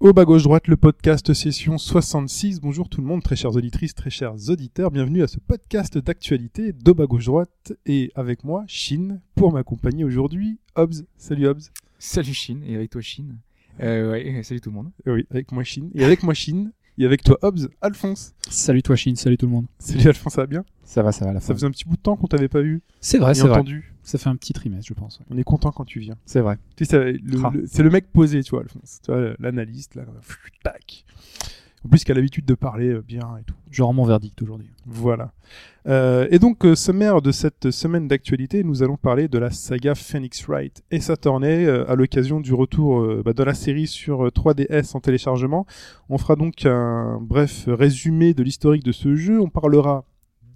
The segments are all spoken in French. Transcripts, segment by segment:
Au bas gauche droite, le podcast session 66. Bonjour tout le monde, très chères auditrices, très chers auditeurs. Bienvenue à ce podcast d'actualité d'au bas gauche droite. Et avec moi, Shin, pour m'accompagner aujourd'hui, Hobbs. Salut Hobbs. Salut Chine, et avec toi Chine. Euh, ouais, salut tout le monde. Oui, avec moi Shin. Et avec moi Shin. Et avec toi Hobbs, Alphonse. Salut toi Chine, salut tout le monde. Salut Alphonse, ça va bien? Ça va, ça va la Ça faisait un petit bout de temps qu'on t'avait pas vu. C'est vrai, c'est vrai. Ça fait un petit trimestre, je pense. ouais. On est content quand tu viens. C'est vrai. Tu sais, c'est le, Ah. le- c'est le mec posé, tu vois, Alphonse. Tu vois, l'analyste, là, pff, tac. En plus, qui a l'habitude de parler euh, bien et tout. Rends mon verdict aujourd'hui. Voilà. Euh, et donc, euh, sommaire de cette semaine d'actualité, nous allons parler de la saga Phoenix Wright et Saturday euh, à l'occasion du retour euh, bah, de la série sur euh, 3DS en téléchargement. On fera donc un bref résumé de l'historique de ce jeu. On parlera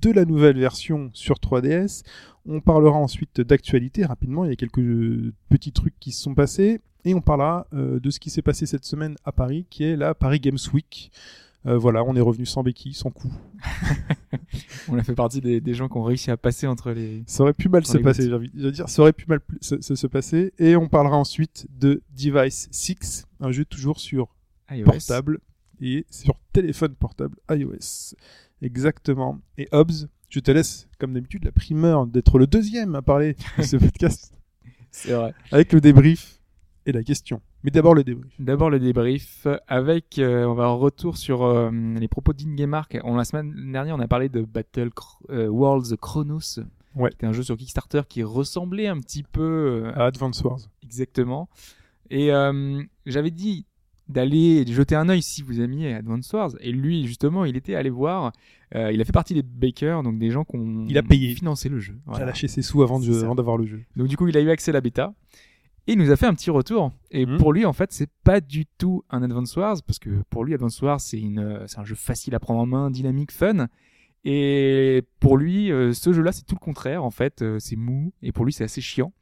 de la nouvelle version sur 3DS. On parlera ensuite d'actualité rapidement. Il y a quelques petits trucs qui se sont passés. Et on parlera euh, de ce qui s'est passé cette semaine à Paris, qui est la Paris Games Week. Euh, voilà, on est revenu sans béquille, sans coup. On a fait partie des, des gens qui ont réussi à passer entre les. Ça aurait pu mal se passer, j'ai envie de dire. Ça aurait pu mal se, se- se passer. Et on parlera ensuite de Device 6, un jeu toujours sur iOS. portable et sur téléphone portable iOS. Exactement. Et Hobbs, je te laisse, comme d'habitude, la primeur d'être le deuxième à parler de ce podcast C'est vrai. avec le débrief et la question. Mais d'abord le débrief. D'abord le débrief avec, euh, on va en retour sur euh, les propos d'Ingemark. On la semaine dernière, on a parlé de Battle euh, Worlds Chronos. Ouais. Qui était un jeu sur Kickstarter qui ressemblait un petit peu À Advance Wars. Exactement. Et j'avais dit d'aller jeter un œil si vous aimiez Advance Wars. Et lui, justement, il était allé voir. Euh, il a fait partie des bakers, donc des gens qui ont Il a payé. financé le jeu. Il a lâché ses sous de- avant d'avoir le jeu. Donc du coup, il a eu accès à la bêta. Et il nous a fait un petit retour. Et Mhm. pour lui, en fait, c'est pas du tout un Advance Wars, parce que pour lui, Advance Wars, c'est une, euh, c'est un jeu facile à prendre en main, dynamique, fun. Et pour lui, euh, ce jeu-là, c'est tout le contraire. En fait, euh, c'est mou. Et pour lui, c'est assez chiant.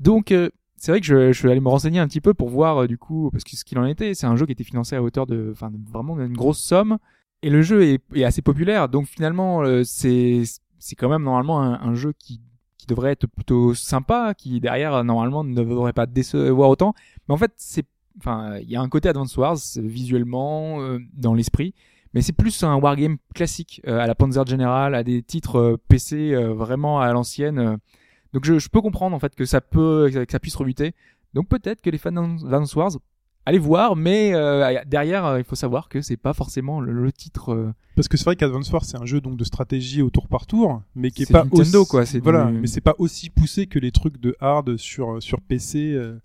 Donc, euh, c'est vrai que je, je suis allé me renseigner un petit peu pour voir, du coup, parce que ce qu'il en était, c'est un jeu qui était financé à hauteur de, enfin, vraiment une grosse somme. Et le jeu est, est assez populaire. Donc finalement, c'est, c'est quand même normalement un, un jeu qui, devrait être plutôt sympa, qui derrière, euh, normalement, ne devrait pas décevoir autant. Mais en fait, c'est, enfin, il y a un côté Advance Wars, visuellement, euh, dans l'esprit. Mais c'est plus un wargame classique, euh, à la Panzer General, à des titres PC vraiment à l'ancienne. Donc je, je peux comprendre en fait que ça peut, que ça puisse rebuter. Donc peut-être que les fans d'Advance Wars, allez voir, mais euh, derrière, euh, il faut savoir que c'est pas forcément le, le titre. euh, Parce que c'est vrai qu'Advance Wars c'est un jeu donc de stratégie au tour par tour, mais qui est C'est pas Nintendo, aussi... quoi, c'est voilà, du- mais c'est pas aussi poussé que les trucs de hard sur sur PC. euh,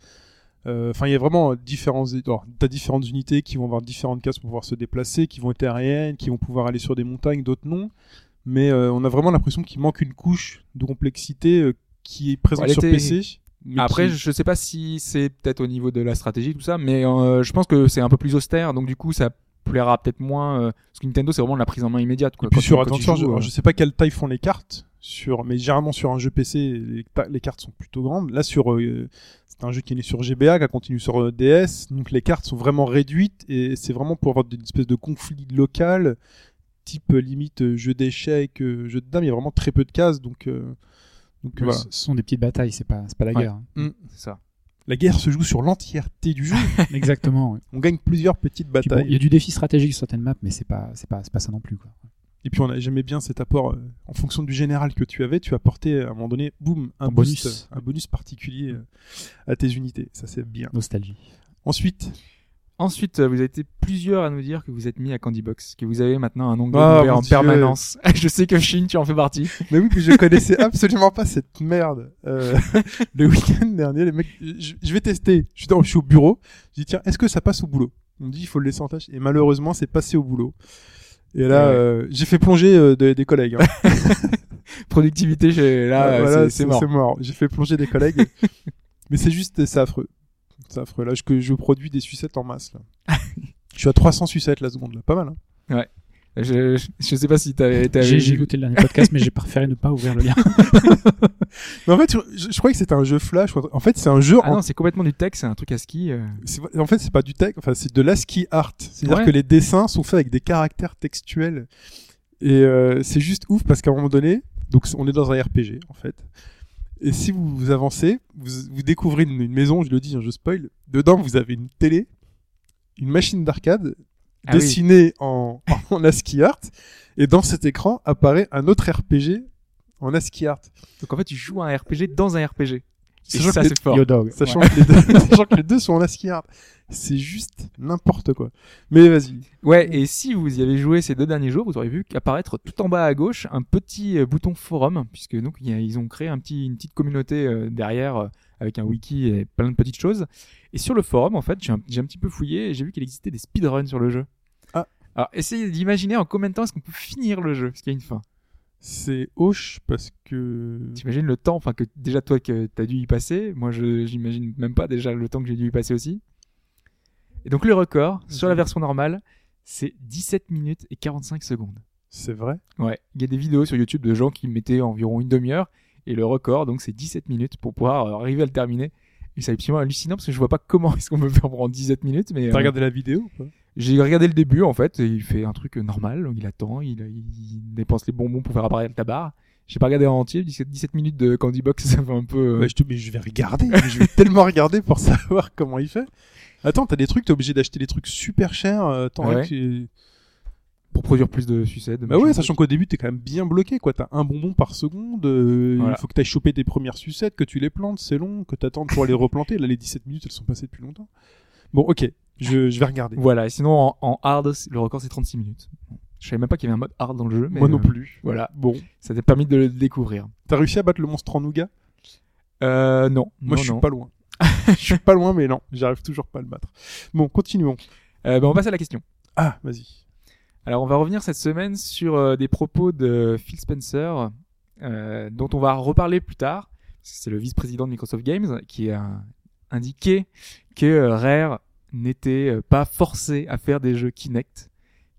euh, Enfin, il y a vraiment différents. Alors, t'as différentes unités qui vont avoir différentes cases pour pouvoir se déplacer, qui vont être aériennes, qui vont pouvoir aller sur des montagnes, d'autres non. Mais euh, on a vraiment l'impression qu'il manque une couche de complexité euh, qui est présente Elle sur était- PC. Mais Après, qui- je sais pas si c'est peut-être au niveau de la stratégie tout ça, mais euh, je pense que c'est un peu plus austère, donc du coup ça plaira peut-être moins. euh, parce que Nintendo c'est vraiment de la prise en main immédiate. Quoi, Et puis sur Adventure, je, euh, je sais pas quelle taille font les cartes, sur, mais généralement sur un jeu PC, les, cartes sont plutôt grandes. Là, sur, euh, c'est un jeu qui est né sur GBA, qui a continué sur euh, DS, donc les cartes sont vraiment réduites et c'est vraiment pour avoir une espèce de conflit local, type limite jeu d'échecs, jeu de dames. Il y a vraiment très peu de cases, donc, euh, donc Ouais, voilà. Ce sont des petites batailles, c'est pas, c'est pas la Ouais. guerre. c'est ça. La guerre se joue sur l'entièreté du jeu. Exactement. ouais. On gagne plusieurs petites batailles. il y a du défi stratégique sur certaines maps, mais c'est pas, c'est pas, ça non plus. Quoi. Et puis on a j'aimais bien cet apport euh, en fonction du général que tu avais, tu apportais à un moment donné, boum, un, Un boost, bonus. un bonus particulier euh, à tes unités. Ça c'est bien. Nostalgie. Ensuite, Ensuite, euh, vous avez été plusieurs à nous dire que vous êtes mis à Candy Box, que vous avez maintenant un onglet Ah, ouvert en Dieu. permanence. je sais que Shin, tu en fais partie. mais oui, mais je connaissais absolument pas cette merde. Euh, le week-end dernier, les mecs, je, je vais tester. Je suis, dans- je suis au bureau. Je dis tiens, est-ce que ça passe au boulot? On me dit il faut le laisser en tâche. Et malheureusement, c'est passé au boulot. Et là, Ouais. euh, j'ai fait plonger euh, de- des collègues. hein. Productivité, là, Ouais, voilà, c'est- c'est mort. J'ai fait plonger des collègues. Mais c'est juste, c'est affreux. C'est affreux. Là, je, que je produis des sucettes en masse. Là. je suis à 300 sucettes la seconde, là. Pas mal. Hein. Je, je, je sais pas si t'avais, J'ai écouté le dernier podcast, mais j'ai préféré ne pas ouvrir le lien. Mais en fait, je, je croyais que c'était un jeu flash. En fait, c'est un jeu. Ah en, non, c'est complètement du texte, c'est un truc à ski. euh. en fait, c'est pas du texte. Enfin, c'est de l'ASCII art. C'est-à-dire Ouais. que les dessins sont faits avec des caractères textuels. Et euh, c'est juste ouf parce qu'à un moment donné, donc on est dans un RPG en fait. Et si vous, vous avancez, vous, vous découvrez une, une maison, je le dis, hein, je spoil. Dedans, vous avez une télé, une machine d'arcade Ah oui. dessinée en, en ASCII art. Et dans cet écran apparaît un autre RPG en ASCII art. Donc en fait, tu joues à un RPG dans un RPG. Sachant ça, que c'est fort. Yodog. Sachant, que les deux, sachant que les deux sont en ASCII art. C'est juste n'importe quoi. Mais vas-y. Ouais, et si vous y avez joué ces deux derniers jours, vous aurez vu qu'apparaître tout en bas à gauche un petit euh, bouton forum, puisque donc ils ont créé un petit, une petite communauté euh, derrière euh, avec un wiki et plein de petites choses. Et sur le forum, en fait, j'ai un, j'ai un petit peu fouillé et j'ai vu qu'il existait des speedruns sur le jeu. Ah. Alors, essayez d'imaginer en combien de temps est-ce qu'on peut finir le jeu, parce qu'il y a une fin. C'est hoche parce que. T'imagines le temps, enfin que déjà toi que t'as dû y passer, moi je j'imagine même pas déjà le temps que j'ai dû y passer aussi. Et donc le record sur la version normale, c'est 17 minutes et 45 secondes. C'est vrai? Ouais, il y a des vidéos sur YouTube de gens qui mettaient environ une demi-heure et le record donc c'est 17 minutes pour pouvoir euh, arriver à le terminer. Et c'est absolument hallucinant parce que je vois pas comment est-ce qu'on peut faire pendant 17 minutes mais T'as euh, regardé la vidéo ou pas? J'ai regardé le début en fait et il fait un truc normal, donc il attend, il, il dépense les bonbons pour faire apparaître la barre. J'ai pas regardé en entier, 17 17 minutes de Candy Box ça fait un peu Ouais, je te... Mais je vais regarder. je vais tellement regarder pour savoir comment il fait. Attends, t'as des trucs, t'es obligé d'acheter des trucs super chers. euh, t'en Ouais. qui- pour produire plus de de Bah ouais, sachant qu'au début, t'es quand même bien bloqué, quoi. T'as un bonbon par seconde. euh, Voilà. Il faut que t'ailles choper tes premières sucettes, que tu les plantes, c'est long, que t'attendes pour les replanter. Là, les 17 minutes, elles sont passées depuis longtemps. Bon, ok. Je, je vais regarder. Voilà, et sinon en, en hard, le record c'est 36 minutes. Je savais même pas qu'il y avait un mode hard dans le jeu, mais Moi non euh, plus. Voilà, Bon. ça t'a permis de le découvrir. T'as réussi à battre le monstre en nougat? Euh, non. Moi, non, je suis non. pas loin. Je suis pas loin, mais non. J'arrive toujours pas à le battre. Bon, continuons. Euh, ben, on passe à la question. Ah, vas-y. Alors, on va revenir cette semaine sur euh, des propos de Phil Spencer, euh, dont on va reparler plus tard. C'est le vice-président de Microsoft Games qui a indiqué que euh, Rare n'était euh, pas forcé à faire des jeux Kinect,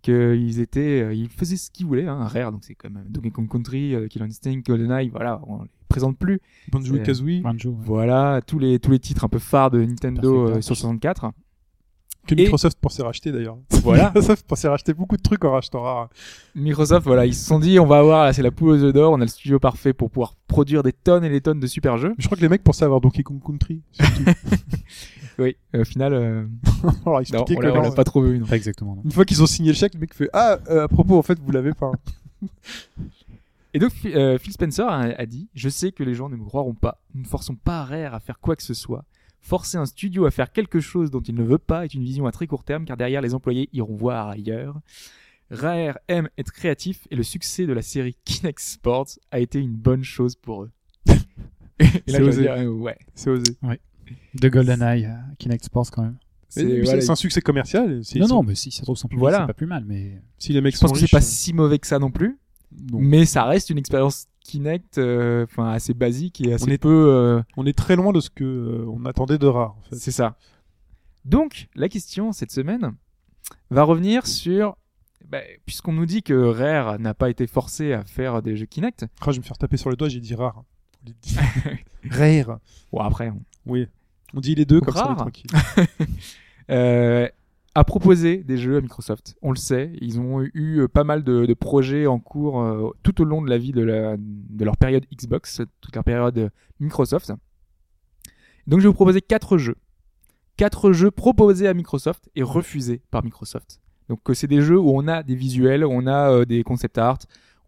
qu'ils étaient, euh, ils faisaient ce qu'ils voulaient. Hein, Rare, donc c'est comme Donkey Kong Country, euh, Killer Instinct, GoldenEye, voilà, on les présente plus. Banjo et Euh, Kazooie. Banjo. ouais. Voilà, tous les tous les titres un peu phares de Nintendo euh, sur 64. Que et- Microsoft pensait racheter d'ailleurs. Voilà. Microsoft pensait racheter beaucoup de trucs en rachetant rare. Microsoft, voilà, ils se sont dit, on va avoir, là, c'est la poule aux œufs d'or, on a le studio parfait pour pouvoir produire des tonnes et des tonnes de super jeux. Mais je crois que les mecs pensaient avoir Donkey Kong Country. surtout. Oui, au final, euh, Alors, non, on que l'a on non. l'a pas trop vu. non. Pas exactement. non. Une fois qu'ils ont signé le chèque, le mec fait Ah, euh, à propos, en fait, vous l'avez pas. Et donc, euh, Phil Spencer a, a dit, je sais que les gens ne me croiront pas. Nous ne forçons pas Rare à faire quoi que ce soit. Forcer un studio à faire quelque chose dont il ne veut pas est une vision à très court terme, car derrière, les employés iront voir ailleurs. Rare aime être créatif et le succès de la série Kinect Sports a été une bonne chose pour eux. C'est osé. dire, euh, ouais. C'est osé. De GoldenEye, euh, Kinect Sports quand même. C'est- mais voilà, C'est un succès commercial. non, sont- non, mais si ça se trouve son public, Voilà. c'est pas plus mal, mais Si les mecs Je sont pense que c'est pas euh, si mauvais que ça non plus. non. Mais ça reste une expérience Kinect, euh, enfin assez basique et assez On est- peu. euh, On est très loin de ce que euh, on attendait de rare. En fait. c'est ça. Donc la question cette semaine va revenir sur, bah, puisqu'on nous dit que Rare n'a pas été forcé à faire des jeux Kinect. Ah, je vais me faire taper sur le doigt, j'ai dit rare. Rare. Bon après, on, Oui. On dit les deux comme ça, on est Rare. tranquille. a proposé des jeux à Microsoft. On le sait, ils ont eu euh, pas mal de, de projets en cours euh, tout au long de la vie de, la- de leur période Xbox, toute leur période euh, Microsoft. Donc je vais vous proposer quatre jeux. Quatre jeux proposés à Microsoft et refusés par Microsoft. Donc c'est des jeux où on a des visuels, on a euh, des concept art,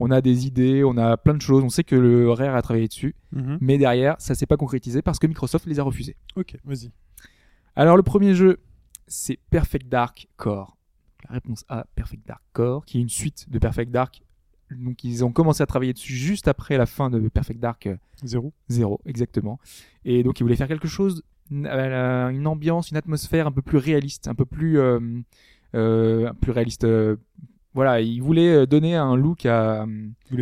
on a des idées, on a plein de choses. On sait que le Rare a travaillé dessus, Mhm. mais derrière ça s'est pas concrétisé parce que Microsoft les a refusés. Ok, vas-y. Alors le premier jeu, c'est Perfect Dark Core. La réponse A, Perfect Dark Core, qui est une suite de Perfect Dark. Donc ils ont commencé à travailler dessus juste après la fin de Perfect Dark euh, Zéro. 0, exactement. Et donc ils voulaient faire quelque chose, une, euh, ambiance, une atmosphère un peu plus réaliste, un peu plus, euh, euh, plus réaliste. euh, voilà, ils voulaient euh, donner un look à,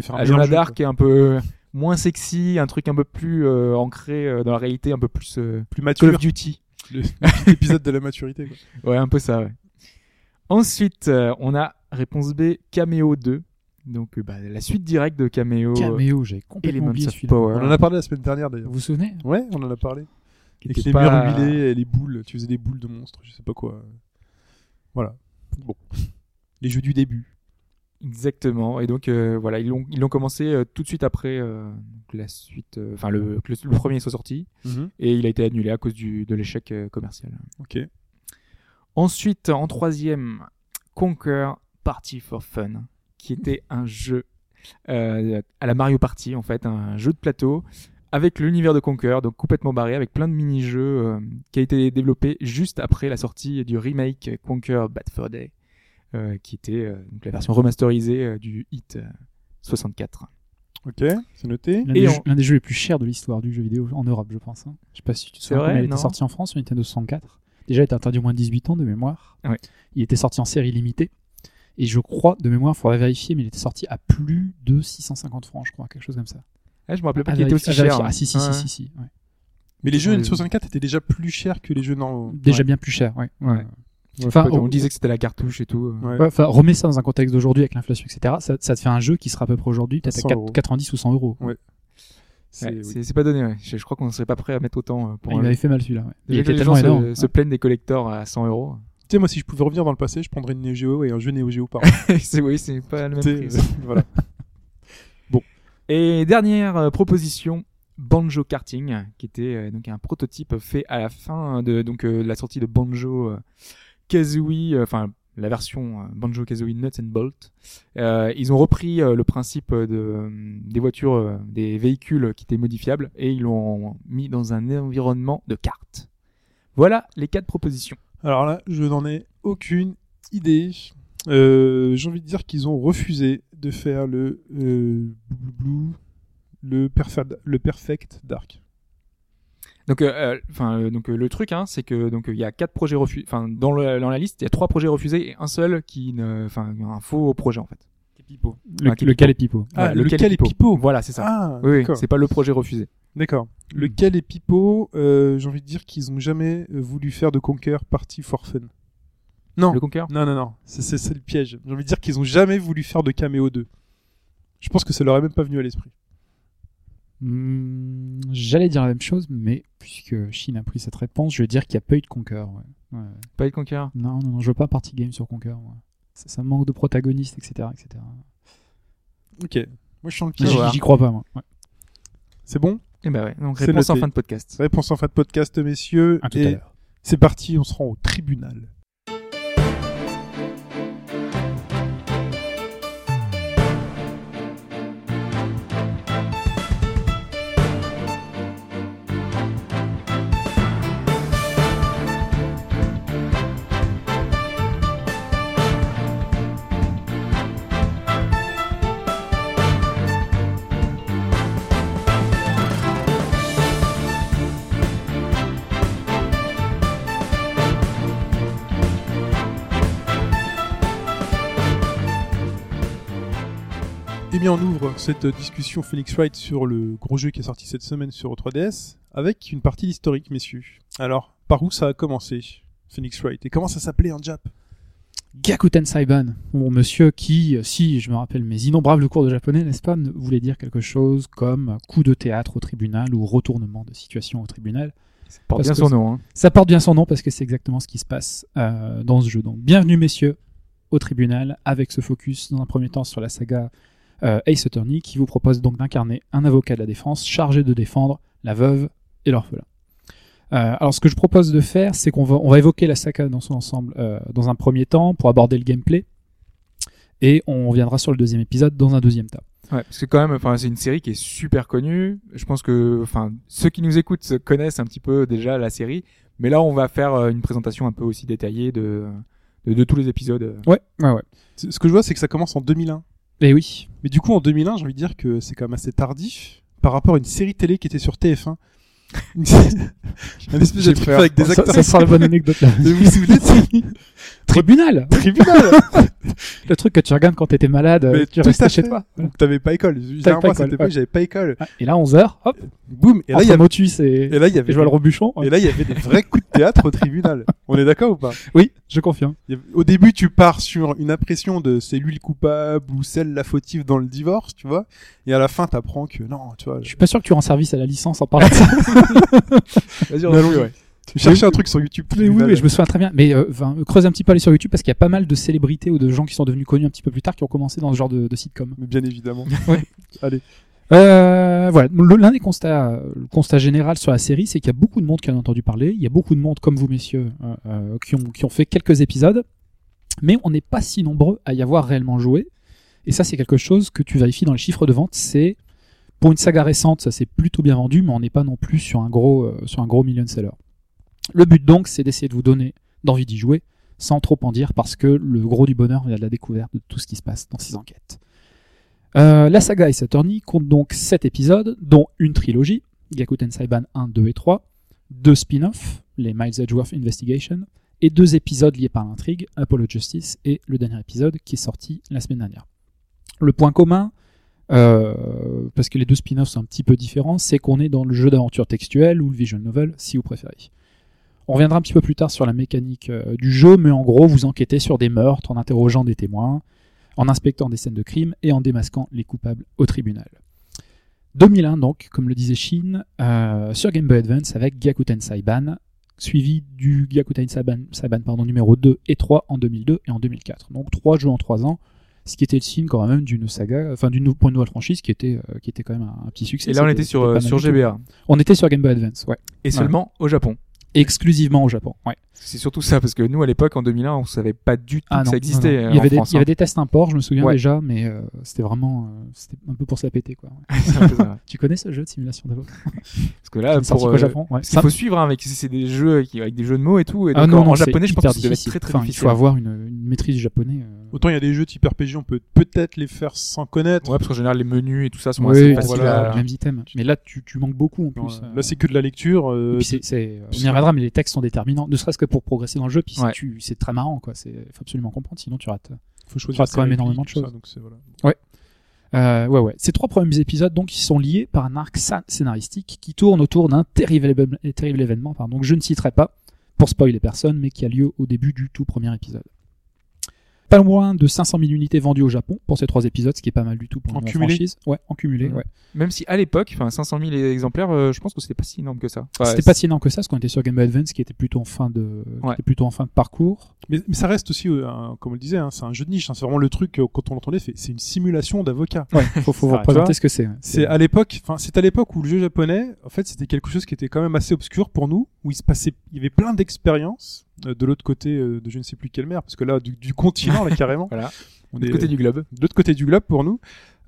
faire un à jeu, Dark un peu moins sexy, un truc un peu plus euh, ancré euh, dans la réalité, un peu plus euh. Plus Call mature. of Duty. L'épisode de la maturité. Quoi. Ouais, un peu ça, ouais. Ensuite, euh, on a Réponse B, Cameo 2. Donc euh, bah, la suite directe de Cameo. Caméo, j'avais complètement oublié celui-là. On en a parlé la semaine dernière d'ailleurs. Vous vous souvenez? Ouais, on en a parlé. qui Avec était les pas- murs huilés et les boules. Tu faisais des boules de monstres, je sais pas quoi. Voilà. Bon. Les jeux du début. Exactement. Et donc euh, voilà, ils l'ont ils l'ont commencé euh, tout de suite après euh, la suite, euh, enfin le, le, le premier soit sorti, et il a été annulé à cause du, de l'échec commercial. Ok. Ensuite, en troisième, Conquer Party for Fun, qui était un jeu à la Mario Party, en fait, un jeu de plateau avec l'univers de Conquer, donc complètement barré, avec plein de mini-jeux, qui a été développé juste après la sortie du remake Conquer Bad Fur Day, qui était euh, donc la version remasterisée euh, du hit euh, 64. Ok, c'est noté. L'un Et des, jeux- l'un des jeux les plus chers de l'histoire du jeu vidéo en Europe, je pense. hein. Je sais pas si tu te souviens, mais il était non sorti en France sur Nintendo 64. Déjà, il était interdit au moins de 18 ans de mémoire. Ouais. Il était sorti en série limitée. Et je crois, de mémoire, il faudrait vérifier, mais il était sorti à plus de 650 francs, je crois, quelque chose comme ça. Ah, je me rappelais pas qu'il était aussi cher. hein. Ah, si, si, Ouais. si, si, si, ouais. Mais les jeux Ouais. N64 étaient déjà plus chers que les jeux normaux. Déjà Ouais. bien plus cher, ouais. Ouais. Enfin, on disait que c'était la cartouche et tout. euh. Ouais. Ouais, enfin, remets ça dans un contexte d'aujourd'hui avec l'inflation, etc. Ça, ça te fait un jeu qui sera à peu près aujourd'hui peut-être à 100 4- euros. 90 ou 100 euros. Ouais. C'est- oui. pas donné. ouais. Je, je crois qu'on serait pas prêt à mettre autant euh, pour il un jeu. m'avait fait mal celui-là. ouais. Il était les tellement gens se- énorme. se, plaignent des collectors à 100 euros. Tu sais, moi, si je pouvais revenir dans le passé, je prendrais une Neo Geo et un jeu Neo Geo par c'est oui, c'est pas le même prix. voilà. Et dernière euh, proposition, Banjo Karting, qui était euh, donc un prototype fait à la fin de donc euh, la sortie de Banjo euh, Kazooie, euh, enfin la version euh, Banjo Kazooie Nuts and Bolt. Euh, ils ont repris le principe de des voitures, des véhicules qui étaient modifiables et ils l'ont mis dans un environnement de cartes. Voilà les quatre propositions. Alors là, je n'en ai aucune idée. J'ai envie de dire qu'ils ont refusé de faire le le Perfect Dark. Donc, euh, euh, enfin, euh, donc euh, le truc, hein, c'est que donc il y a quatre projets refusés. Enfin, dans, le- dans la liste, il y a trois projets refusés et un seul qui, ne, enfin, un faux projet en fait. Le, Ah, lequel est pipeau Ah, Voilà, lequel est Pipo Voilà, c'est ça. Ah, oui, c'est pas le projet refusé. D'accord. Lequel est Pipo euh, J'ai envie de dire qu'ils ont jamais voulu faire de Conquer Party for Fun. Non, Le Conquer? non, non, non. C'est- C'est c'est le piège. J'ai envie de dire qu'ils ont jamais voulu faire de Cameo 2. Je pense que ça leur est même pas venu à l'esprit. Hmm, J'allais dire la même chose, mais puisque Shin a pris cette réponse, je vais dire qu'il n'y a pas eu de Conquer. ouais. Ouais. Pas de Conquer. Non, non, non, je veux pas party game sur Conquer. Ça, ça manque de protagonistes, etc. etc. Ok. Moi, je sens le J'y- crois pas, moi. Ouais. C'est bon? Et ben ouais. Donc C'est réponse en fin de podcast. Réponse en fin de podcast, messieurs. À tout à Et l'heure. c'est parti, on se rend au tribunal. Eh bien, on ouvre cette discussion Phoenix Wright sur le gros jeu qui est sorti cette semaine sur 3DS avec une partie historique, messieurs. Alors, par où ça a commencé, Phoenix Wright Et comment ça s'appelait en Jap? Gakuten Saiban, mon monsieur qui, si je me rappelle mes innombrables cours de japonais, n'est-ce pas, voulait dire quelque chose comme coup de théâtre au tribunal ou retournement de situation au tribunal. Ça porte bien son nom. Hein. Ça porte bien son nom parce que c'est exactement ce qui se passe euh, dans ce jeu. Donc, bienvenue messieurs au tribunal avec ce focus dans un premier temps sur la saga Ace Attorney qui vous propose donc d'incarner un avocat de la défense chargé de défendre la veuve et l'orphelin. Euh, alors ce que je propose de faire, c'est qu'on va, on va évoquer la saga dans son ensemble euh, dans un premier temps pour aborder le gameplay et on reviendra sur le deuxième épisode dans un deuxième temps. Ouais, parce que quand même, enfin, c'est une série qui est super connue. Je pense que, enfin, ceux qui nous écoutent se connaissent un petit peu déjà la série, mais là, on va faire euh, une présentation un peu aussi détaillée de de, de tous les épisodes. Ouais, ouais, ouais. Ce ce que je vois, c'est que ça commence en 2001. Et oui, Mais du coup, en 2001, j'ai envie de dire que c'est quand même assez tardif par rapport à une série télé qui était sur TF1 un espèce de truc peur. avec des ça, acteurs. ça sera la bonne anecdote là. Vous vous souvenez de ça Tribunal Tribunal Le truc que tu regardes quand t'étais malade, Mais tu tout restais chez toi. Donc t'avais pas école. pas Généralement, à école, cette époque, ouais. j'avais pas école. Ah, Et là, 11h, hop, Boum Et là, il y avait, Motus et, et là, il y et avait, ouais. et là, il y avait des vrais coups de théâtre au tribunal. On est d'accord ou pas? Oui, je confirme. Au début, tu pars sur une impression de c'est lui le coupable ou celle la fautive dans le divorce, tu vois. Et à la fin, t'apprends que non, tu vois. Je suis pas sûr que tu rends service à la licence en parlant de ça. Vas-y, on oui, ouais. Tu cherchais un truc sur YouTube. Mais oui, oui, je me souviens très bien. Mais euh, creuse un petit peu aller sur YouTube parce qu'il y a pas mal de célébrités ou de gens qui sont devenus connus un petit peu plus tard qui ont commencé dans ce genre de, de sitcom. Mais bien évidemment. Ouais. Allez. Euh, voilà. L'un des constats, euh, le constat général sur la série, c'est qu'il y a beaucoup de monde qui en a entendu parler. Il y a beaucoup de monde, comme vous, messieurs, euh, euh, qui, ont, qui ont fait quelques épisodes. Mais on n'est pas si nombreux à y avoir réellement joué. Et ça, c'est quelque chose que tu vérifies dans les chiffres de vente. C'est pour une saga récente, ça s'est plutôt bien vendu, mais on n'est pas non plus sur un gros, euh, sur un million seller. Le but donc, c'est d'essayer de vous donner d'envie d'y jouer, sans trop en dire, parce que le gros du bonheur vient de la découverte de tout ce qui se passe dans ces enquêtes. Euh, la saga Ace Attorney compte donc 7 épisodes, dont une trilogie, Gakuten Saiban 1, 2 et 3, deux spin-offs, les Miles Edgeworth Investigation, et deux épisodes liés par l'intrigue, Apollo Justice et le dernier épisode qui est sorti la semaine dernière. Le point commun, euh, parce que les deux spin-offs sont un petit peu différents, c'est qu'on est dans le jeu d'aventure textuel ou le visual novel, si vous préférez. On reviendra un petit peu plus tard sur la mécanique euh, du jeu, mais en gros, vous enquêtez sur des meurtres en interrogeant des témoins, en inspectant des scènes de crime et en démasquant les coupables au tribunal. 2001 donc, comme le disait Shin, euh, sur Game Boy Advance avec Gyakuten Saiban, suivi du Gyakuten Saiban, numéro 2 et 3 en 2002 et en 2004. Donc trois jeux en trois ans, ce qui était le signe quand même d'une saga, enfin d'une pour une nouvelle franchise qui était, euh, qui était quand même un, un petit succès. Et là, on était sur, euh, sur. GBA. On était sur Game Boy Advance, ouais. Et seulement au Japon. Exclusivement au Japon, ouais. C'est surtout ça, parce que nous, à l'époque, en 2001, on savait pas du tout Ah que non, ça existait. non, non. euh, Il y avait en des, France, il y avait des tests import, je me souviens Ouais. déjà, mais euh, c'était vraiment, euh, c'était un peu pour se la péter quoi. hein. Ça. Tu connais ce jeu de simulation d'avocat Parce que là, pour, euh, Japon Ouais. parce qu'il faut suivre hein, avec c'est des jeux avec des jeux de mots et tout. Et Ah donc, non, en, japonais, je pense que ça devait être très très Enfin, difficile. Il faut avoir une, une maîtrise du japonais. Autant il y a des jeux type RPG, on peut peut-être les faire sans connaître. Ouais, parce qu'en général, les menus et tout ça sont Oui, assez faciles qu'il y a à- les mêmes items. Mais là, tu, tu manques beaucoup en plus. Euh. Là, c'est que de la lecture. euh, c'est, on y reviendra, mais les textes sont déterminants, ne serait-ce que pour progresser dans le jeu. Puis Ouais. tu, c'est très marrant, quoi. C'est, faut absolument comprendre, sinon tu rates. faut choisir quand même énormément de choses. ça, donc c'est- voilà. Euh, ouais, ouais. Ces trois premiers épisodes, donc, ils sont liés par un arc scénaristique qui tourne autour d'un terrible événement, pardon, que je ne citerai pas pour spoiler personne, mais qui a lieu au début du tout premier épisode. Pas loin de 500 000 unités vendues au Japon pour ces trois épisodes, ce qui est pas mal du tout pour En une cumulé franchise. Ouais, en cumulé, ouais. Même si à l'époque, enfin 500 000 exemplaires, euh, je pense que c'était pas si énorme que ça. Enfin, C'était pas si énorme que ça, parce qu'on était sur Game Boy Advance, qui était plutôt en fin de, qui Ouais. était plutôt en fin de parcours. Mais, mais ça reste aussi, euh, un- comme on le disait, hein, c'est un jeu de niche. hein, c'est vraiment le truc, euh, quand on l'entendait, c'est une simulation d'avocat. Ouais, faut, faut vous Ah, tu représenter ce que c'est. ouais. C'est à l'époque, enfin, c'est à l'époque où le jeu japonais, en fait, c'était quelque chose qui était quand même assez obscur pour nous, où il se passait, il y avait plein d'expériences de l'autre côté euh, de je ne sais plus quelle mer, parce que là, du, du continent, là, carrément. Voilà. On Du est côté du globe. de l'autre côté du globe pour nous.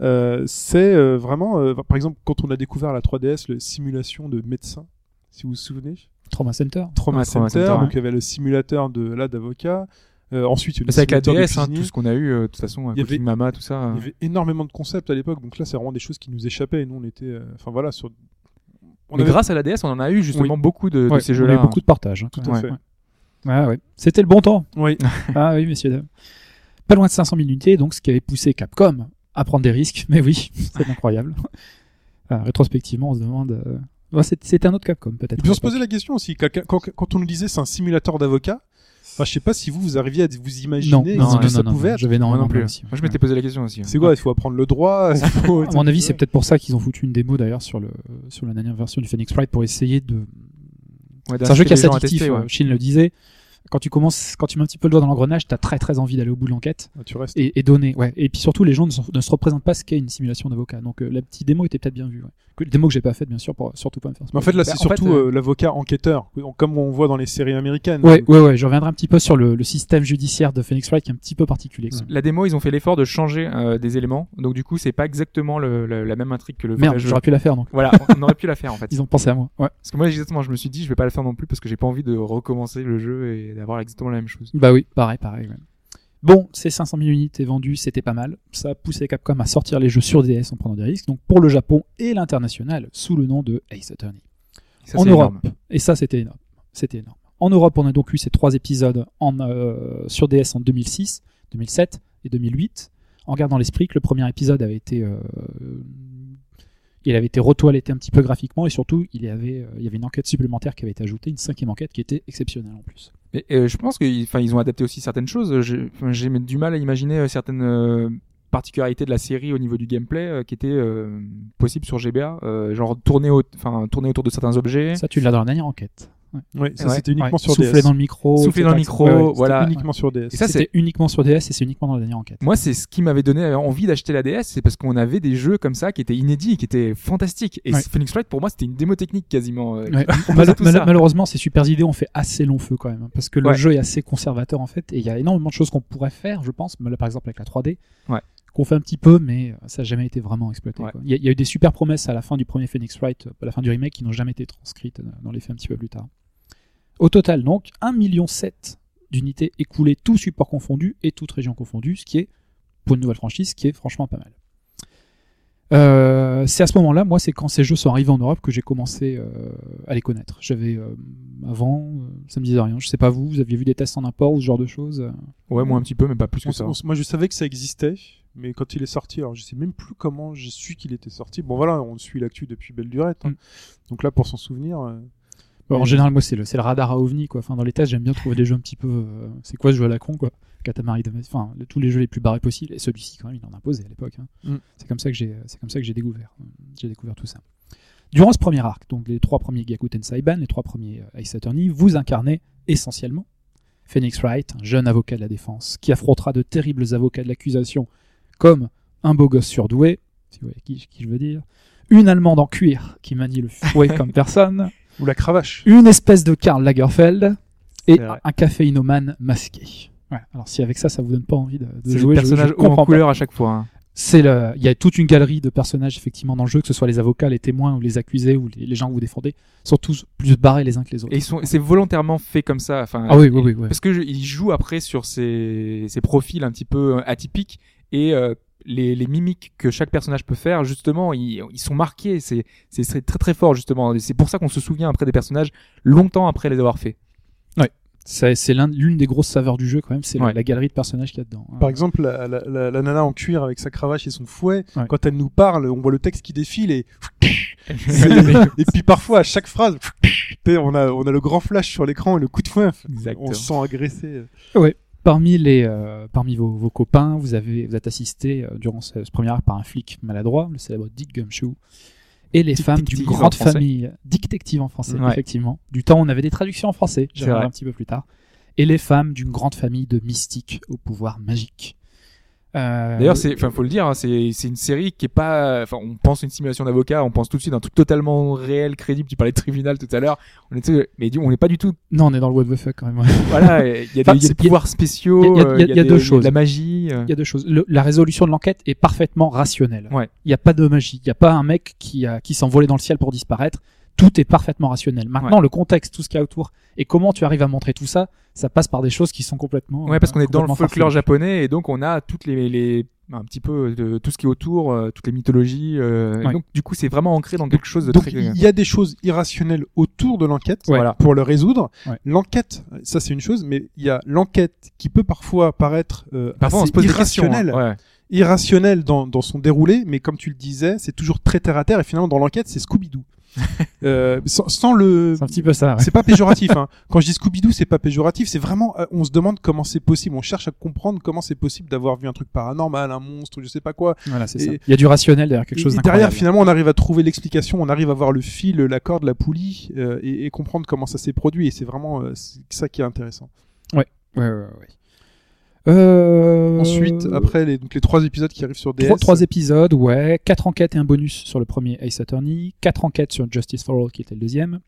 Euh, c'est euh, vraiment, euh, par exemple, quand on a découvert la 3DS, le simulation de médecin, si vous vous souvenez, Trauma Center. Trauma Center, Center, donc il y avait le simulateur de là d'avocat. Euh, ensuite, le C'est avec la de DS, hein, tout ce qu'on a eu, euh, de toute façon, Il y avait- Mama, tout ça. Il euh. y avait énormément de concepts à l'époque, donc là, c'est vraiment des choses qui nous échappaient et nous, on était, euh, enfin voilà, sur. On Mais avait- grâce à la DS, on en a eu justement beaucoup de, de ces jeux-là. beaucoup de partages. hein. Tout à Ouais. fait. Ouais, ouais. C'était le bon temps. Oui. Ah oui, messieurs, dames. Pas loin de 500 000 unités, donc ce qui avait poussé Capcom à prendre des risques. Mais oui, c'est incroyable. Ah, rétrospectivement, on se demande. euh, C'était un autre Capcom, peut-être. Puis on se posait la question aussi, quand, on nous disait c'est un simulateur d'avocat, enfin, je sais pas si vous, vous arriviez à vous imaginer Non, non, non, que ça non, pouvait non, être. Non plus. de aussi. Moi, je m'étais posé la question aussi. C'est quoi Il faut apprendre le droit faut- À mon avis, c'est peut-être pour ça qu'ils ont foutu une démo d'ailleurs sur, le, sur la dernière version du Phoenix Wright pour essayer de. Ouais, C'est un jeu qui est à addictif, ouais. euh, Shin le disait. Quand tu commences, quand tu mets un petit peu le doigt dans l'engrenage, t'as très très envie d'aller au bout de l'enquête Ah, Tu restes. et, et donner. Ouais. Et puis surtout, les gens ne se, ne se représentent pas ce qu'est une simulation d'avocat. Donc euh, la petite démo était peut-être bien vue. Ouais. Que- Démo que j'ai pas faite bien sûr pour surtout pas me faire. Mais en fait, là, Bah, c'est en fait, surtout euh, l'avocat enquêteur, comme on voit dans les séries américaines. Ouais, ouais, ouais. Je reviendrai un petit peu sur le, le système judiciaire de Phoenix Wright qui est un petit peu particulier. quoi. La démo, ils ont fait l'effort de changer euh, des éléments. Donc, du coup, c'est pas exactement le- le- la même intrigue que le Merde, jeu. j'aurais pu la faire donc. Voilà, on aurait pu la faire en fait. Ils ont pensé à moi. Ouais. Parce que moi, exactement, je me suis dit, je vais pas la faire non plus parce que j'ai pas envie de recommencer le jeu et d'avoir exactement la même chose. Bah oui, pareil, pareil. ouais. Bon, ces 500 000 unités vendues, c'était pas mal. Ça a poussé Capcom à sortir les jeux sur DS en prenant des risques, donc pour le Japon et l'international, sous le nom de Ace Attorney. Ça, en Europe. énorme. Et ça, c'était énorme. C'était énorme. En Europe, on a donc eu ces trois épisodes en, euh, sur DS en 2006, 2007 et 2008. En gardant l'esprit que le premier épisode avait été, euh, il avait été retoiletté un petit peu graphiquement et surtout, il y avait, euh, il y avait une enquête supplémentaire qui avait été ajoutée, une cinquième enquête qui était exceptionnelle en plus. Mais euh, je pense qu'ils ils ont adapté aussi certaines choses. J'ai enfin, j'ai du mal à imaginer euh, certaines euh, particularités de la série au niveau du gameplay euh, qui étaient euh, possibles sur GBA, euh, genre tourner, au- tourner autour de certains objets. Ça, tu l'as dans la dernière enquête. Ouais, ça Ouais, c'était uniquement Ouais, sur souffler DS. dans le micro. Souffler dans le micro, Ouais, ouais, c'était voilà. uniquement sur DS. Et ça, C'était uniquement sur DS et c'est uniquement dans la dernière enquête. Moi, c'est ce qui m'avait donné envie d'acheter la DS, c'est parce qu'on avait des jeux comme ça qui étaient inédits, et qui étaient fantastiques. Et Ouais. Phoenix Wright, pour moi, c'était une démo technique quasiment. euh, malheureusement, ces super idées ont fait assez long feu quand même, hein, parce que le Ouais. jeu est assez conservateur en fait, et il y a énormément de choses qu'on pourrait faire, je pense, mais là, par exemple avec la 3D, Ouais. qu'on fait un petit peu, mais euh, ça n'a jamais été vraiment exploité. Ouais. quoi. Il y, a- il y a eu des super promesses à la fin du premier Phoenix Wright, euh, à la fin du remake, qui n'ont jamais été transcrites dans les faits un petit peu plus tard. Au total, donc, 1,7 million d'unités écoulées, tout support confondu et toute région confondue, ce qui est, pour une nouvelle franchise, ce qui est franchement pas mal. Euh, c'est à ce moment-là, moi, c'est quand ces jeux sont arrivés en Europe que j'ai commencé euh, à les connaître. J'avais euh, avant, euh, ça me disait rien. Je sais pas vous, vous aviez vu des tests en import ou ce genre de choses euh Ouais, moi un petit peu, mais pas plus On- que ça. on- moi, je savais que ça existait, mais quand il est sorti, alors je sais même plus comment j'ai su qu'il était sorti. Bon, voilà, on suit l'actu depuis belle lurette. hein. Mm. Donc là, pour s'en souvenir, euh, Bon, en général, moi, c'est le, c'est le radar à ovni, quoi. Enfin, dans les tests, j'aime bien trouver des jeux un petit peu. euh, c'est quoi ce jeu à la con, quoi Katamari enfin, le- tous les jeux les plus barrés possibles. Et celui-ci, quand même, il en a posé à l'époque. hein. Mm. C'est comme ça que j'ai, c'est comme ça que j'ai découvert, euh, j'ai découvert tout ça. Durant ce premier arc, donc les trois premiers Gyakuten Saiban, les trois premiers euh, Ace Attorney, vous incarnez essentiellement Phoenix Wright, un jeune avocat de la défense, qui affrontera de terribles avocats de l'accusation, comme un beau gosse surdoué, si vous voyez qui, qui je veux dire, une Allemande en cuir qui manie le fouet comme personne, ou la cravache. une espèce de Karl Lagerfeld et vrai. un caféinomane masqué. Ouais. Alors si avec ça, ça vous donne pas envie de, jouer, je- en comprends pas. couleur à chaque fois. hein. C'est le, il y a toute une galerie de personnages effectivement dans le jeu, que ce soit les avocats, les témoins ou les accusés ou les, les gens que vous défendez, sont tous plus barrés les uns que les autres. Et ils sont, c'est volontairement fait comme ça. Enfin, Ah oui, oui, oui. Parce que je- il joue après sur ces, ces profils un petit peu euh, atypiques et euh, les, les mimiques que chaque personnage peut faire, justement, ils, ils sont marqués. C'est, c'est, c'est très très fort justement. C'est pour ça qu'on se souvient après des personnages longtemps après les avoir faits. C'est c'est l'un- l'une des grosses saveurs du jeu quand même, c'est la- Ouais. la, galerie de personnages qu'il y a dedans. Par exemple, la, la- la- la nana en cuir avec sa cravache et son fouet, Ouais. quand elle nous parle, on voit le texte qui défile et et puis parfois à chaque phrase, on a on a le grand flash sur l'écran et le coup de fouet, Exactement. on se sent agressé. Parmi les, euh, parmi vos, vos copains, vous avez, vous êtes assisté euh, durant ce, ce premier arc par un flic maladroit, le célèbre Dick Gumshoe, et les femmes d'une grande famille, détective en français, Ouais. effectivement. Du temps, on avait des traductions en français, vrai. un petit peu plus tard. Et les femmes d'une grande famille de mystiques au pouvoir magique. Euh, D'ailleurs, c'est, enfin, faut le dire, hein, c'est, c'est une série qui est pas, enfin, on pense une simulation d'avocat, on pense tout de suite à un truc totalement réel, crédible. Tu parlais de tribunal tout à l'heure, on était, mais on n'est pas du tout. Non, on est dans le what the fuck quand même. Voilà, il y a des, y a pouvoirs spéciaux, il y a- y y deux de choses. la magie. euh. Il y a deux choses. Le- la résolution de l'enquête est parfaitement rationnelle. Ouais. Il n'y a pas de magie. Il n'y a pas un mec qui, a, qui s'envolait dans le ciel pour disparaître. Tout est parfaitement rationnel. Maintenant, Ouais. le contexte, tout ce qu'il y a autour, et comment tu arrives à montrer tout ça, ça passe par des choses qui sont complètement. Ouais, parce qu'on est dans le folklore japonais et donc on a toutes les, les un petit peu de tout ce qui est autour, euh, toutes les mythologies. euh, Ouais. donc du coup, c'est vraiment ancré dans quelque chose de Donc très. il y a des choses irrationnelles autour de l'enquête Ouais. Voilà. pour le résoudre. Ouais. L'enquête, ça c'est une chose, mais il y a l'enquête qui peut parfois paraître euh, Parfois, on se pose irrationnelle, hein. Irrationnelle dans, dans son déroulé, mais comme tu le disais, c'est toujours très terre à terre et finalement dans l'enquête c'est Scooby-Doo. Euh, sans, sans le, C'est un petit peu ça. ouais. c'est pas péjoratif. hein. Quand je dis Scooby-Doo, c'est pas péjoratif. C'est vraiment, euh, on se demande comment c'est possible. On cherche à comprendre comment c'est possible d'avoir vu un truc paranormal, un monstre, je sais pas quoi. Voilà, c'est ça. Il y a du rationnel derrière quelque chose Et derrière, finalement, on arrive à trouver l'explication, on arrive à voir le fil, la corde, la poulie, euh, et, et comprendre comment ça s'est produit. Et c'est vraiment euh, ça qui est intéressant. Ouais, ouais, ouais. Euh... Ensuite, après les, donc les trois épisodes qui arrivent sur DS. Trois, trois épisodes, ouais. Quatre enquêtes et un bonus sur le premier Ace Attorney. Quatre enquêtes sur Justice for All, qui était le deuxième.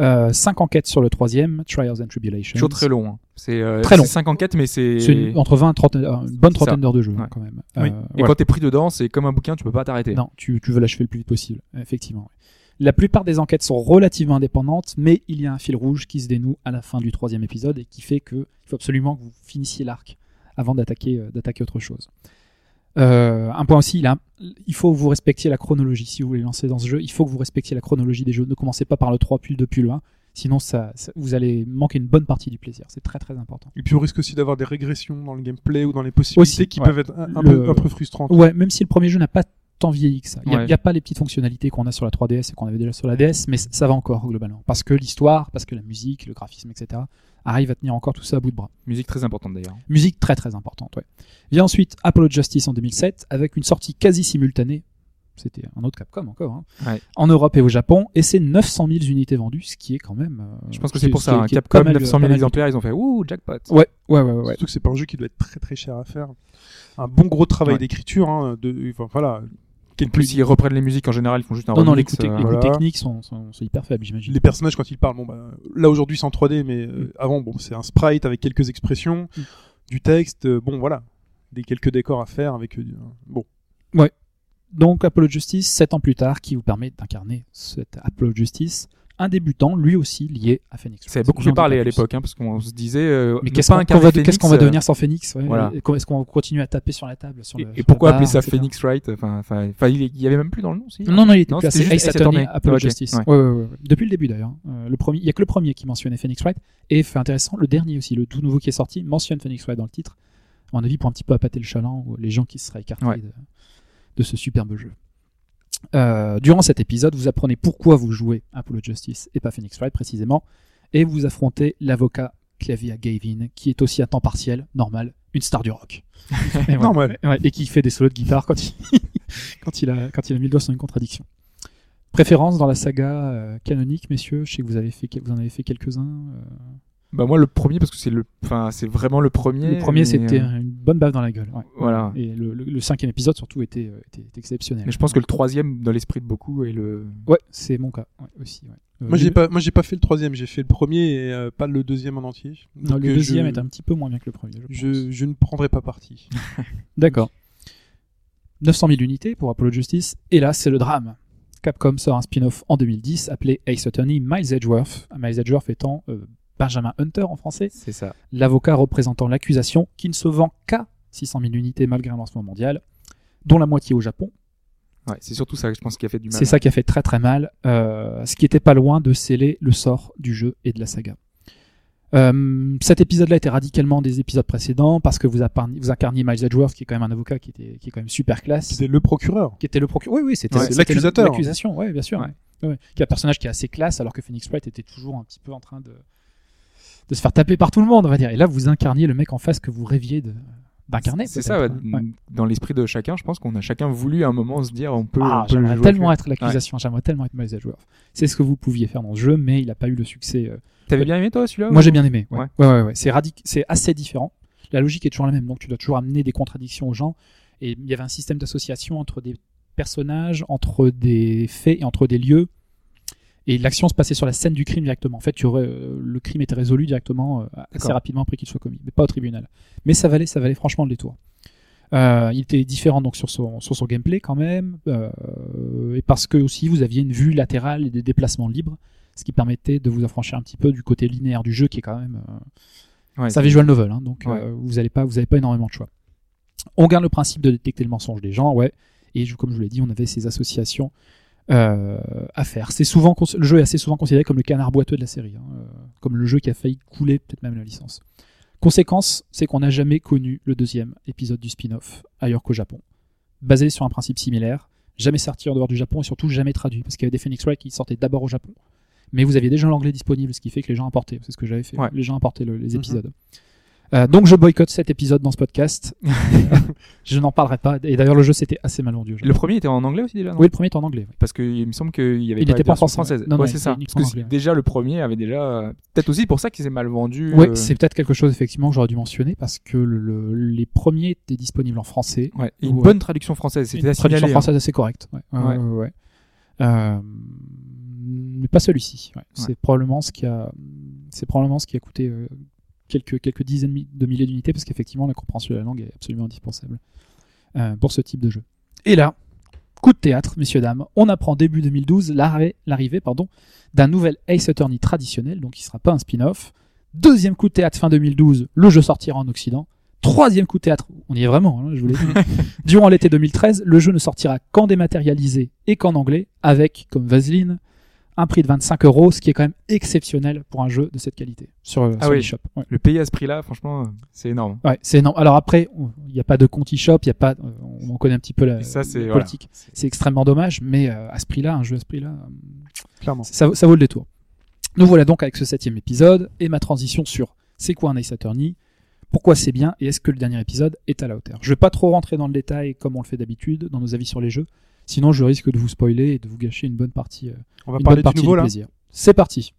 Euh, cinq enquêtes sur le troisième, Trials and Tribulations. Toujours très long. hein. C'est euh, Très long. c'est 5 enquêtes, mais c'est. Entre 20 et 30, euh, une bonne trentaine d'heures de jeu, Ouais. quand même. Oui. Euh, Et voilà. quand t'es pris dedans, c'est comme un bouquin, tu peux pas t'arrêter. Non, tu, tu veux l'achever le plus vite possible, effectivement. La plupart des enquêtes sont relativement indépendantes, mais il y a un fil rouge qui se dénoue à la fin du troisième épisode et qui fait que il faut absolument que vous finissiez l'arc avant d'attaquer euh, d'attaquer autre chose. Euh, un point aussi, il, a un- il faut que vous respectiez la chronologie. Si vous voulez lancer dans ce jeu, il faut que vous respectiez la chronologie des jeux. Ne commencez pas par le 3 puis le 2 puis le 1. Sinon, ça, ça- vous allez manquer une bonne partie du plaisir. C'est très très important. Et puis on risque aussi d'avoir des régressions dans le gameplay ou dans les possibilités Aussi, qui ouais. peuvent être un, un Le- peu, un peu frustrantes. Ouais, même si le premier jeu n'a pas tant vieilli que ça. Il n'y a, Ouais. pas les petites fonctionnalités qu'on a sur la 3DS et qu'on avait déjà sur la DS, mais ça va encore globalement. Parce que l'histoire, parce que la musique, le graphisme, etc. arrive à tenir encore tout ça à bout de bras. Musique très importante d'ailleurs. Musique très très importante, ouais. Vient ensuite Apollo Justice en 2007 avec une sortie quasi simultanée. C'était un autre Capcom encore, hein, Ouais. en Europe et au Japon, et c'est 900 000 unités vendues, ce qui est quand même. euh, Je pense que c'est pour ça. hein. qui Capcom, pas mal- 900 pas 000 mal exemplaires, ils ont fait ouh jackpot. Ouais, ouais, ouais, ouais. ouais. Surtout que c'est pas un jeu qui doit être très très cher à faire. Un bon gros travail Ouais. d'écriture, hein, de, enfin, voilà. En plus, ils reprennent les musiques en général, ils font juste un Non, non, les coups, euh, les coups voilà. techniques sont, sont- sont hyper faibles, j'imagine. Les personnages quand ils parlent, bon bah là aujourd'hui c'est en 3D, mais euh, Mm. avant bon c'est un sprite avec quelques expressions, Mm. du texte, euh, bon voilà, des quelques décors à faire avec bon. Donc Apollo Justice, 7 ans plus tard, qui vous permet d'incarner cet Apollo Justice, un débutant, lui aussi lié à Phoenix. Ça a Wright. beaucoup fait parler à l'époque, hein, parce qu'on se disait. euh, Mais qu'est-ce qu'on va, euh, devenir sans Phoenix ouais, voilà. Est-ce qu'on continue à taper sur la table sur Et, le, et sur pourquoi appeler ça. Phoenix Wright? Enfin, enfin, il y avait même plus dans le nom, si. Non, non, il était Non, plus assez Ace Attorney. Apollo Ok, Justice. ouais. Ouais. Depuis le début d'ailleurs. Euh, le premier, il y a que le premier qui mentionnait Phoenix Wright et fait intéressant, le dernier aussi, le tout nouveau qui est sorti mentionne Phoenix Wright dans le titre. À mon avis, pour un petit peu appâter le chaland ou les gens qui seraient écartés de ce superbe jeu. Euh, durant cet épisode, vous apprenez pourquoi vous jouez Apollo Justice et pas Phoenix Wright précisément, et vous affrontez l'avocat Clavia Gavin, qui est aussi à temps partiel, normal, une star du rock. Et ouais. Normal. Ouais, et qui fait des solos de guitare quand il, quand il, a, quand il a mis le doigt sur une contradiction. Préférence dans la saga euh, canonique, messieurs Je sais que vous, avez fait, vous en avez fait quelques-uns. euh. Bah moi le premier parce que c'est le, enfin c'est vraiment le premier. le premier, c'était euh, une bonne baffe dans la gueule. ouais. Voilà. Et le, le- le cinquième épisode, surtout, était, euh, était, était exceptionnel. Mais je pense que le troisième, dans l'esprit de beaucoup, est le. Ouais, c'est mon cas ouais, aussi. ouais. Euh, Moi j'ai pas, moi j'ai pas fait le troisième, j'ai fait le premier et euh, pas le deuxième en entier. non, le deuxième je, est un petit peu moins bien que le premier. je pense. je, je ne prendrai pas parti. D'accord. 900 000 unités pour Apollo Justice. Et là, c'est le drame. Capcom sort un spin-off en 2010 appelé Ace Attorney Miles Edgeworth. Miles Edgeworth étant euh, Benjamin Hunter en français, C'est ça. l'avocat représentant l'accusation qui ne se vend qu'à 600 000 unités malgré un lancement mondial, dont la moitié au Japon. Ouais, c'est surtout ça, je pense, qui a fait du mal. C'est ça qui a fait très très mal, euh, ce qui était pas loin de sceller le sort du jeu et de la saga. Euh, cet épisode-là était radicalement des épisodes précédents parce que vous, vous incarniez Miles Edgeworth, qui est quand même un avocat qui, était, qui est quand même super classe. C'était le procureur. qui était le procureur. Oui, oui, c'était Ouais, l'accusateur. L'accusation, ouais, bien sûr. Ouais. Ouais, ouais. Qui est un personnage qui est assez classe, alors que Phoenix Wright était toujours un petit peu en train de, de se faire taper par tout le monde, on va dire. Et là, vous incarniez le mec en face que vous rêviez de d'incarner. C'est ça, ouais. Ouais. dans l'esprit de chacun, je pense qu'on a chacun voulu à un moment se dire on peut. Ah, peut j'aimerais tellement être l'accusation, j'aimerais tellement être Miles Edgeworth. C'est ce que vous pouviez faire dans ce jeu, mais il n'a pas eu le succès. euh. T'avais bien aimé toi celui-là Moi, ou- j'ai bien aimé. Ouais, Ouais. ouais, ouais. ouais. C'est radic... c'est assez différent. La logique est toujours la même, donc tu dois toujours amener des contradictions aux gens. Et il y avait un système d'association entre des personnages, entre des faits et entre des lieux. Et l'action se passait sur la scène du crime directement. En fait, tu aurais, euh, le crime était résolu directement euh, assez rapidement après qu'il soit commis, mais pas au tribunal. Mais ça valait, ça valait franchement le détour. Euh, il était différent donc sur son, sur son gameplay quand même, euh, et parce que aussi vous aviez une vue latérale et des déplacements libres, ce qui permettait de vous affranchir un petit peu du côté linéaire du jeu qui est quand même euh, Ouais, un visual novel, hein, donc Ouais. vous n'avez pas, vous avez pas énormément de choix. On garde le principe de détecter le mensonge des gens, ouais. Et je- comme je vous l'ai dit, on avait ces associations euh, à faire. C'est souvent, le jeu est assez souvent considéré comme le canard boiteux de la série, hein, euh, comme le jeu qui a failli couler peut-être même la licence. Conséquence, c'est qu'on n'a jamais connu le deuxième épisode du spin-off ailleurs qu'au Japon, basé sur un principe similaire, jamais sorti en dehors du Japon et surtout jamais traduit, parce qu'il y avait des Phoenix Wright qui sortaient d'abord au Japon. Mais vous aviez déjà l'anglais disponible, ce qui fait que les gens importaient. C'est ce que j'avais fait. Ouais. Les gens importaient le- les Mhm. épisodes. Euh, donc je boycotte cet épisode dans ce podcast. je n'en parlerai pas. Et d'ailleurs le jeu c'était assez mal vendu. Le premier était en anglais aussi déjà Oui, le premier est en anglais. oui. Parce qu'il me semble qu'il y avait Il pas était pas en français, française. Non, non, ouais, il c'est était ça. uniquement Parce que déjà le premier avait déjà. Peut-être aussi pour ça qu'il s'est mal vendu. Oui, euh, c'est peut-être quelque chose effectivement que j'aurais dû mentionner parce que le- le- les premiers étaient disponibles en français. Ouais, et une Ouais. bonne traduction française. Une à traduction signaler, hein. française assez correcte. Ouais. Ouais, Ouais. ouais, ouais. Euh, mais pas celui-ci. ouais. C'est probablement ce qui a, c'est probablement ce qui a coûté euh, quelques quelques dizaines de milliers d'unités parce qu'effectivement la compréhension de la langue est absolument indispensable euh, pour ce type de jeu. Et là, coup de théâtre, messieurs dames, on apprend début 2012 l'arrivée, pardon d'un nouvel Ace Attorney traditionnel, donc qui sera pas un spin-off. Deuxième coup de théâtre fin 2012, le jeu sortira en Occident. Troisième coup de théâtre, on y est vraiment, hein, je vous l'ai dit. Durant l'été 2013, le jeu ne sortira qu'en dématérialisé et qu'en anglais, avec, comme Vaseline, un prix de 25 euros, ce qui est quand même exceptionnel pour un jeu de cette qualité sur, Ah sur oui. l'eShop. Ouais. Le payer à ce prix-là, franchement, euh, c'est énorme. Ouais, c'est énorme. Alors après, on- il n'y a pas de compte eShop, il y a pas, euh, on connaît un petit peu la, ça, voilà. politique. C'est extrêmement dommage, mais euh, à ce prix-là, un jeu à ce prix-là, euh, Clairement. ça, ça vaut le détour. Nous voilà donc avec ce septième épisode et ma transition sur c'est quoi un Ace Attorney, pourquoi c'est bien et est-ce que le dernier épisode est à la hauteur. Je vais pas trop rentrer dans le détail comme on le fait d'habitude dans nos avis sur les jeux, sinon je risque de vous spoiler et de vous gâcher une bonne partie, euh, On va parler du nouveau là. C'est parti.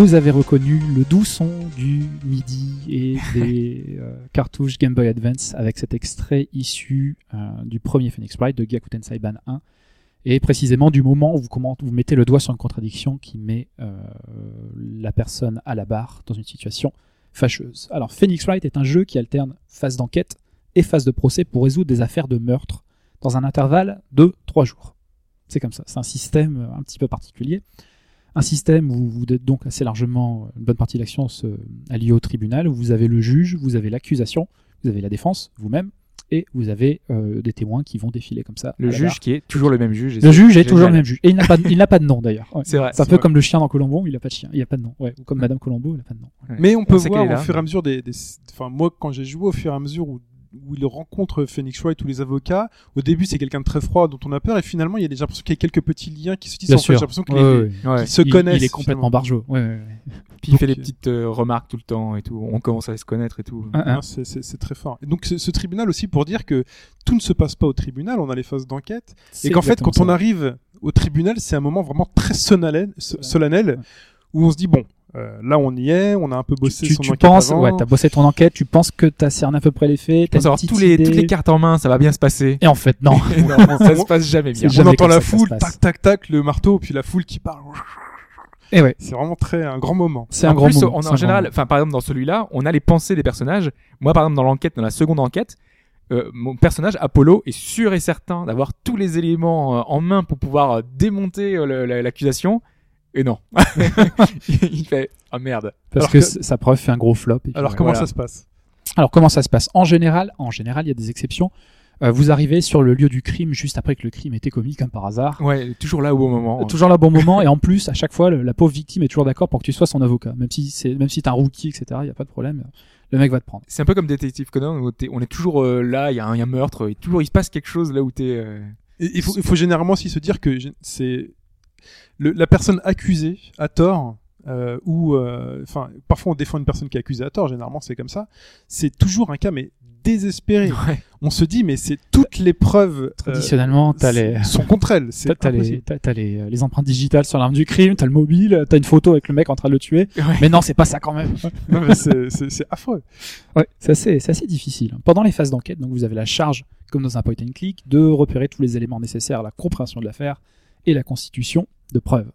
Vous avez reconnu le doux son du MIDI et des euh, cartouches Game Boy Advance avec cet extrait issu euh, du premier Phoenix Wright de Gyakuten Saiban 1 et précisément du moment où vous, comment- vous mettez le doigt sur une contradiction qui met euh, la personne à la barre dans une situation fâcheuse. Alors Phoenix Wright est un jeu qui alterne phase d'enquête et phase de procès pour résoudre des affaires de meurtre dans un intervalle de 3 jours. C'est comme ça, c'est un système un petit peu particulier un système où vous êtes donc assez largement, une bonne partie de l'action se allie au tribunal, où vous avez le juge, vous avez l'accusation, vous avez la défense, vous-même, et vous avez euh, des témoins qui vont défiler comme ça. Le juge barre. qui est toujours le même juge. Le juge est toujours le même juge. Et il n'a pas, il n'a pas de nom d'ailleurs. Ouais. C'est vrai. C'est un peu vrai. comme le chien dans Colombo, il n'a pas de chien, il n'a pas de nom. Ouais. Ou comme Madame Colombo, il n'a pas de nom. Ouais. Mais on peut voir au fur et à mesure des, des- enfin moi quand j'ai joué au fur et à mesure où, où il rencontre Phoenix Wright ou les avocats, au début c'est quelqu'un de très froid dont on a peur et finalement il y a déjà l'impression qu'il y a quelques petits liens qui se disent. En fait. J'ai l'impression Ouais, ouais, ouais. Qu'ils se Il- connaissent. Il, est complètement barjot. Ouais, ouais, ouais. Puis il fait des petites euh, remarques tout le temps et tout. On commence à se connaître et tout. Ah, ah. C'est- très fort. Et donc ce, ce tribunal aussi pour dire que tout ne se passe pas au tribunal, on a les phases d'enquête et qu'en fait quand on arrive au tribunal c'est un moment vraiment très solennel, so- solennel Ouais. où on se dit bon euh, là on y est, on a un peu bossé tu, son tu enquête penses, avant. ouais, t'as bossé ton enquête, tu penses que t'as cerné à peu près les faits, t'as tous les, idée. toutes les cartes en main, ça va bien se passer. Et en fait, non. non, ça se passe jamais bien. On entend la foule, tac tac tac, le marteau, puis la foule qui parle. Et ouais, C'est vraiment très un grand moment. c'est un grand plus, moment. on- en général, enfin par exemple dans celui-là, on a les pensées des personnages. Moi, par exemple, dans l'enquête, dans la seconde enquête, euh, mon personnage Apollo est sûr et certain d'avoir tous les éléments euh, en main pour pouvoir euh, démonter euh, l'accusation. Et non, il fait ah merde. parce alors que, sa preuve fait un gros flop. et Alors comment voilà. ça se passe? Alors comment ça se passe? En général, en général, il y a des exceptions. Euh, vous arrivez sur le lieu du crime juste après que le crime était commis, comme par hasard. Ouais, toujours là au bon moment. Euh, Toujours là au bon moment et en plus à chaque fois le- la pauvre victime est toujours d'accord pour que tu sois son avocat même si c'est même si t'es un rookie etc il y a pas de problème le mec va te prendre C'est un peu comme Détective Conan où t'es- on est toujours euh, là, il y, a un il y a un meurtre, et toujours il se passe quelque chose là où t'es. euh, Il faut, il faut généralement aussi se dire que c'est le- la personne accusée à tort. euh, ou euh, enfin parfois on défend une personne qui est accusée à tort généralement c'est comme ça c'est toujours un cas mais désespéré Ouais. on se dit mais c'est toutes les preuves euh, traditionnellement t'as les sont contre elle t'as, les t'as, les, les empreintes digitales sur l'arme du crime t'as le mobile t'as une photo avec le mec en train de le tuer Ouais. mais non c'est pas ça quand même c'est- affreux ouais c'est assez c'est assez difficile pendant les phases d'enquête donc vous avez la charge comme dans un point and click de repérer tous les éléments nécessaires à la compréhension de l'affaire et la constitution de preuves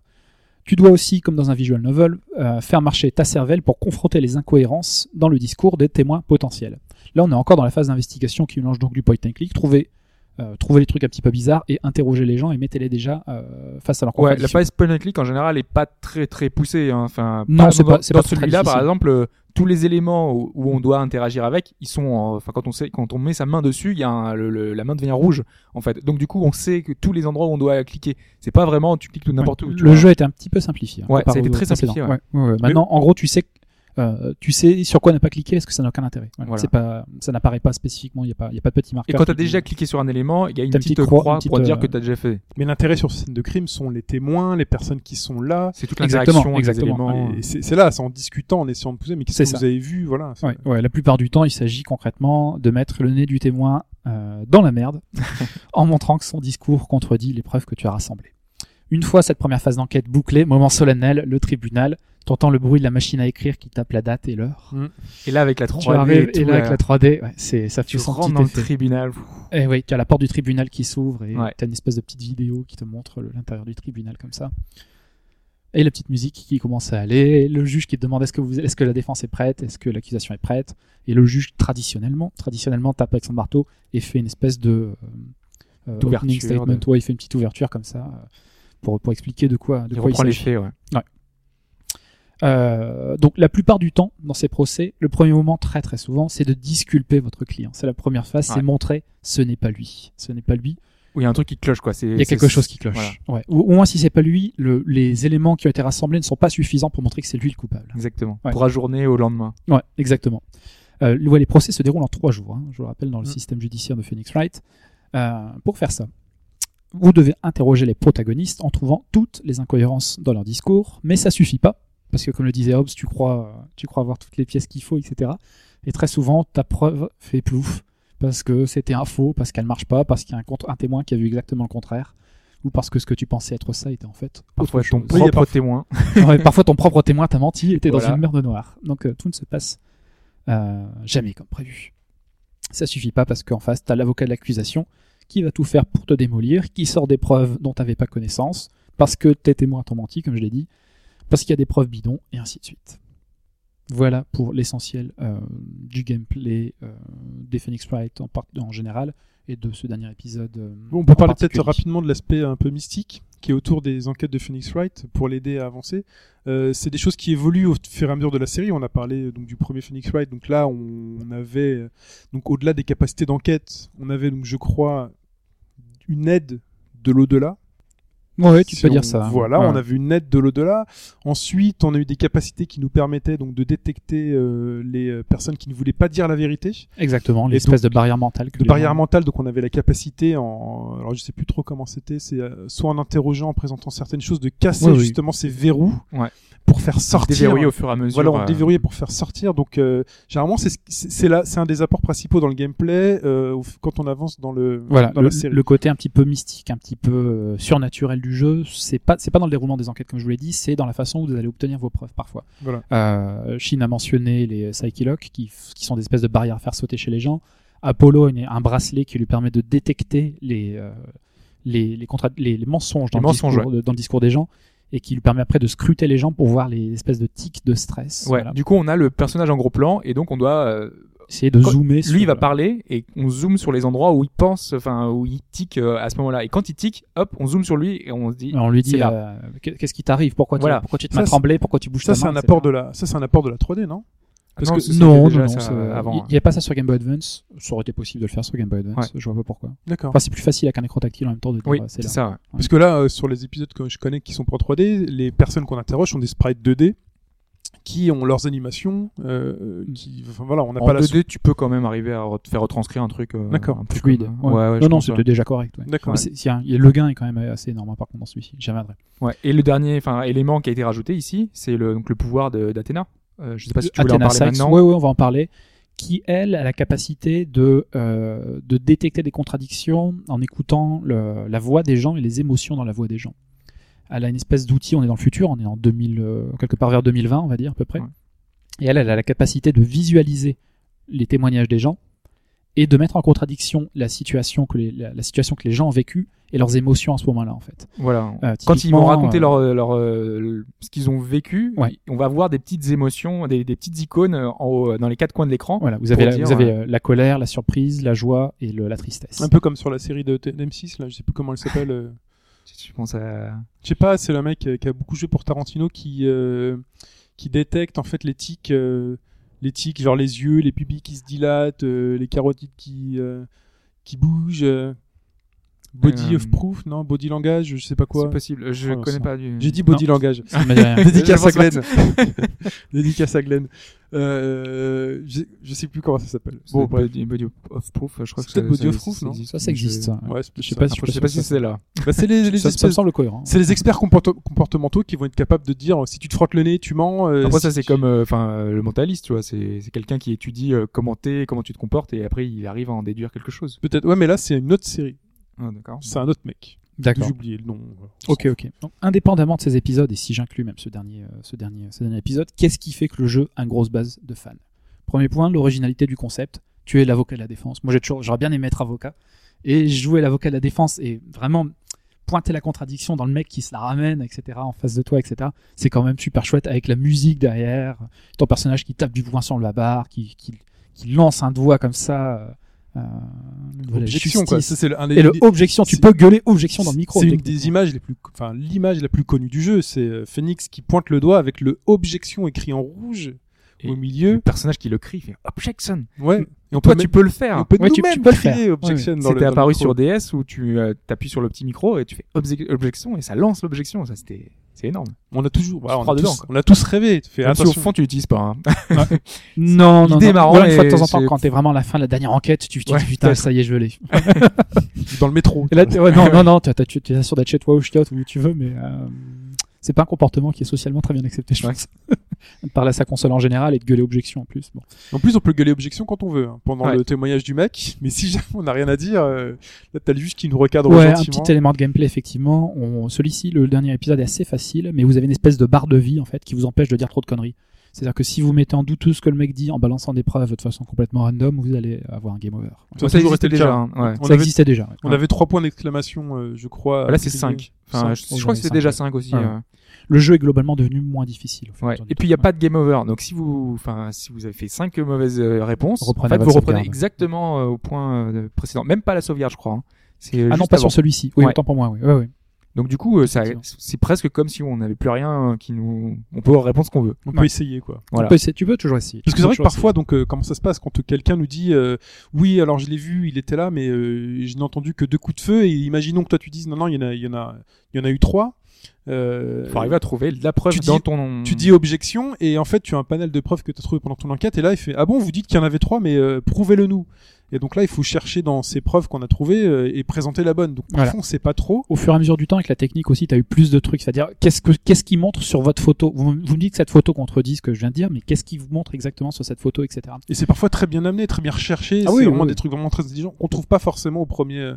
Tu dois aussi, comme dans un visual novel, euh, faire marcher ta cervelle pour confronter les incohérences dans le discours des témoins potentiels. Là, on est encore dans la phase d'investigation qui mélange donc du point and click, trouver, euh, trouver les trucs un petit peu bizarres et interroger les gens et mettez-les déjà euh, face à leur Ouais, la phase point and click en général est pas très très poussée. hein. Enfin, Non, c'est pas- dans celui-là, par exemple, euh, tous les éléments où, où on doit interagir avec, ils sont, en- enfin, quand on sait, quand on met sa main dessus, il y a un- le- le- la main devient rouge, en fait. Donc du coup, on sait que tous les endroits où on doit cliquer, c'est pas vraiment tu cliques tout n'importe Ouais, où. tu Le vois. jeu était un petit peu simplifié. hein, Ouais, ça a été très simplifié, ouais. Ouais, ouais, ouais. Maintenant, en gros, tu sais, euh, tu sais sur quoi ne pas cliquer, parce que ça n'a aucun intérêt. Voilà. Voilà. C'est pas, ça n'apparaît pas spécifiquement. Il n'y a pas, y a pas de petit marqueur. Et quand t'as qui dit- déjà cliqué sur un élément, il y a une petite, petite croix, croix, une petite, pour dire euh, que t'as déjà fait. Mais l'intérêt sur ces scènes de crime sont les témoins, les personnes qui sont là. C'est toute Exactement, l'interaction exactement. c'est là, c'est en discutant, en essayant de pousser. Mais qu'est-ce C'est que ça. vous avez vu Voilà. ouais, la plupart du temps, il s'agit concrètement de mettre le nez du témoin euh, dans la merde en montrant que son discours contredit les preuves que tu as rassemblées. Une fois cette première phase d'enquête bouclée, moment solennel, le tribunal, t'entends le bruit de la machine à écrire qui tape la date et l'heure. Et là, avec la Tu 3D, arrives, tout, et là, avec la 3D, ouais, c'est, ça tu rentres dans le tribunal. Et oui, tu as la porte du tribunal qui s'ouvre et Ouais. tu as une espèce de petite vidéo qui te montre l'intérieur du tribunal comme ça. Et la petite musique qui commence à aller, le juge qui te demande est-ce que, vous, est-ce que la défense est prête, est-ce que l'accusation est prête, et le juge traditionnellement, traditionnellement tape avec son marteau et fait une espèce de euh, euh, opening statement, de- ouais, il fait une petite ouverture comme ça euh, pour, pour expliquer de quoi, de Il quoi il reprend les faits, ouais. Euh, donc la plupart du temps dans ces procès, le premier moment très très souvent, c'est de disculper votre client. C'est la première phase, Ouais. c'est montrer ce n'est pas lui, ce n'est pas lui. Où il y a un truc qui cloche, quoi. C'est- Il y a quelque chose qui cloche. Voilà. Ouais. Ou au moins si c'est pas lui, le- les éléments qui ont été rassemblés ne sont pas suffisants pour montrer que c'est lui le coupable. Exactement. Ouais. Pour ajourner au lendemain. Ouais, exactement. Euh, les procès se déroulent en trois jours. hein, je le rappelle dans le Mm. système judiciaire de Phoenix Wright. Euh, pour faire ça, vous devez interroger les protagonistes en trouvant toutes les incohérences dans leur discours, mais ça suffit pas parce que comme le disait Hobbes, tu crois, tu crois avoir toutes les pièces qu'il faut, etc. Et très souvent, ta preuve fait plouf parce que c'était un faux, parce qu'elle marche pas, parce qu'il y a un, contre- un témoin qui a vu exactement le contraire, ou parce que ce que tu pensais être ça était en fait Parfois, autre ton chose. Propre parfois- témoin. Ouais, parfois ton propre témoin t'a menti et t'es dans une merde noire. Donc euh, tout ne se passe euh, jamais comme prévu. Ça suffit pas parce qu'en face, t'as l'avocat de l'accusation qui va tout faire pour te démolir, qui sort des preuves dont t'avais pas connaissance, parce que tes témoins t'ont menti, comme je l'ai dit, parce qu'il y a des preuves bidons, et ainsi de suite. Voilà pour l'essentiel euh, du gameplay euh, des Phoenix Wright en, général et de ce dernier épisode. euh, on peut parler peut-être rapidement de l'aspect un peu mystique qui est autour des enquêtes de Phoenix Wright pour l'aider à avancer. Euh, c'est des choses qui évoluent au fur et à mesure de la série. On a parlé euh, donc du premier Phoenix Wright. Donc là, on, on avait euh, donc au-delà des capacités d'enquête, on avait donc je crois une aide de l'au-delà. Ouais, tu Si peux on- dire ça. Voilà, Ouais. on avait une aide de l'au-delà. Ensuite, on a eu des capacités qui nous permettaient donc de détecter euh, les euh, personnes qui ne voulaient pas dire la vérité. Exactement, l'espèce de barrière mentale. que de barrière gens- mentale, donc on avait la capacité en, alors je sais plus trop comment c'était, c'est euh, soit en interrogeant, en présentant certaines choses, de casser Ouais, oui. justement ces verrous Ouais. pour faire sortir. Déverrouiller au fur et à mesure. Voilà, on euh, déverrouillait pour faire sortir. Donc, euh, généralement, c'est ce- c'est là, c'est un des apports principaux dans le gameplay euh, quand on avance dans le Voilà, dans le, la série. le côté un petit peu mystique, un petit peu euh, surnaturel du jeu, c'est pas c'est pas dans le déroulement des enquêtes comme je vous l'ai dit, c'est dans la façon où vous allez obtenir vos preuves parfois. Voilà. Euh, Shin a mentionné les Psyche-Lock qui, qui sont des espèces de barrières à faire sauter chez les gens. Apollo a un bracelet qui lui permet de détecter les euh, les, les, les, les mensonges, dans, Les le mensonges, discours, de- dans le discours des gens et qui lui permet après de scruter les gens pour voir les espèces de tics de stress. Ouais. Voilà. Du coup, on a le personnage en gros plan et donc on doit. euh, Essayer de Quand- zoomer. lui, sur, il va euh, parler et on zoome sur les endroits où il pense, enfin où il tique euh, à ce moment-là. Et quand il tique, hop, on zoome sur lui et on se dit. on lui dit euh, qu'est-ce qui t'arrive? Pourquoi, tu- Voilà. pourquoi tu te mets trembler? Pourquoi tu bouges Ça, ta c'est main, un apport de la, ça, c'est un apport de la 3D, non? Parce non, que- Non, non, il n'y avait pas ça sur Game Boy Advance. Ça aurait été possible de le faire sur Game Boy Advance. Je vois pas pourquoi. D'accord. Enfin, c'est plus facile avec un écran tactile en même temps de dire Oui, euh, c'est là. ça. ouais. Parce que là, euh, sur les épisodes que je connais qui sont en 3D, les personnes qu'on interroge sont des sprites 2D qui ont leurs animations. euh, qui, enfin, voilà, on n'a En pas la 2D, tu peux quand même arriver à re- faire retranscrire un truc. euh, D'accord. un peu Fluide. comme, Ouais. euh, ouais, ouais, je non, non, c'était déjà correct. ouais. D'accord. Le gain est quand même assez énorme hein, par contre dans celui-ci. J'y reviendrai. Ouais. Et le dernier, enfin, élément qui a été rajouté ici, c'est le, donc le pouvoir d'Athéna. Euh, je sais pas si tu voulais en parler Sykes, maintenant. ouais, ouais, on va en parler. Qui, elle, a la capacité de, euh, de détecter des contradictions en écoutant le- la voix des gens et les émotions dans la voix des gens. Elle a une espèce d'outil, on est dans le futur, on est en 2000, euh, quelque part vers 2020, on va dire, à peu près. Ouais. Et elle, elle a la capacité de visualiser les témoignages des gens et de mettre en contradiction la situation que les, la, la situation que les gens ont vécue et leurs émotions à ce moment-là, en fait. Voilà. Euh, Quand ils vont raconter euh, leur, leur, euh, ce qu'ils ont vécu, Ouais. on va voir des petites émotions, des, des petites icônes en haut, dans les quatre coins de l'écran. Voilà, vous avez, la, dire, vous avez euh, euh, la colère, la surprise, la joie et le- la tristesse. Un peu comme sur la série de T- M6, là, je sais plus comment elle s'appelle. Euh. Je sais pas, c'est le mec qui a beaucoup joué pour Tarantino qui euh, détecte en fait les tics, euh, les genre les yeux, les pupilles qui se dilatent, euh, les carotides qui bougent. Euh. Body Euh, of proof, non Body langage, je sais pas quoi. C'est possible. Je Oh, connais ça. pas du. J'ai dit body langage. Dit rien. Dédicace à Je Glenn. Dédicace à Glenn. Euh, je, je sais plus comment ça s'appelle. Bon, body, body of proof, je crois C'est que peut-être Body of Proof, non Ça, ça existe. ça. Ouais, c'est Je sais pas Je si sais pas si c'est là. Bah, c'est les, les ça, ça me espèces- semble cohérent. c'est les experts comporte- comportementaux qui vont être capables de dire euh, si tu te frottes le nez, tu mens. euh, Après si ça c'est tu- comme euh, enfin euh, le mentaliste, tu vois, c'est c'est quelqu'un qui étudie euh, comment t'es, comment tu te comportes et après il arrive à en déduire quelque chose. Peut-être. Ouais, mais là c'est une autre série. Ah, d'accord. C'est un autre mec. D'accord. J'ai oublié le nom. Ok, ok. Donc, indépendamment de ces épisodes, et si j'inclus même ce dernier, euh, ce, dernier, ce dernier épisode, qu'est-ce qui fait que le jeu a une grosse base de fans? Premier point, l'originalité du concept. Tu es l'avocat de la défense. Moi, j'ai toujours, j'aurais bien aimé être avocat. Et jouer l'avocat de la défense et vraiment pointer la contradiction dans le mec qui se la ramène, etc., en face de toi, etc., c'est quand même super chouette avec la musique derrière, ton personnage qui tape du poing sur la barre, qui, qui, qui lance un doigt comme ça. Euh, Objection, quoi. justice. C'est le- Et le objection, tu peux gueuler objection dans le micro. C'est une des images les plus, enfin, l'image la plus connue du jeu. C'est euh, Phoenix qui pointe le doigt avec le objection écrit en rouge Et au Le milieu. personnage qui le crie, il fait Objection. Ouais. Et on Toi, peut tu même- peux le faire. on peut Ouais, tu- tu peux le crier faire. objection Ouais, dans le C'était le apparu micro. sur DS où tu euh, appuies sur le petit micro et tu fais obje- objection et ça lance l'objection. Ça, c'était, c'est énorme. On a toujours, voilà, on, a dedans, tous, on a tous rêvé. Fais Même si au attention. fond, tu l'utilises pas. hein. Non, non, L'idée non. est marrante, Voilà, une fois de temps en temps, c'est- quand t'es vraiment à la fin de la dernière enquête, tu te Ouais, dis putain, ça y est, je l'ai. dans le métro. Et là, ouais, non, non, non, t'as- t'as- tu es sûr d'être chez toi ou chiotte où tu veux, mais euh, c'est pas un comportement qui est socialement très bien accepté, je Ouais. pense. De parler à sa console en général et de gueuler objection en plus. Bon. En plus, on peut gueuler objection quand on veut, hein, pendant Ouais. le témoignage du mec. Mais si jamais on n'a rien à dire, euh, là, t'as le juge qui nous recadre Ouais, un petit élément de gameplay, effectivement. On, celui-ci, le dernier épisode est assez facile, mais vous avez une espèce de barre de vie, en fait, qui vous empêche de dire trop de conneries. C'est-à-dire que si vous mettez en doute tout ce que le mec dit en balançant des preuves de façon complètement random, vous allez avoir un game over. Ça existait déjà. hein, ouais. On Ça avait, existait déjà. ouais. on avait trois points d'exclamation, euh, je crois. Là, c'est criés. 5. Enfin, Cinq. je, je crois que cinq, déjà ouais. 5 aussi. Ouais. Le jeu est globalement devenu moins difficile. et Ouais. puis il n'y a pas de game over. Donc si vous, enfin, si vous avez fait 5 mauvaises euh, réponses, Reprenez en fait, vous reprenez sauvegarde. exactement euh, au point euh, précédent. Même pas la sauvegarde, je crois. hein. C'est Ah non, pas avant. sur celui-ci. Oui, Ouais. autant pour moi, oui. Ouais, ouais. Donc du coup, euh, ça, c'est presque comme si on n'avait plus rien euh, qui nous, on peut répondre ce qu'on veut. On Ouais. peut essayer, quoi. Voilà. Tu, peux essayer- tu peux toujours essayer. Parce que c'est vrai que parfois, donc, euh, comment ça se passe quand quelqu'un nous dit euh, oui, alors je l'ai vu, il était là, mais euh, je n'ai entendu que deux coups de feu. Et imaginons que toi tu dises non, non, il y en a, il y en a, il y en a eu trois. Euh, faut arriver à trouver de la preuve tu dis- dans ton. tu dis objection et en fait tu as un panel de preuves que tu as trouvé pendant ton enquête et là il fait ah bon vous dites qu'il y en avait trois mais euh, prouvez-le nous et donc là il faut chercher dans ces preuves qu'on a trouvées euh, et présenter la bonne donc Voilà. parfois on sait pas trop au fur et à mesure du temps avec la technique aussi, tu as eu plus de trucs. C'est-à-dire, qu'est-ce que qu'est-ce qui montre sur votre photo? Vous, vous me dites que cette photo contredit ce que je viens de dire, mais qu'est-ce qui vous montre exactement sur cette photo, etc. et c'est parfois très bien amené très bien recherché Ah c'est oui, vraiment oui, des trucs vraiment très intelligents qu'on trouve pas forcément au premier euh,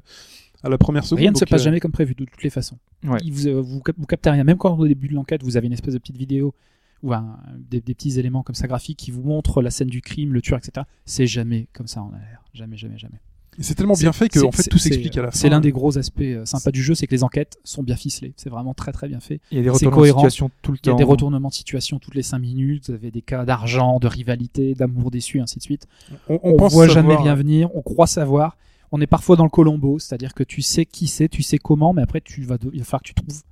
à la première seconde Rien ne se passe euh, jamais comme prévu de toutes les façons. Ouais. Il Vous, euh, vous, cap- vous captez rien. Même quand au début de l'enquête, vous avez une espèce de petite vidéo ou un- des, des petits éléments comme ça graphiques qui vous montrent la scène du crime, le tueur, etc. C'est jamais comme ça en a l'air. Jamais, jamais, jamais. et c'est tellement bien fait que en fait tout s'explique à la fin C'est l'un des gros aspects euh, sympas du jeu, c'est que les enquêtes sont bien ficelées. C'est vraiment très très bien fait. Il y a des retournements de situation tout le Il y a temps. des retournements de situation toutes les 5 minutes, vous avez des cas d'argent, de rivalité, d'amour déçu, ainsi de suite. on, On, pense voit savoir- jamais rien venir, on croit savoir. On est parfois dans le colombo, c'est-à-dire que tu sais qui c'est, tu sais comment, mais après tu vas, de- il va falloir que tu trouves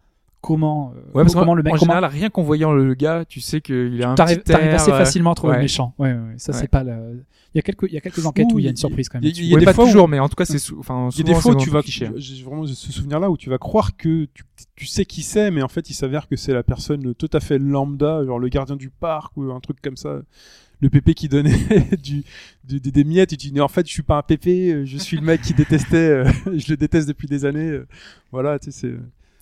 comment, euh, Ouais, parce comment le mec, en comment général, rien qu'en voyant le gars, tu sais qu'il a un t'arrives, assez euh, facilement à trouver ouais. le méchant. Ouais, ouais, ouais. ça Ouais. c'est pas le... Il y a quelques, il y a quelques enquêtes où il y a une surprise quand même. il y a- y des pas fois où- toujours, mais en tout cas, c'est sou- enfin, Il y a des fois où tu vas, j'ai vraiment ce souvenir-là où tu vas croire que tu, tu sais qui c'est, mais en fait il s'avère que c'est la personne tout à fait lambda, genre le gardien du parc ou un truc comme ça. Le pépé qui donnait du, du- des, miettes et tu dis mais en fait je suis pas un pépé, euh, je suis le mec qui détestait, euh, je le déteste depuis des années. euh, Voilà, tu sais,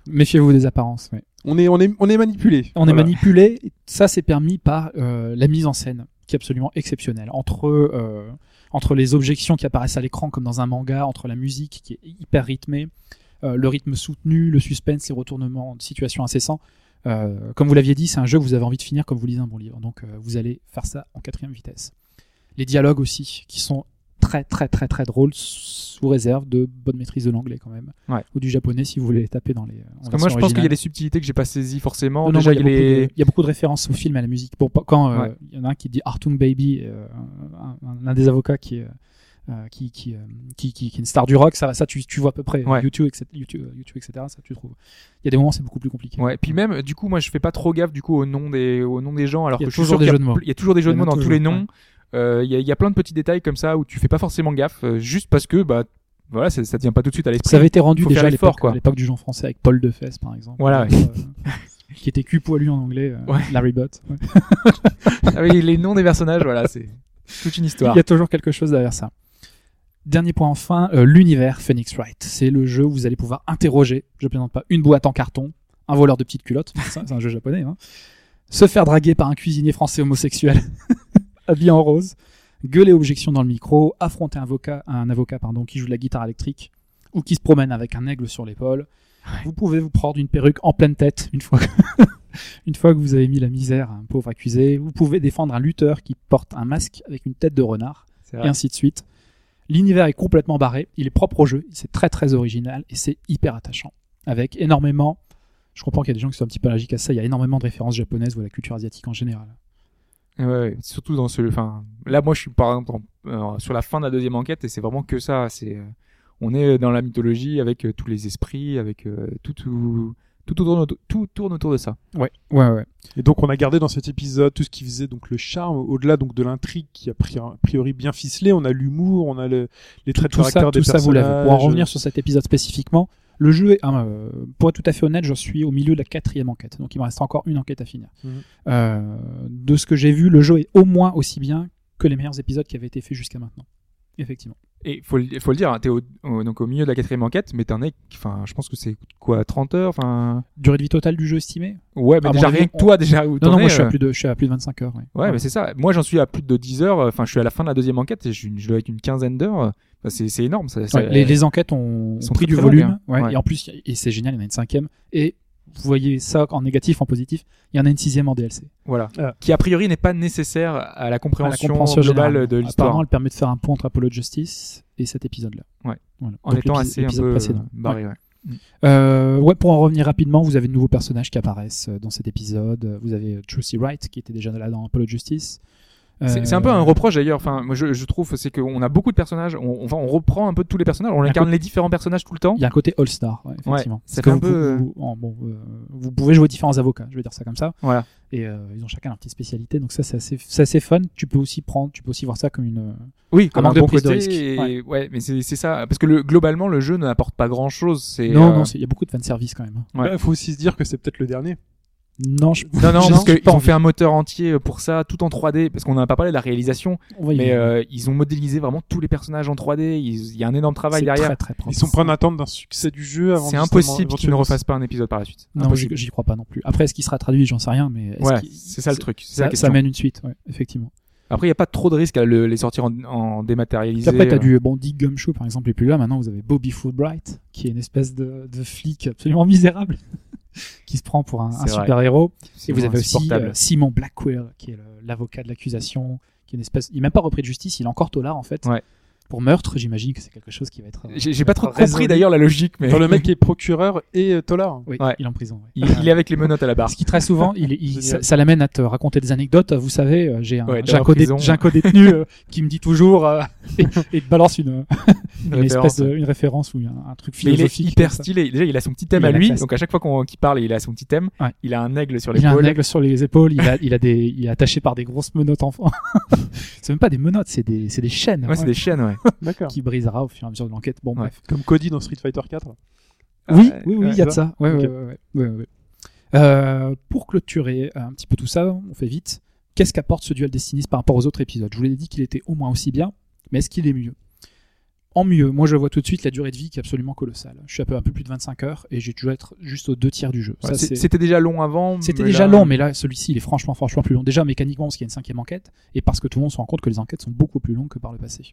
Méfiez-vous des apparences. ouais. on est, on est, on est manipulé. On est manipulé. Ça, c'est permis par euh, la mise en scène, qui est absolument exceptionnelle. Entre, euh, entre les objections qui apparaissent à l'écran, comme dans un manga, entre la musique qui est hyper rythmée, euh, le rythme soutenu, le suspense, les retournements de situation incessants. Euh, comme vous l'aviez dit, c'est un jeu que vous avez envie de finir comme vous lisez un bon livre. Donc, euh, vous allez faire ça en quatrième vitesse. Les dialogues aussi, qui sont très très très très drôles, sous réserve de bonne maîtrise de l'anglais quand même, Ouais. ou du japonais si vous voulez les taper dans les. Parce que moi, je pense qu'il y a des subtilités que j'ai pas saisies forcément. Non, Déjà, il y a beaucoup les. de- il y a beaucoup de références au film et à la musique. Bon, quand euh, Ouais. il y en a un qui dit Artung Baby, un, un- un des avocats qui est euh, qui, qui, euh, qui, qui, qui est une star du rock, ça, ça tu, tu vois à peu près. Ouais. YouTube, etc., YouTube, YouTube, etc., ça tu trouves. Il y a des moments c'est beaucoup plus compliqué. Ouais, puis même, du coup, moi, je fais pas trop gaffe du coup au nom des, au nom des gens, alors Il y a que je suis toujours sûr des qu'il y a jeux de mots. pl- Il y a toujours des jeux de mots dans tous les noms. Euh, Il y, a, y a plein de petits détails comme ça où tu fais pas forcément gaffe, euh, juste parce que bah voilà, ça, ça te vient pas tout de suite à l'esprit. Ça avait été rendu Faut déjà à l'époque, du genre français avec Paul Defesse par exemple. Voilà, Euh, qui était cul poilu en anglais, euh, Ouais. Larry Bott. Ouais. Ah les noms des personnages, voilà, c'est toute une histoire. Il y a toujours quelque chose derrière ça. Dernier point enfin, euh, l'univers Phoenix Wright. C'est le jeu où vous allez pouvoir interroger, je plaisante pas, une boîte en carton, un voleur de petites culottes, c'est un jeu japonais, hein, se faire draguer par un cuisinier français homosexuel habillé en rose, gueuler objection dans le micro, affronter un avocat, un avocat pardon, qui joue de la guitare électrique ou qui se promène avec un aigle sur l'épaule, Vous pouvez vous prendre une perruque en pleine tête une fois que, une fois que vous avez mis la misère à un pauvre accusé. Vous pouvez défendre un lutteur qui porte un masque avec une tête de renard, et ainsi de suite. L'univers est complètement barré, il est propre au jeu, c'est très très original et c'est hyper attachant. Avec énormément, je comprends qu'il y a des gens qui sont un petit peu allergiques à ça, il y a énormément de références japonaises ou à la culture asiatique en général. Ouais, surtout dans ce. Enfin, là, moi, je suis par exemple euh, sur la fin de la deuxième enquête et c'est vraiment que ça. C'est, euh, on est dans la mythologie avec euh, tous les esprits, avec euh, tout, tout, tout, tourne autour, tout tourne autour de ça. Ouais, ouais, ouais. Et donc on a gardé dans cet épisode tout ce qui faisait donc le charme, au-delà donc de l'intrigue qui a pri- a priori bien ficelé. On a l'humour, on a le, les traits de tout ça, caractère des tout ça vous l'avez. personnages. Pour en revenir sur cet épisode spécifiquement, le jeu est, hein, euh, pour être tout à fait honnête, je suis au milieu de la quatrième enquête, donc il me reste encore une enquête à finir. Mhm. Euh, de ce que j'ai vu, le jeu est au moins aussi bien que les meilleurs épisodes qui avaient été faits jusqu'à maintenant. Effectivement. Et faut, faut le dire, hein, t'es au, au- donc au milieu de la quatrième enquête, mais t'en es, enfin, je pense que c'est quoi, 30 heures, enfin. Durée de vie totale du jeu estimée? Ouais, mais mon déjà rien que on- toi, déjà où Non, non, moi je suis, euh, à plus de, je suis à plus de 25 heures. Ouais, Ouais, mais c'est ça. Moi, j'en suis à plus de 10 heures. Enfin, je suis à la fin de la deuxième enquête et je, je dois être une quinzaine d'heures. C'est, c'est énorme. Ça, les, les enquêtes ont, ont pris du volume. longues, hein. Et en plus, et c'est génial, il y en a une cinquième. Et vous voyez ça en négatif, en positif, il y en a une sixième en DLC. Voilà. Ah. Qui a priori n'est pas nécessaire à la À la compréhension, compréhension globale générale. de l'histoire. Apparemment, elle permet de faire un pont entre Apollo Justice et cet épisode-là. Ouais. Voilà. En Donc, étant assez un peu précédent. barré. ouais. Euh, ouais, pour en revenir rapidement, vous avez de nouveaux personnages qui apparaissent euh, dans cet épisode. Vous avez Trucy Wright qui était déjà là dans Apollo Justice. C'est, Euh, un peu un reproche d'ailleurs. Enfin, moi, je, je trouve, c'est qu'on a beaucoup de personnages. On, on, va- on reprend un peu de tous les personnages. On Un incarne les différents personnages tout le temps. Il y a un côté All-Star, ouais, effectivement. Ouais, ça Parce fait que un vous, peu, vous- bon, euh, vous pouvez jouer différents avocats, je vais dire ça comme ça. Voilà. Et euh, ils ont chacun leur petite spécialité, donc ça c'est assez, c'est assez fun. Tu peux aussi prendre, tu peux aussi voir ça comme une. euh, Oui, comme un, de bon prise de risque. et- Ouais. ouais. mais c'est, c'est ça. Parce que le, globalement, le jeu n'apporte pas grand chose. C'est, Non, euh, non, c'est- il y a beaucoup de fanservice quand même. hein. Ouais. Il faut aussi se dire que c'est peut-être le dernier. Non, je, Non, non, je- parce qu'ils ont fait un moteur entier pour ça, tout en 3D, parce qu'on n'a pas parlé de la réalisation, mais euh, ils ont modélisé vraiment tous les personnages en 3D, ils- il y a un énorme travail derrière. Très, très propre. Ils sont pas en attente d'un succès du jeu avant C'est impossible qu'ils ne refassent pas un épisode par la suite. Non, j'y crois pas non plus. Après, est-ce qu'il sera traduit J'en sais rien, mais Ouais, c'est ça le truc, c'est ça Ça, mène une suite, ouais, effectivement. Après, il n'y a pas trop de risque à le- les sortir en, en dématérialisé. Après, t'as euh. du bon Dick Gumshoe, par exemple, et puis là, maintenant, vous avez Bobby Fulbright, qui est une espèce de, de flic absolument misérable, qui se prend pour un, C'est un vrai. super héros. C'est Et vous avez aussi euh, Simon Blackwell, qui est l'avocat de l'accusation, qui est une espèce. Il n'est même pas repris de justice, il est encore tolard en fait. Ouais. Pour meurtre, j'imagine que c'est quelque chose qui va être. euh, J'ai qui pas trop compris d'ailleurs la logique, mais Dans le mec qui est procureur et euh, Tolar. Oui, Ouais. il est en prison. ouais. il, il est avec les menottes à la barre. Parce qu'il très souvent, il, il- ça, ça l'amène à te raconter des anecdotes. Vous savez, euh, j'ai un, Ouais, un codétenu euh, qui me dit toujours euh, et, et te balance une, une, référence. espèce de, une référence ou un, un truc Mais il est philosophique. hyper stylé. Déjà, il a son petit thème Il à lui. Donc à chaque fois qu'il parle, il a son petit thème. Ouais. Il a un aigle sur Il a un l'épaule. aigle sur les épaules. Il a, il a des, il est attaché par des grosses menottes enfants. c'est même pas des menottes, c'est des, c'est des chaînes Ouais, c'est des chiennes, ouais. D'accord. qui brisera au fur et à mesure de l'enquête. Bon, Ouais. bref. Comme Cody dans Street Fighter 4. Oui, Ouais, oui, oui, ouais, il y a de ça. Ouais, ouais, ouais, ouais, ouais, ouais. Euh, pour clôturer un petit peu tout ça, on fait vite. Qu'est-ce qu'apporte ce duel Destinis par rapport aux autres épisodes? Je vous l'ai dit qu'il était au moins aussi bien, mais est-ce qu'il est mieux? En mieux, moi je vois tout de suite la durée de vie qui est absolument colossale. Je suis un peu, un peu plus de 25 heures et j'ai dû être juste aux deux tiers du jeu. Ça, Ouais, c'est- c'est- C'était déjà long avant. C'était déjà là- long, mais là, celui-ci, il est franchement, franchement plus long. Déjà, mécaniquement, parce qu'il y a une cinquième enquête, et parce que tout le monde se rend compte que les enquêtes sont beaucoup plus longues que par le passé.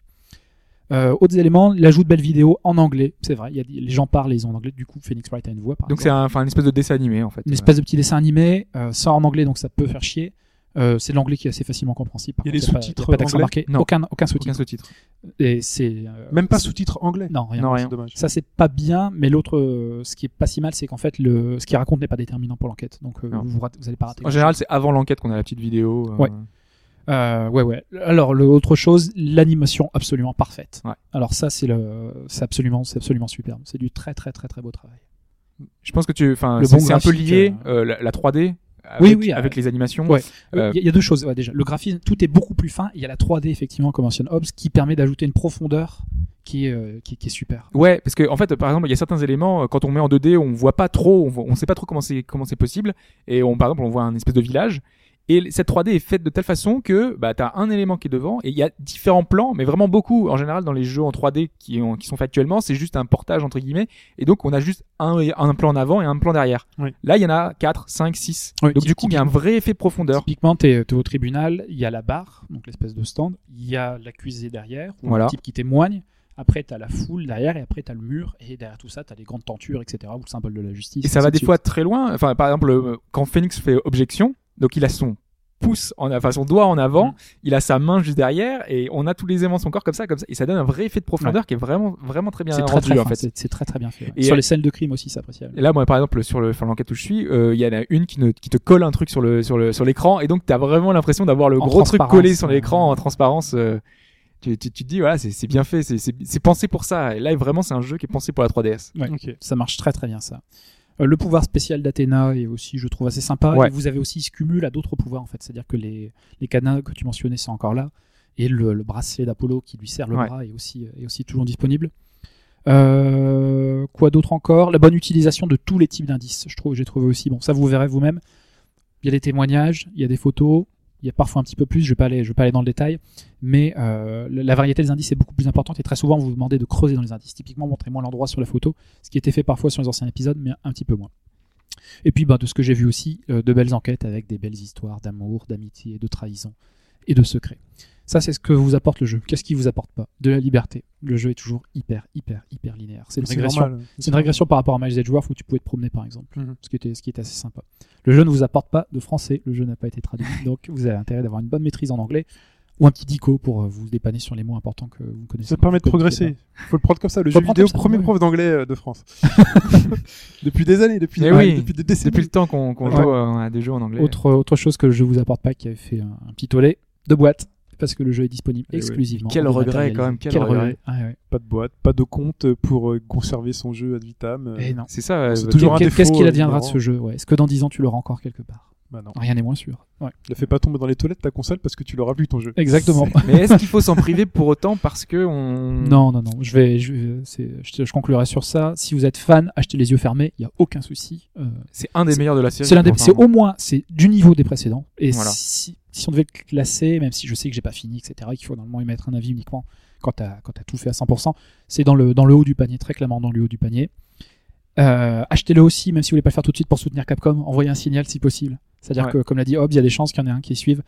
Euh, autres éléments, l'ajout de belles vidéos en anglais, c'est vrai, il y a, les gens parlent, ils ont en anglais, du coup, Phoenix Wright a une voix, par Donc c'est un, une espèce de dessin animé en fait. Une espèce de petit dessin animé, euh, ça en anglais, donc ça peut faire chier. Euh, c'est de l'anglais qui est assez facilement compréhensible. Il y a des sous-titres pas d'accent anglais marqué. Non. Aucun, aucun Aucun sous-titre. sous-titre. Et c'est euh, Même pas sous-titres anglais. Non, rien. Non, rien. C'est dommage. Ça c'est pas bien, mais l'autre, euh, ce qui est pas si mal, c'est qu'en fait le, ce qu'il raconte n'est pas déterminant pour l'enquête, donc euh, vous, vous, allez pas rater. En général, c'est avant l'enquête qu'on a la petite vidéo. euh, Ouais. Euh, ouais, ouais. Alors, l'autre chose, l'animation absolument parfaite. Ouais. Alors ça, c'est le, c'est absolument, c'est absolument superbe. C'est du très, très, très, très beau travail. Je pense que tu, enfin, c'est bon un peu lié euh, euh, la, la 3D. Avec, Oui, oui, avec euh, les animations. ouais. Il Euh, y, a- il y a deux choses. Ouais, déjà, le graphisme, tout est beaucoup plus fin. Il y a la 3D effectivement, comme mentionne Hobbs, qui permet d'ajouter une profondeur qui est, euh, qui, qui est super. Ouais, parce que en fait, par exemple, il y a certains éléments quand on met en 2D, on voit pas trop, on, voit- on sait pas trop comment c'est comment c'est possible, et on par exemple, on voit un espèce de village. Et cette 3D est faite de telle façon que bah, tu as un élément qui est devant et il y a différents plans, mais vraiment beaucoup. En général, dans les jeux en 3D qui, ont- qui sont faits actuellement, c'est juste un portage entre guillemets. Et donc, on a juste un, un plan en avant et un plan derrière. Oui. Là, il y en a 4, 5, 6. Oui, donc, du coup, il y a un vrai effet de profondeur. Typiquement, tu es, au tribunal, il y a la barre, donc l'espèce de stand, il y a l'accusé derrière, ou Voilà. le type qui témoigne. Après, t'as la foule derrière, et après, t'as le mur, et derrière tout ça, t'as les grandes tentures, etc., ou le symbole de la justice. Et ça va de des suite. fois très loin. Enfin, par exemple, euh, quand Phoenix fait objection, donc il a son pouce, en, enfin son doigt en avant, Mm. il a sa main juste derrière, et on a tous les éléments de son corps comme ça, comme ça, et ça donne un vrai effet de profondeur qui est vraiment, vraiment très bien C'est rendu très, très en fin, fait. c'est- c'est très très bien fait. ouais. Et Sur les scènes de crime aussi, c'est appréciable. Et là, moi, par exemple, sur le, sur l'enquête où je suis, euh, il y en a une qui, ne, qui te colle un truc sur le, sur le, sur l'écran, et donc t'as vraiment l'impression d'avoir le En gros truc collé sur l'écran en transparence. euh, tu, tu, tu te dis, voilà, c'est, c'est bien fait, c'est, c'est, c'est pensé pour ça. Et là, vraiment, c'est un jeu qui est pensé pour la 3DS. Ouais. Ok. Ça marche très très bien ça. Euh, le pouvoir spécial d'Athéna est aussi, je trouve, assez sympa. Ouais. Et vous avez aussi ce cumul à d'autres pouvoirs en fait. C'est-à-dire que les, les que tu mentionnais sont encore là. Et le, le bracelet d'Apollo qui lui serre le Ouais. bras est aussi, est aussi toujours disponible. Euh, quoi d'autre encore? La bonne utilisation de tous les types d'indices. Je trouve, j'ai trouvé aussi. Bon, ça vous verrez vous-même. Il y a des témoignages, il y a des photos, il y a parfois un petit peu plus. Je vais vais pas aller dans le détail, mais euh, la variété des indices est beaucoup plus importante et très souvent vous vous demandez de creuser dans les indices. Typiquement, montrez-moi l'endroit sur la photo, ce qui était fait parfois sur les anciens épisodes, mais un petit peu moins. Et puis, bah, de ce que j'ai vu aussi, euh, de belles enquêtes avec des belles histoires d'amour, d'amitié, de trahison et de secrets. Ça, c'est ce que vous apporte le jeu. Qu'est-ce qui vous apporte pas? De la liberté. Le jeu est toujours hyper, hyper, hyper linéaire. C'est une régression. normal. C'est une régression par rapport à Miles Edgeworth où tu pouvais te promener par exemple, Mhm. ce, qui était, ce qui était assez sympa. Le jeu ne vous apporte pas de français, le jeu n'a pas été traduit, donc vous avez intérêt d'avoir une bonne maîtrise en anglais ou un petit dico pour euh, vous dépanner sur les mots importants que vous connaissez Ça permet de progresser. Faut le prendre comme ça. Le jeu vidéo, ça, premier ouais. prof d'anglais euh, de France. depuis des années, depuis, Mais des- oui. depuis des décennies. Depuis le temps qu'on, Ouais. joue à des jeux en anglais. Autre, autre chose que le jeu vous apporte pas qui avait fait un, un petit tollé de boîte parce que le jeu est disponible Eh ouais. exclusivement. Quel regret, quand même, quel regret. Ah ouais. Pas de boîte, pas de compte pour euh, conserver son jeu ad vitam. euh, Eh non. C'est ça. euh, C'est votre- toujours un Qu'est- défaut, Qu'est-ce qu'il adviendra de ce jeu ouais. Est-ce que dans 10 ans tu l'auras encore quelque part? Bah non. Rien n'est moins sûr. Ouais. Ne fais pas tomber dans les toilettes ta console parce que tu l'auras plus ton jeu. Exactement. Mais est-ce qu'il faut s'en priver pour autant parce que on... Non, non, non. Je vais, je, je, je conclurai sur ça. Si vous êtes fan, achetez les yeux fermés. Il y a aucun souci. Euh, C'est un des meilleurs de la série. c'est l'un des, c'est au moins, c'est du niveau des précédents. Et Voilà. si, si on devait le classer, même si je sais que j'ai pas fini, etc., qu'il faut normalement y mettre un avis uniquement quand t'as, quand t'as tout fait à 100%, c'est dans le, dans le haut du panier, très clairement dans le haut du panier. Euh, achetez-le aussi, même si vous voulez pas le faire tout de suite pour soutenir Capcom, envoyez un signal si possible. C'est-à-dire Ouais. que, comme l'a dit Hobbs, il y a des chances qu'il y en ait un qui suive.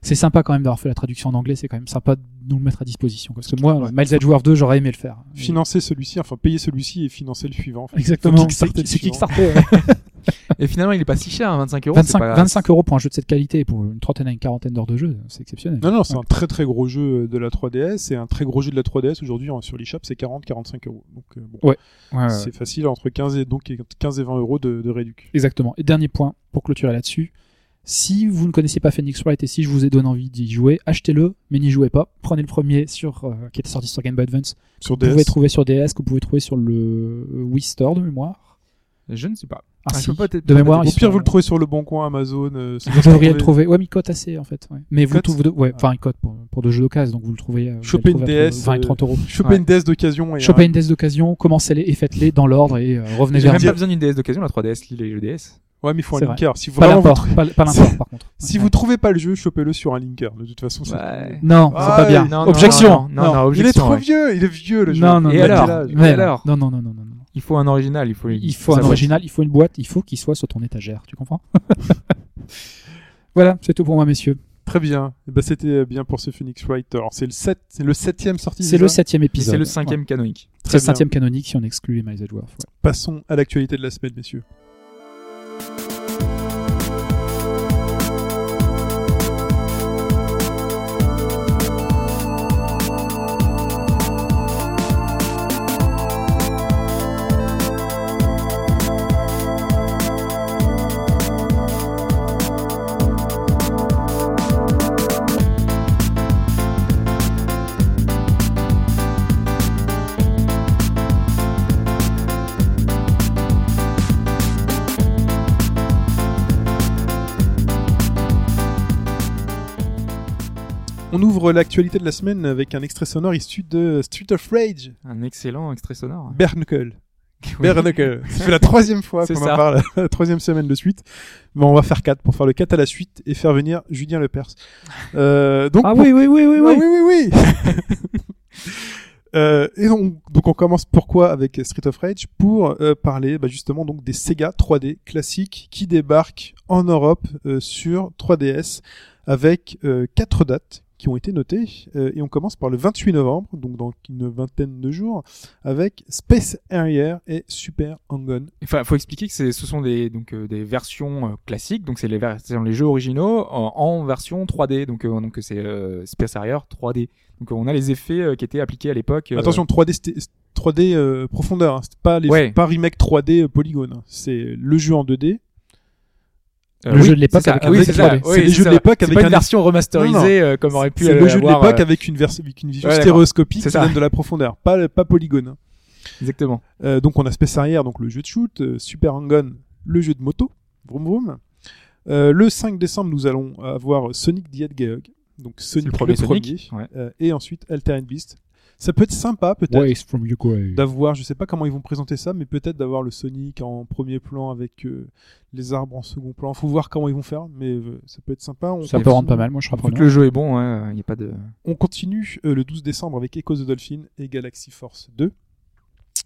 C'est sympa quand même d'avoir fait la traduction en anglais, c'est quand même sympa de nous le mettre à disposition. Parce que moi, Ouais. Miles Edgeworth 2, j'aurais aimé le faire. Financer celui-ci, enfin payer celui-ci et financer le suivant. en fait. Exactement, c'est kickstarter ouais. Et finalement, il est pas si cher, hein, 25 euros. 25, c'est pas- 25 euros pour un jeu de cette qualité et pour une trentaine à une quarantaine d'heures de jeu, c'est exceptionnel. Non, non, c'est Ouais. un très très gros jeu de la 3DS et un très gros jeu de la 3DS aujourd'hui en- sur l'eShop c'est 40-45 euros. Donc euh, bon, Ouais, ouais, c'est facile entre 15 et donc 15 et 20 euros de, de réduc. Exactement. Et dernier point, pour clôturer là-dessus, si vous ne connaissez pas Phoenix Wright et si je vous ai donné envie d'y jouer, achetez-le, mais n'y jouez pas. Prenez le premier sur, euh, qui était sorti sur Game Boy Advance, Sur que vous pouvez trouver sur DS, que vous pouvez trouver sur le euh, Wii Store de mémoire. Je ne sais pas. Ah, Ah, je si, pas de mémoire, au pire sont- vous le trouvez sur le bon coin Amazon. euh, Vous devriez le trouver. Ouais, mais il cote assez en fait. ouais. Mais vous, ouais, enfin, il cote pour, pour deux jeux d'occasion, donc vous le trouvez. euh, Choper une DS, 20 et 30 euros. Chopez Ouais. une DS d'occasion et Chopez une DS d'occasion, commencez-les et faites-les dans l'ordre et euh, revenez J'ai vers même nous. pas besoin d'une DS d'occasion, la 3DS lit les jeux DS. Ouais, mais il faut un vrai. linker. Si Pas vous pas, pas l'import par contre. si Ouais. vous trouvez pas le jeu, chopez-le sur un linker. De toute façon, c'est Ouais. Non, c'est pas bien. non, non, Objection. non, non, non, il est objection, trop ouais. vieux, il est vieux le jeu. Non, non, Et non, alors non, non, alors non, non, non, non, non, non. Il faut un original, il faut. Il faut un original, il faut une boîte, il faut qu'il soit sur ton étagère, tu comprends? Voilà, c'est tout pour moi, messieurs. Très bien. Eh ben, c'était bien pour ce Phoenix Wright. Alors c'est le 7, c'est le septième sorti. C'est le septième épisode. c'est le cinquième canonique. C'est le cinquième canonique si on exclut les Miles Edgeworth. Passons à l'actualité de la semaine, messieurs. On ouvre l'actualité de la semaine avec un extrait sonore issu de Street of Rage, Un excellent extrait sonore. Bare Knuckle. Oui. Fait la troisième fois C'est qu'on en parle, la troisième semaine de suite. Bon, on va faire 4 pour faire le 4 à la suite et faire venir Julien Lepers. Euh, donc Ah pour- oui, oui, oui, oui, Ah oui. oui, oui, oui. Euh, et donc, donc on commence pourquoi avec Street of Rage pour euh, parler bah, justement donc des Sega 3D classiques qui débarquent en Europe euh, sur 3DS avec quatre dates qui ont été notés. Euh, et on commence par le 28 novembre, donc dans une vingtaine de jours, avec Space Harrier et Super Hang-On. Enfin, faut expliquer que c'est- ce sont des donc euh, des versions euh, classiques, donc c'est les versions les jeux originaux en, en version 3D, donc euh, donc c'est euh, Space Harrier 3D. Donc on a les effets euh, qui étaient appliqués à l'époque. Attention, 3D, c'était- 3D euh, profondeur, hein. c'est pas les Ouais. pas remake 3D euh, polygone, hein. c'est le jeu en 2D. Euh, le oui, jeu de l'époque avec Ah un oui, c'est 3D. ça. C'est Oui, jeux de l'époque avec pas un- une version remasterisée euh, comme aurait pu C'est le jeu de l'époque euh, avec une, vers- avec une vision Ouais, stéréoscopique qui ça. donne de la profondeur, pas, pas polygone. Exactement. Euh, donc on a Space Harrier, donc le jeu de shoot, euh, Super Hang-On, le jeu de moto, vroom vroom. Euh, le 5 décembre, nous allons avoir Sonic the Hedgehog, donc Sonic le premier Sonic. Ouais. euh, et ensuite Altered Beast. Ça peut être sympa peut-être d'avoir, je sais pas comment ils vont présenter ça, mais peut-être d'avoir le Sonic en premier plan avec euh, les arbres en second plan. Faut voir comment ils vont faire, mais euh, ça peut être sympa. On, Ça peut continue- rendre pas mal, moi je serais que le jeu est bon, il n'y a pas de. On continue euh, le 12 décembre avec Echoes the Dolphin et Galaxy Force 2.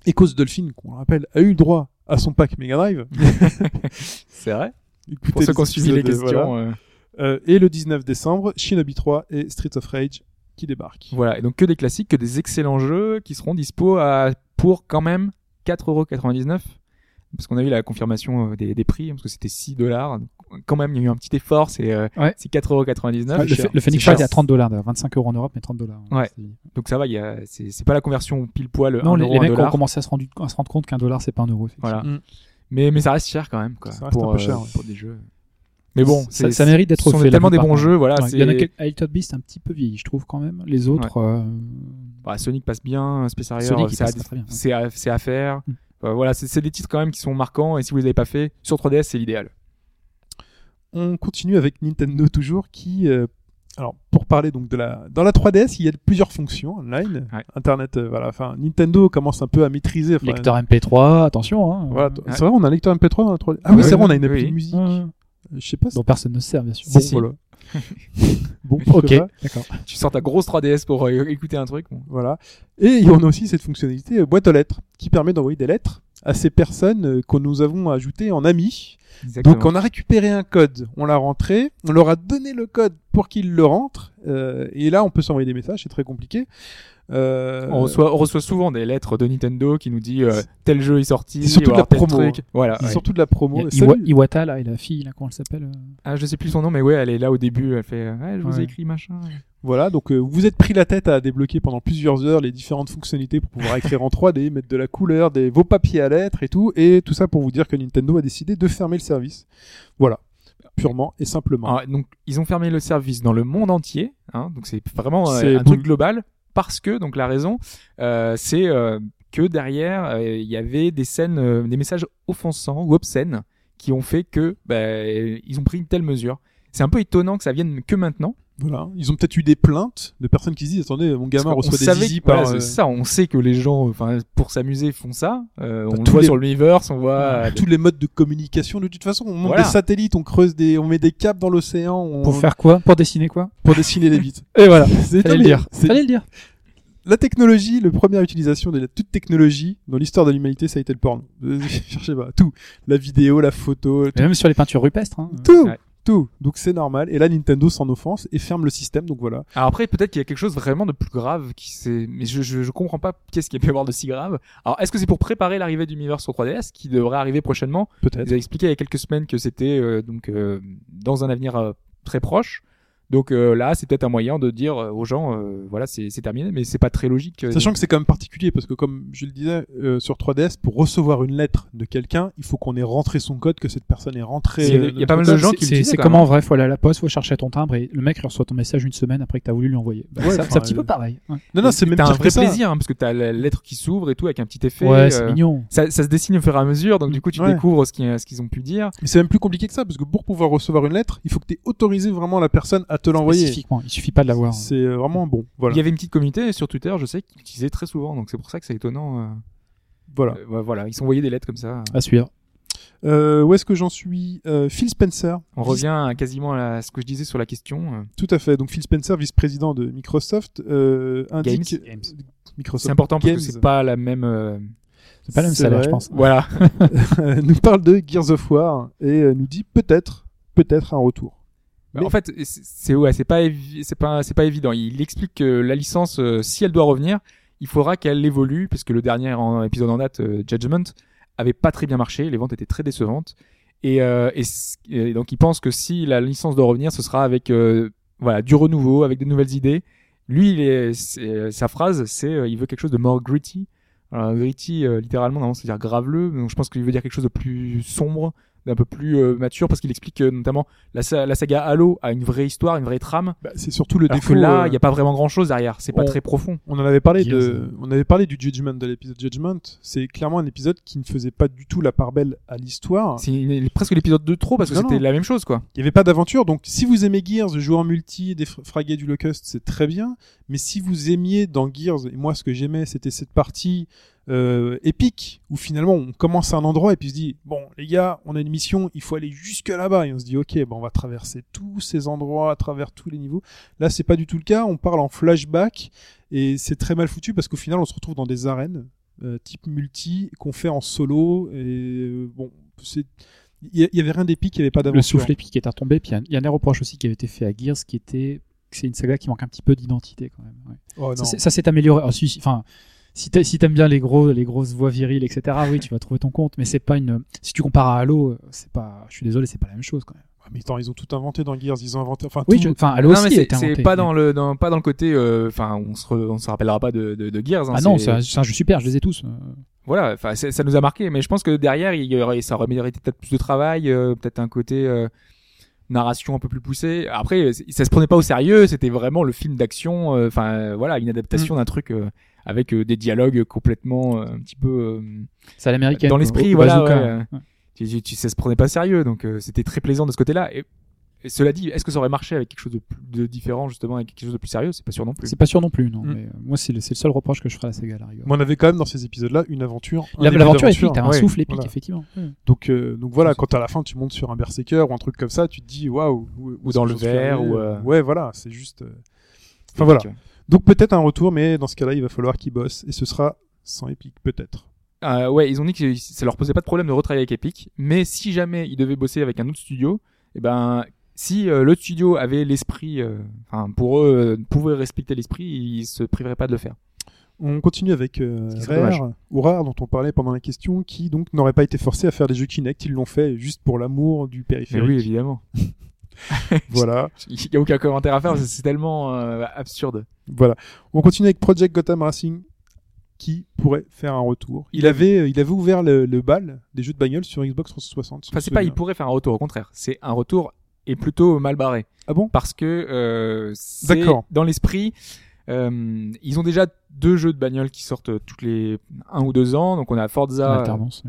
Echoes the Dolphin, qu'on rappelle, a eu le droit à son pack Mega Drive. C'est vrai. Écoutez Pour ceux qui ont les suivi les questions. voilà. euh, Euh, et le 19 décembre, Shinobi 3 et Streets of Rage qui débarquent. Voilà, et donc que des classiques, que des excellents jeux qui seront dispo à, pour quand même 4,99€. Parce qu'on a eu la confirmation euh, des, des prix, parce que c'était 6 dollars. Quand même, il y a eu un petit effort, c'est euh, Ouais. c'est 4,99€. Ouais, le, cher. le Phoenix Wright est à 30 dollars, 25 euros en Europe, mais 30 dollars. Ouais. Donc ça va, il y a, c'est c'est pas la conversion pile poil. Non, les, euro, les mecs ont commencé à se, rendre, à se rendre compte qu'un dollar c'est pas un euro. Voilà. Mm. Mais, mais ça reste cher quand même, quoi. Ça reste pour, un peu euh, cher, pour des jeux. Mais bon, ça, mérite d'être ce sont fait. tellement des bons jeux, voilà. Ouais, Il y en a quelques. Beast un petit peu vieilli, je trouve quand même. Les autres. euh, bah, Sonic passe bien, Space Harrier, c'est à, ouais. faire. Mm. Euh, voilà, c'est des titres quand même qui sont marquants et si vous les avez pas fait sur 3DS, c'est l'idéal. On continue avec Nintendo toujours qui euh, alors pour parler donc de la dans la 3DS, il y a plusieurs fonctions online, Ouais. internet euh, voilà, enfin Nintendo commence un peu à maîtriser Lecteur MP3, attention. Hein. Voilà, c'est vrai, on a un lecteur MP3 dans la 3DS. Ah oui, Ouais, c'est vrai, on a une appli de musique. Je sais pas si dont personne ne se sert, bien sûr. bon, si. voilà. bon, Ok, d'accord. Tu sors ta grosse 3DS pour euh, écouter un truc. bon. Voilà. Et on a aussi cette fonctionnalité euh, boîte aux lettres qui permet d'envoyer des lettres à ces personnes euh, que nous avons ajoutées en amis. Exactement. Donc on a récupéré un code, on l'a rentré, on leur a donné le code pour qu'ils le rentrent, euh, et là on peut s'envoyer des messages, c'est très compliqué. Euh, On reçoit, on reçoit souvent des lettres de Nintendo qui nous dit euh, tel jeu est sorti, C'est surtout ou de la promo, truc. Voilà. ouais. surtout de la promo. Iwa- Iwata, là, et la fille, là, comment elle s'appelle euh, Ah, je sais plus son nom, mais ouais, elle est là au début. Elle fait, je vous ai écrit machin. Voilà, donc euh, vous êtes pris la tête à débloquer pendant plusieurs heures les différentes fonctionnalités pour pouvoir écrire en 3D, mettre de la couleur, des, vos papiers à lettres et tout, et tout ça pour vous dire que Nintendo a décidé de fermer le service. Voilà, purement et simplement. Ah, donc, ils ont fermé le service dans le monde entier. Hein, donc, c'est vraiment euh, C'est un boule. truc global. Parce que, donc, la raison, euh, c'est euh, que derrière, euh, il y avait des scènes, des messages offensants ou obscènes qui ont fait que, bah, ils ont pris une telle mesure. C'est un peu étonnant que ça vienne que maintenant. Voilà, ils ont peut-être eu des plaintes de personnes qui se disent attendez, mon gamin reçoit des zizi par c'est euh, ça, on sait que les gens, enfin, pour s'amuser, font ça. Euh, on le voit les- sur le Miiverse, on voit. euh, tous les modes de communication de toute façon. On monte Voilà. des satellites, on creuse des, on met des câbles dans l'océan, on... Pour faire quoi? Pour dessiner quoi? Pour dessiner les bits. Et voilà. C'est le dire. c'est- Fallait le dire. La technologie, la première utilisation de la toute technologie dans l'histoire de l'humanité, ça a été le porno. Cherchez pas, tout. La vidéo, la photo, Mais même sur les peintures rupestres. Hein. tout, Ouais. Tout. Donc c'est normal. Et là, Nintendo s'en offense et ferme le système. Donc voilà. Alors après, peut-être qu'il y a quelque chose vraiment de plus grave qui s'est, mais je, je, je comprends pas qu'est-ce qu'il y a pu y avoir de si grave. Alors, est-ce que c'est pour préparer l'arrivée du Miiverse sur 3DS qui devrait arriver prochainement? Vous Peut-être. avez expliqué il y a quelques semaines que c'était euh, donc euh, dans un avenir euh, très proche. Donc euh, là, c'est peut-être un moyen de dire euh, aux gens, euh, voilà, c'est c'est terminé, mais c'est pas très logique. Sachant que c'est quand même particulier parce que comme je le disais euh, sur 3DS, pour recevoir une lettre de quelqu'un, il faut qu'on ait rentré son code, que cette personne ait rentré. Il y a- euh, il y a pas mal de gens qui c'est- comment en vrai, faut aller à la poste, faut chercher ton timbre et le mec reçoit ton message une semaine après que t'as voulu lui envoyer. Bah, Ouais, c'est un petit euh, peu pareil. Ouais, Non, non, c'est même T'as un vrai ça. plaisir hein, parce que t'as la lettre qui s'ouvre et tout avec un petit effet. Ouais, c'est euh, mignon. Ça, ça se dessine au fur et à mesure, donc du coup tu Ouais. découvres ce qu'ils ce qu'ils ont pu dire. Mais c'est même plus compliqué que ça parce que pour pouvoir recevoir une lettre, il faut que tu aies autorisé vraiment la personne à te l'envoyer. Spécifiquement, il suffit pas de l'avoir. C'est euh, vraiment bon. Voilà. Il y avait une petite communauté sur Twitter, je sais, qui l'utilisaient très souvent, donc c'est pour ça que c'est étonnant. euh, Voilà. euh, ouais, voilà, ils s'envoyaient des lettres comme ça. À suivre. Euh, où est-ce que j'en suis? Euh, Phil Spencer. On revient à quasiment à ce que je disais sur la question. Tout à fait. Donc Phil Spencer, vice-président de Microsoft, euh, indique Games. Microsoft C'est important parce Games. que c'est pas la même. euh, C'est pas le même salaire, vrai. je pense. Voilà. nous parle de Gears of War et nous dit peut-être, peut-être un retour. Mais- En fait, c'est ouais, c'est pas c'est pas c'est pas évident. Il explique que la licence, euh, si elle doit revenir, il faudra qu'elle évolue, parce que le dernier en- épisode en date, euh, Judgment, avait pas très bien marché. Les ventes étaient très décevantes. Et, euh, et, donc il pense que si la licence doit revenir, ce sera avec euh, voilà du renouveau, avec des nouvelles idées. Lui, il est, c'est- sa phrase, c'est euh, il veut quelque chose de more gritty. Alors, gritty, euh, littéralement, normalement, c'est dire graveleux. Donc je pense qu'il veut dire quelque chose de plus sombre, d'un peu plus euh, mature, parce qu'il explique que notamment la, sa- la saga Halo a une vraie histoire, une vraie trame. Bah, c'est surtout le Alors défaut. que là, euh, il n'y a pas vraiment grand chose derrière. C'est pas très profond. On en avait parlé Gears, de, euh. on avait parlé du Judgment de l'épisode Judgment. C'est clairement un épisode qui ne faisait pas du tout la part belle à l'histoire. C'est une- presque l'épisode de trop parce que c'était la même chose, quoi. Il n'y avait pas d'aventure. Donc, si vous aimez Gears, jouer en multi, défraguer du Locust, c'est très bien. Mais si vous aimiez dans Gears, et moi, ce que j'aimais, c'était cette partie euh, épique où finalement on commence à un endroit et puis on se dit bon les gars, on a une mission, il faut aller jusque là-bas et on se dit ok, bon, on va traverser tous ces endroits à travers tous les niveaux. Là, c'est pas du tout le cas. On parle en flashback et c'est très mal foutu parce qu'au final, on se retrouve dans des arènes euh, type multi qu'on fait en solo et euh, bon, c'est il y, avait rien d'épique, il y avait pas d'aventure. Le souffle épique est retombé. Puis il y a- il y, a un des reproches aussi qui avait été fait à Gears, qui était que c'est une saga qui manque un petit peu d'identité quand même. ouais. Oh, Ça s'est- Ça s'est amélioré. Si, si, Enfin, si t'a- si t'aimes bien les gros, les grosses voix viriles, etc. Oui, tu vas trouver ton compte. Mais c'est pas une. Si tu compares à Halo, euh, c'est pas. Je suis désolé, c'est pas la même chose quand même. Mais attends, ils ont tout inventé dans Gears, ils ont inventé. Enfin, Oui, tout- je- enfin, Halo c'est pas mais- dans le, dans, pas dans le côté, euh, enfin, on se, re- on se rappellera pas de, de, de Gears. hein, Ah non, c'est- un, jeu super. Je les ai tous. euh. voilà, enfin, ça nous a marqué, mais je pense que derrière, il y aurait, ça aurait mérité peut-être plus de travail, euh, peut-être un côté euh, narration un peu plus poussé. Après, ça se prenait pas au sérieux, c'était vraiment le film d'action, enfin, euh, voilà, une Mm. adaptation d'un truc euh, avec euh, des dialogues complètement euh, un petit peu euh, C'est à l'américaine. dans l'esprit, voilà, ouais, Ouais. tu, tu, tu- ça se prenait pas sérieux, donc euh, c'était très plaisant de ce côté-là. Et, et cela dit, est-ce que ça aurait marché avec quelque chose de, plus- de différent, justement, avec quelque chose de plus sérieux? C'est pas sûr non plus. C'est pas sûr non plus, non. Mm. Mais euh, moi, c'est le, c'est le seul reproche que je ferai à la saga à la rigueur. Mais on avait quand même dans ces épisodes-là une aventure. un L'aventure épique, t'as un Ouais, souffle épique, voilà. effectivement. Donc, euh, donc voilà, quand à la fin tu montes sur un berserker ou un truc comme ça, tu te dis waouh. Ou dans le verre, ou, euh, Ouais, voilà, c'est juste. euh, Enfin voilà. Donc peut-être un retour, mais dans ce cas-là, il va falloir qu'ils bossent et ce sera sans épique, peut-être. Euh, ouais, ils ont dit que ça leur posait pas de problème de retravailler avec Epic, mais si jamais ils devaient bosser avec un autre studio, et ben si euh, l'autre studio avait l'esprit, euh, enfin pour eux pouvait respecter l'esprit, ils se priveraient pas de le faire. On continue avec euh. Rare, ou Rare dont on parlait pendant la question, qui donc n'aurait pas été forcé à faire des jeux Kinect, ils l'ont fait juste pour l'amour du Mais périphérique. oui, évidemment. Voilà, Il y a aucun commentaire à faire, c'est- tellement euh, absurde. voilà. On continue avec Project Gotham Racing, qui pourrait faire un retour. Il Il avait, euh, il avait ouvert le, le bal des jeux de bagnole sur Xbox 360. si Enfin, c'est pas, il pourrait faire un retour, au contraire. C'est un retour et plutôt mal barré. Ah bon? Parce que euh, c'est dans l'esprit, euh, ils ont déjà deux jeux de bagnole qui sortent toutes les un ou deux ans. Donc on a Forza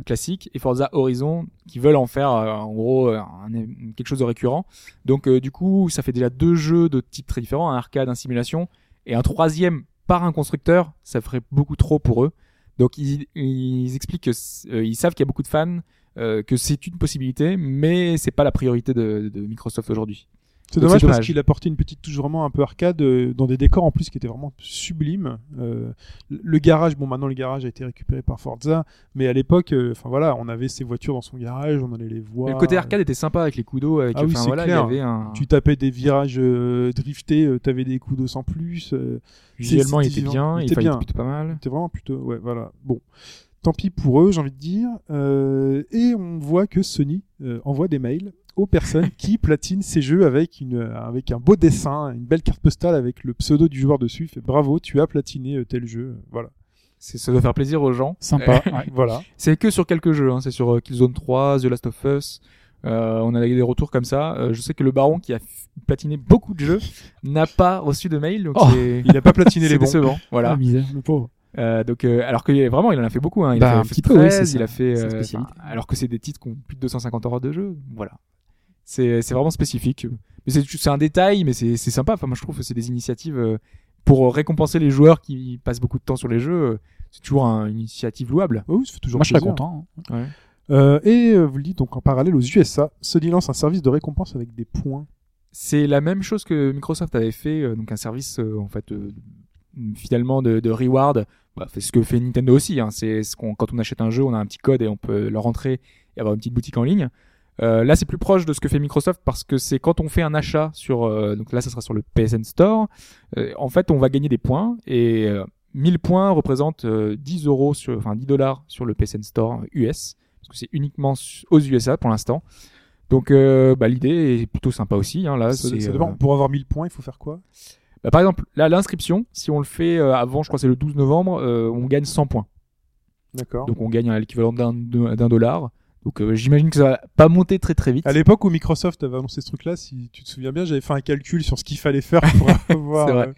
classique et Forza Horizon qui veulent en faire euh, en gros euh, un- quelque chose de récurrent. Donc euh, du coup, ça fait déjà deux jeux de type très différents, un arcade, un simulation et un troisième par un constructeur, ça ferait beaucoup trop pour eux. Donc ils, ils expliquent qu'ils savent qu'il y a beaucoup de fans, que c'est une possibilité, mais c'est pas la priorité de, de Microsoft aujourd'hui. C'est dommage, parce qu'il apportait une petite touche vraiment un peu arcade euh, dans des décors en plus qui étaient vraiment sublimes. Euh, le garage, bon maintenant le garage a été récupéré par Forza, mais à l'époque, euh, enfin voilà, on avait ces voitures dans son garage, on allait les voir. Mais le côté arcade était sympa avec les coups d'eau, avec Ah oui, voilà, clair. il y avait un Tu tapais des virages euh, driftés, euh, t'avais des coups d'eau sans plus. euh, visuellement il était bien, Il était bien. plutôt pas mal. C'était vraiment plutôt, ouais, voilà. Bon, tant pis pour eux, j'ai envie de dire. Euh, et on voit que Sony euh, envoie des mails aux personnes qui platinent ces jeux avec une avec un beau dessin, une belle carte postale avec le pseudo du joueur dessus. Il fait bravo, tu as platiné euh, tel jeu. Voilà, C'est ça doit faire plaisir aux gens. Sympa. ouais. voilà. C'est que sur quelques jeux, hein. c'est sur euh, Killzone 3, The Last of Us. Euh, on a des retours comme ça. Euh, je sais que le baron qui a platiné beaucoup de jeux n'a pas reçu de mail, donc Oh. Il a pas platiné les bons. décevant. Ah, Voilà. misère, le pauvre. Euh, donc euh, alors que vraiment il en a fait beaucoup. Hein. Il Bah, a un fait petit peu, oui, 13, c'est il a ça. fait. C'est euh, enfin, alors que c'est des titres qui ont plus de 250 heures de jeu. Voilà. C'est c'est vraiment spécifique. Mais c'est c'est un détail, mais c'est c'est sympa. Enfin moi je trouve que c'est des initiatives euh, pour récompenser les joueurs qui passent beaucoup de temps sur les jeux. C'est toujours un- une initiative louable. Oh, oui, ça fait toujours Moi, je serais plaisir. content. hein. Euh, et euh, vous le dites donc en parallèle aux USA, Sony lance un service de récompense avec des points. C'est la même chose que Microsoft avait fait, euh, donc un service euh, en fait euh, finalement de, de reward. Bah, c'est ce que fait Nintendo aussi. Hein. C'est ce qu'on quand on achète un jeu, on a un petit code et on peut le rentrer et avoir une petite boutique en ligne. Euh, là, c'est plus proche de ce que fait Microsoft parce que c'est quand on fait un achat sur, euh, donc là, ça sera sur le PSN Store. euh, en fait, on va gagner des points et euh, 1000 points représentent euh, 10 euros sur, enfin 10 dollars sur le PSN Store US parce que c'est uniquement aux USA pour l'instant. Donc, bah, l'idée est plutôt sympa aussi. Hein, là, Ça, c'est, ça dépend. Pour avoir 1000 points, il faut faire quoi? Bah, par exemple, là, l'inscription, si on le fait euh, avant, je crois que c'est le 12 novembre, euh, on gagne 100 points. D'accord. Donc, on gagne à l'équivalent d'un d'un dollar. Donc, euh, j'imagine que ça va pas monter très très vite. À l'époque où Microsoft avait annoncé ce truc-là, si tu te souviens bien, j'avais fait un calcul sur ce qu'il fallait faire pour avoir. C'est vrai. euh,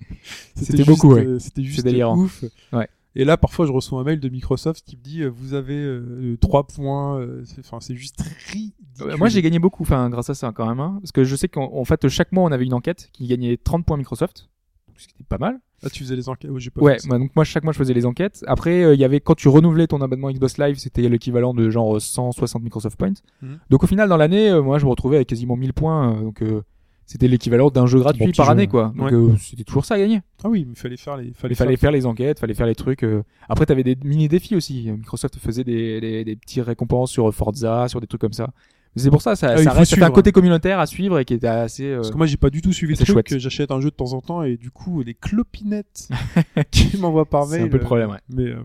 C'était juste, beaucoup, ouais. euh, C'était juste ouf. Ouais. Et là, parfois, je reçois un mail de Microsoft qui me dit vous avez euh, 3 points. c'est- Enfin, c'est juste ridicule. Moi, j'ai gagné beaucoup, enfin, grâce à ça, quand même. hein. parce que je sais qu'en en fait, chaque mois, on avait une enquête qui gagnait 30 points Microsoft. Ce qui était pas mal. Ah, tu faisais les enquêtes. Ouais, pas moi, donc moi, chaque mois, je faisais les enquêtes. Après, euh, il y avait, quand tu renouvelais ton abonnement Xbox Live, c'était l'équivalent de genre 160 Microsoft Points. Mhm. Donc, au final, dans l'année, euh, moi, je me retrouvais avec quasiment 1000 points. euh, donc, euh, c'était l'équivalent d'un jeu gratuit par jeu. année, quoi. Donc, Ouais. euh, c'était toujours ça à gagner. Ah oui, mais il fallait faire les. Fallait Il fallait faire les enquêtes, fallait faire les trucs. euh. Après, t'avais des mini défis aussi. Microsoft faisait des, des, des petits récompenses sur Forza, sur des trucs comme ça. C'est pour ça, ça, Ah, ça reste fait un suivre. côté communautaire à suivre et qui était assez. euh, Parce que moi, j'ai pas du tout suivi le c'est truc. chouette. J'achète un jeu de temps en temps et du coup, les clopinettes qui m'envoient par C'est mail. un peu le problème, ouais. Mais euh.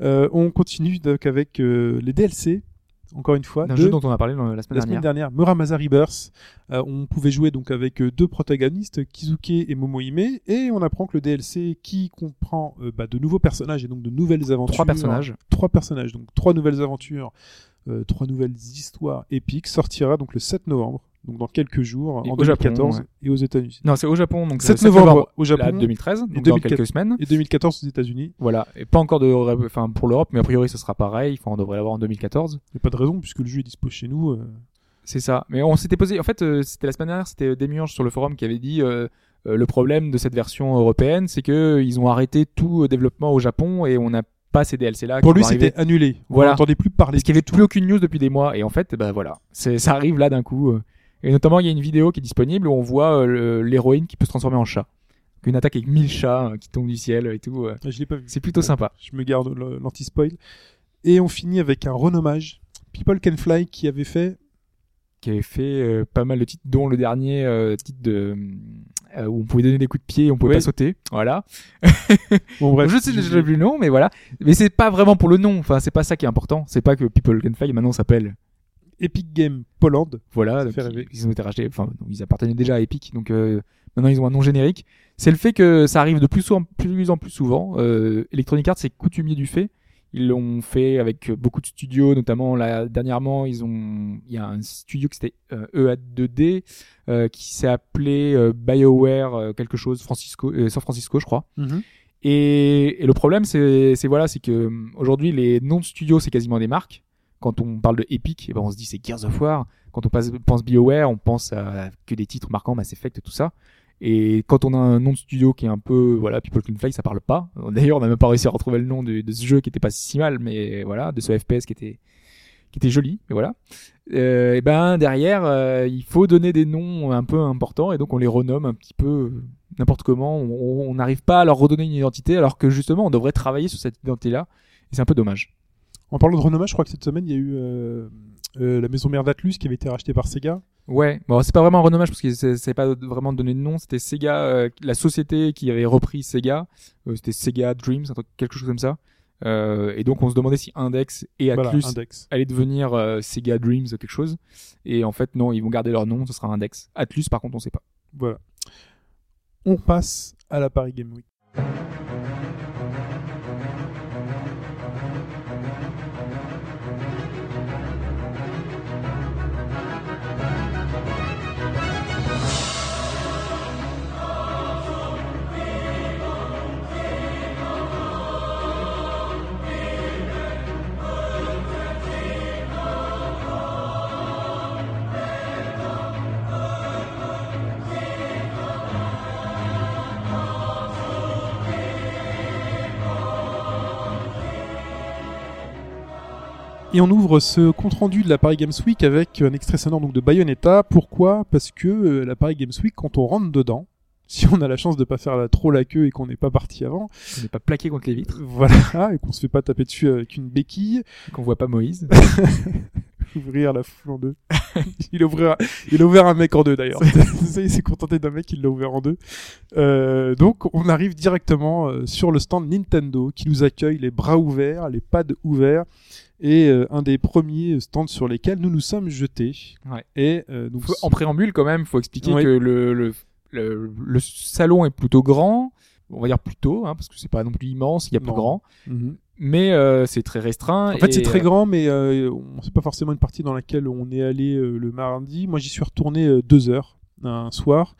Euh, on continue donc avec euh, les DLC. Encore une fois, d'un de jeu dont on a parlé dans- la semaine la semaine dernière. dernière, Muramasa Rebirth. On pouvait jouer donc avec deux protagonistes, Kizuke et Momohime, et on apprend que le DLC qui comprend bah, de nouveaux personnages et donc de nouvelles aventures. Trois personnages. Trois personnages, donc trois nouvelles aventures, trois nouvelles histoires épiques, sortira donc le 7 novembre, donc dans quelques jours, Et en au Japon, 2014, ouais. et aux États-Unis. Non, c'est au Japon, donc 7 7 novembre au Japon là, 2013, donc et dans 2004. quelques semaines. et 2014 aux États-Unis. Voilà, et pas encore de, enfin pour l'Europe, mais a priori ce sera pareil. Enfin, on devrait l'avoir en 2014. Il n'y a pas de raison puisque le jeu est dispo chez nous. euh, C'est ça. Mais on s'était posé, en fait, euh, c'était la semaine dernière, c'était Demiurge sur le forum qui avait dit euh, euh, le problème de cette version européenne, c'est que euh, ils ont arrêté tout euh, développement au Japon et on n'a pas ces DLC là. Pour lui, c'était annulé. On Voilà. n'entendait plus parler. parce qu'il y avait plus aucune news depuis des mois et en fait, bah voilà, ça arrive là d'un coup. euh. Et notamment, il y a une vidéo qui est disponible où on voit euh, l'héroïne qui peut se transformer en chat. Une attaque avec 1000 chats euh, qui tombent du ciel et tout. euh. tout. Je l'ai pas vu. C'est plutôt sympa. Je me garde l'anti-spoil. Et on finit avec un renommage. People Can Fly qui avait fait. qui avait fait euh, pas mal de titres, dont le dernier titre de où on pouvait donner des coups de pied, et on pouvait pas sauter. Voilà. Bon, bref. je sais déjà plus le nom, mais voilà. Mais c'est pas vraiment pour le nom. Enfin, c'est pas ça qui est important. C'est pas que People Can Fly maintenant s'appelle. Epic Game Poland. Voilà. Donc ils, rêver. ils ont été rachetés. Enfin, ils appartenaient déjà à Epic, donc euh, maintenant ils ont un nom générique. C'est le fait que ça arrive de plus en plus, en plus souvent. Euh, Electronic Arts c'est coutumier du fait. Ils l'ont fait avec beaucoup de studios, notamment là dernièrement, ils ont, il y a un studio qui c'était euh, EA2D euh, qui s'est appelé euh, BioWare euh, quelque chose Francisco, euh, San Francisco, je crois. Et, et le problème, c'est voilà, c'est que aujourd'hui les noms de studios c'est quasiment des marques. Quand on parle de Epic, eh ben on se dit c'est Gears of War. Quand on passe- pense BioWare, on pense à que des titres marquants, Mass Effect, tout ça. Et quand on a un nom de studio qui est un peu, voilà, People Can Fly, ça parle pas. D'ailleurs, on n'a même pas réussi à retrouver le nom de, ce jeu qui était pas si mal, mais voilà, de ce FPS qui était, qui était joli, mais voilà. Euh, et ben derrière, euh, il faut donner des noms un peu importants et donc on les renomme un petit peu euh, n'importe comment. On on n'arrive pas à leur redonner une identité alors que justement on devrait travailler sur cette identité-là. Et c'est un peu dommage. En parlant de renommage, je crois que cette semaine, il y a eu euh, euh, la maison mère d'Atlus qui avait été rachetée par Sega. Ouais, bon, c'est pas vraiment un renommage parce que c'est c'est pas vraiment donné de nom. C'était Sega, euh, la société qui avait repris Sega. Euh, c'était Sega Dreams, quelque chose comme ça. Euh, et donc on se demandait si Index et Atlus allaient devenir Sega Dreams quelque chose. Et en fait non, ils vont garder leur nom, ce sera Index. Atlus par contre on sait pas. Voilà. On passe à la Paris Game Week. Et on ouvre ce compte rendu de la Paris Games Week avec un extrait sonore donc de Bayonetta. Pourquoi? Parce que euh, la Paris Games Week, quand on rentre dedans, si on a la chance de pas faire la, trop la queue et qu'on n'est pas parti avant, On n'est pas plaqué contre les vitres, voilà, et qu'on se fait pas taper dessus avec une béquille, qu'on voit pas Moïse. ouvrir la foule en deux. il, a ouvert, il a ouvert un mec en deux d'ailleurs. Ça, il s'est contenté d'un mec, il l'a ouvert en deux. Euh, donc on arrive directement euh, sur le stand Nintendo qui nous accueille les bras ouverts, les pads ouverts et euh, un des premiers stands sur lesquels nous nous sommes jetés. Ouais. Et euh, donc Faut- en préambule, quand même, faut expliquer Ouais. que le, le, le, le salon est plutôt grand. On va dire plutôt, hein, parce que c'est pas non plus immense, il y a plus Non. grand. Mhm. Mais euh, c'est très restreint. En fait, c'est très grand, mais on c'est pas forcément une partie dans laquelle on est allé le mardi. Moi, j'y suis retourné deux heures un soir.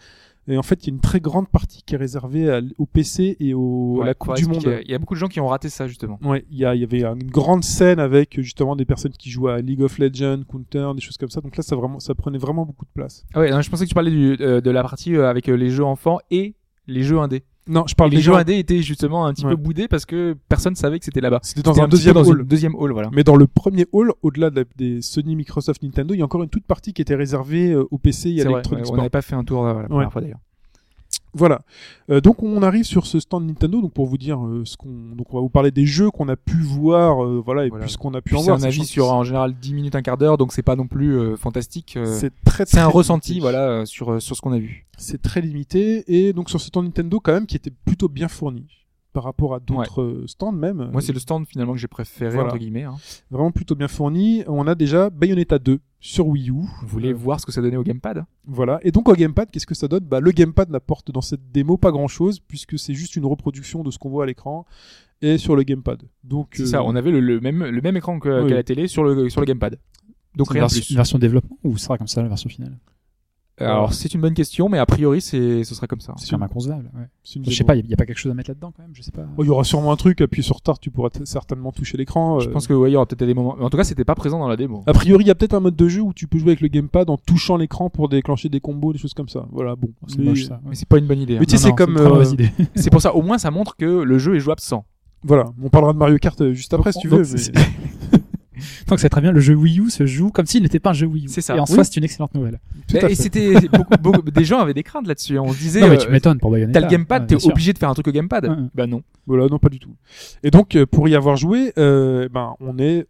Et en fait, il y a une très grande partie qui est réservée à au PC et au, à la Coupe du Monde. Il y a beaucoup de gens qui ont raté ça, justement. Ouais, il y, a- il y avait une grande scène avec justement des personnes qui jouaient à League of Legends, Counter, des choses comme ça. Donc là, ça, vraiment, ça prenait vraiment beaucoup de place. Ah ouais, non, je pensais que tu parlais du, euh, de la partie euh, avec euh, les jeux enfants et les jeux indés. Non, je parle les des jeux indés étaient justement un petit Ouais. peu boudés parce que personne savait que c'était là-bas. C'était dans un deuxième hall. une deuxième hall, voilà. Mais dans le premier hall, au-delà de des Sony, Microsoft, Nintendo, il y a encore une toute partie qui était réservée euh, au PC et à l'électronique ouais, on n'avait pas fait un tour euh, la première fois d'ailleurs. Voilà. Euh, donc on arrive sur ce stand Nintendo. Donc pour vous dire euh, ce qu'on, donc on va vous parler des jeux qu'on a pu voir, euh, voilà, et Voilà. puis ce qu'on a pu en c'est voir. un sachant avis sur en général 10 minutes, un quart d'heure, donc c'est pas non plus fantastique. C'est très. c'est un très ressenti, limité. voilà, sur sur ce qu'on a vu. C'est très limité et donc sur ce stand Nintendo quand même qui était plutôt bien fourni par rapport à d'autres euh, stands même. Moi, c'est le stand finalement que j'ai préféré Voilà. entre guillemets. Hein. vraiment plutôt bien fourni. On a déjà Bayonetta 2 sur Wii U. Vous voulez Euh, voir ce que ça donnait au gamepad? Voilà. Et donc au gamepad, qu'est-ce que ça donne? Bah le gamepad n'apporte dans cette démo pas grand-chose puisque c'est juste une reproduction de ce qu'on voit à l'écran et sur le gamepad. Donc C'est euh, ça. On avait le, le même le même écran que, Oui. qu'à la télé sur le sur le gamepad. Donc C'est une rien de version, plus. une version développement ou sera comme ça la version finale? Alors c'est une bonne question, mais a priori c'est ce sera comme ça. C'est quand même inconcevable. Ouais. c'est Je sais pas, il y, a pas quelque chose à mettre là-dedans quand même. Je sais pas. Oh, il y aura sûrement un truc, appuie sur Start, tu pourras certainement toucher l'écran. Je euh. pense que ouais, il y aura peut-être des moments. En tout cas, c'était pas présent dans la démo. A priori, il y a peut-être un mode de jeu où tu peux jouer avec le gamepad en touchant l'écran pour déclencher des combos, des choses comme ça. Voilà, bon. C'est Mais- moche ça. ouais. Mais c'est pas une bonne idée. hein. Mais tu sais, c'est comme, euh. C'est pour ça. Au moins, ça montre que le jeu est jouable sans. Voilà, on parlera de Mario Kart euh, juste après si tu veux. c'est- mais- Donc c'est très bien. Le jeu Wii U se joue comme s'il n'était pas un jeu Wii U. C'est ça. Et en Oui. soi, c'est une excellente nouvelle. Et c'était beaucoup, beaucoup des gens avaient des craintes là-dessus. On se disait, Non, mais euh, tu m'étonnes pour Bayonetta. t'as le gamepad, Ouais, t'es obligé de faire un truc au gamepad. Ouais, ouais. Bah non. Voilà, non, pas du tout. Et donc, euh, pour y avoir joué, euh, ben, on est.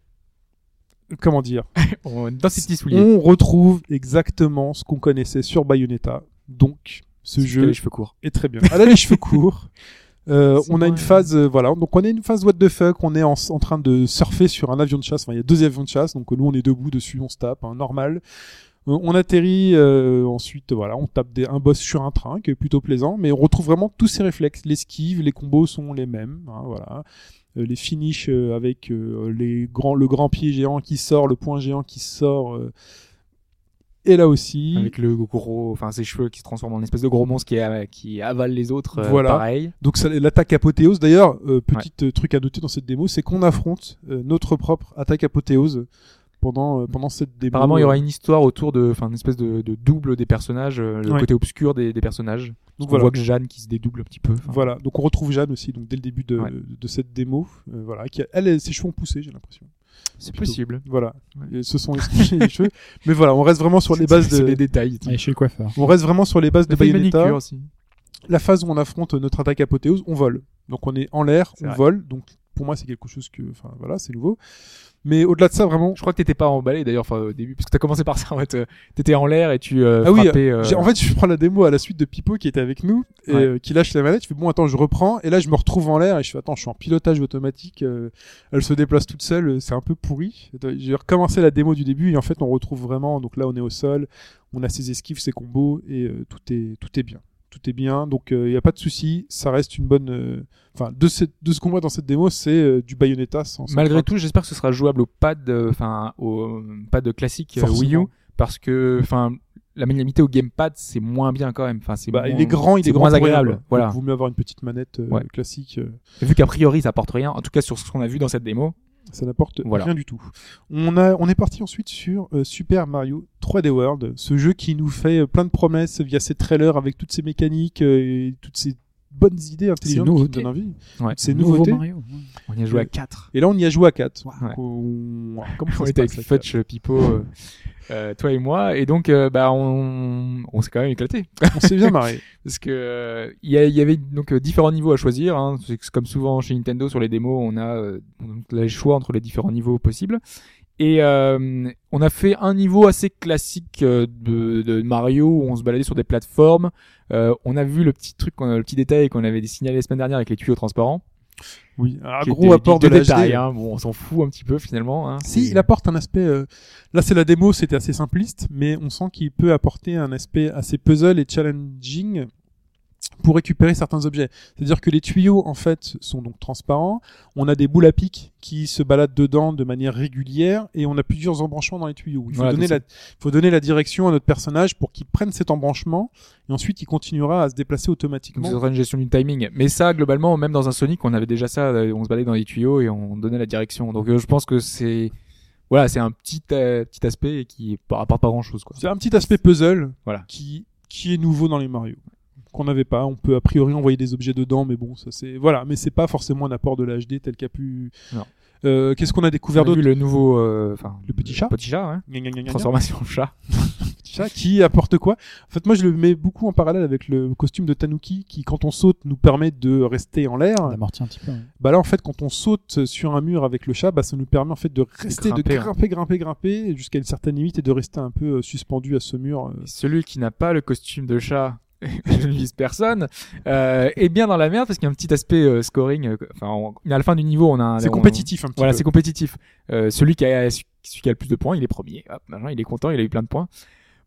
Comment dire On- Dans ces petits souliers. On retrouve exactement ce qu'on connaissait sur Bayonetta. Donc, ce jeu les cheveux courts. est très bien. Elle a les cheveux courts. Euh, on a une phase, euh, voilà. Donc on a une phase what the fuck. On est en, en train de surfer sur un avion de chasse. Enfin, il y a deux avions de chasse. Donc nous, on est debout dessus, on se tape, hein, normal. Euh, On atterrit euh, ensuite, voilà, on tape des, un boss sur un train qui est plutôt plaisant, mais on retrouve vraiment tous ces réflexes. L'esquive, les combos sont les mêmes, hein, voilà. Les finishes avec les grands, le grand pied géant qui sort, le point géant qui sort. Euh, et là aussi, Avec le gros, enfin ses cheveux qui se transforment en une espèce de gros monstre qui, a- qui avale les autres. euh, Voilà. Pareil. Donc l'attaque apothéose, d'ailleurs, euh, petit euh, truc à noter dans cette démo, c'est qu'on affronte euh, notre propre attaque apothéose pendant, euh, pendant cette démo. Apparemment, il y aura une histoire autour de, enfin, une espèce de, de double des personnages, euh, le Ouais. côté obscur des, des personnages. Donc on voilà. voit que Jeanne qui se dédouble un petit peu. Voilà, donc on retrouve Jeanne aussi, donc dès le début de, Ouais. de cette démo, euh, voilà, qui a- elle, elle, ses cheveux ont poussé, j'ai l'impression. C'est possible. Voilà. Et ce sont les, les cheveux, mais voilà, on reste vraiment sur les bases C'est de, des détails. Allez, chez le coiffeur. on reste vraiment sur les bases de Bayonetta. aussi. La phase où on affronte notre attaque apothéose, on vole. Donc on est en l'air, on vrai. vole. Donc pour moi c'est quelque chose que, enfin voilà, c'est nouveau. Mais au-delà de ça, vraiment, Je crois que t'étais pas emballé d'ailleurs enfin, au début, parce que t'as commencé par ça en fait. euh, T'étais en l'air et tu euh, Ah oui, frappais. euh, En fait, je prends la démo à la suite de Pipo qui était avec nous et Ouais. euh, qui lâche la manette. Je fais bon, attends, je reprends et là, je me retrouve en l'air et je fais attends, je suis en pilotage automatique. elle se déplace toute seule, c'est un peu pourri. J'ai recommencé la démo du début et en fait, on retrouve vraiment. Donc là, on est au sol, on a ses esquives, ses combos et tout est tout est bien. Tout est bien, donc il n'y a pas de souci. Ça reste une bonne. euh, Enfin, de, cette- de ce qu'on voit dans cette démo, c'est euh, du Bayonetta sans. sans Malgré crainte. tout, j'espère que ce sera jouable au pad, euh, enfin au euh, pad classique euh, Forcément. Wii U, parce que enfin la maniabilité au gamepad c'est moins bien quand même. Enfin c'est Bah, moins- il est grand, il est grand moins rien, agréable. quoi. Voilà. Donc, vaut mieux avoir une petite manette euh, Ouais. classique. euh, Vu qu'a priori ça apporte rien, en tout cas sur ce qu'on a vu dans cette démo. Ça n'apporte Voilà. rien du tout. On, a, on est parti ensuite sur euh, Super Mario 3D World, ce jeu qui nous fait euh, plein de promesses via ses trailers avec toutes ses mécaniques euh, et toutes ces bonnes idées intelligentes qui donnent envie. Ouais. Ces Nouveau nouveautés. Mario. ouais. On y a joué à Ouais. 4. Et là, on y a joué à 4. Ouais. On... Comment ça On était avec Futch, Pipo, euh, toi et moi, et donc euh, bah on, on s'est quand même éclaté. On s'est bien marré. parce que euh, il y, avait donc différents niveaux à choisir. Hein. Comme souvent chez Nintendo sur les démos, on a euh, les choix entre les différents niveaux possibles. Et euh, on a fait un niveau assez classique de, de Mario où on se baladait sur des plateformes. Euh, on a vu le petit truc, le petit détail qu'on avait signalé la semaine dernière avec les tuyaux transparents. Oui, un gros apport de, de détail. Hein. Bon, on s'en fout un petit peu finalement. Hein. Si, il apporte un aspect. euh, Là, c'est la démo, c'était assez simpliste, mais on sent qu'il peut apporter un aspect assez puzzle et challenging pour récupérer certains objets. C'est-à-dire que les tuyaux, en fait, sont donc transparents. On a des boules à pic qui se baladent dedans de manière régulière et on a plusieurs embranchements dans les tuyaux. Il faut, Voilà, donner, c'est la, faut donner la direction à notre personnage pour qu'il prenne cet embranchement et ensuite il continuera à se déplacer automatiquement. ce serait une gestion du timing. Mais ça, globalement, même dans un Sonic, on avait déjà ça. euh, On se baladait dans les tuyaux et on donnait la direction. Donc euh, je pense que c'est voilà, c'est un petit euh, petit aspect qui apporte pas grand chose quoi. C'est un petit aspect puzzle Voilà. qui, qui est nouveau dans les Mario. Qu'on n'avait pas. On peut a priori envoyer des objets dedans, mais bon, ça c'est. Voilà, mais c'est pas forcément un apport de la HD tel qu'a pu. Non. Euh, Qu'est-ce qu'on a découvert d'autre le nouveau, euh, enfin Le petit chat Petit chat, hein. Gna, gna, gna, gna, gna. Transformation en chat. Petit chat qui apporte quoi? En fait, moi je le mets beaucoup en parallèle avec le costume de Tanuki qui, quand on saute, nous permet de rester en l'air. On amortit un petit peu. Bah là, en fait, quand on saute sur un mur avec le chat, bah ça nous permet en fait de rester, grimper, de hein. grimper, grimper, grimper jusqu'à une certaine limite et de rester un peu euh, suspendu à ce mur. Celui qui n'a pas le costume de chat, je ne vise personne, euh, est bien dans la merde parce qu'il y a un petit aspect euh, scoring. euh, Enfin, on- à la fin du niveau, on a. un- C'est compétitif un petit Voilà, c'est compétitif. Euh, celui qui a celui qui a le plus de points, il est premier. Hop, machin, il est content, il a eu plein de points.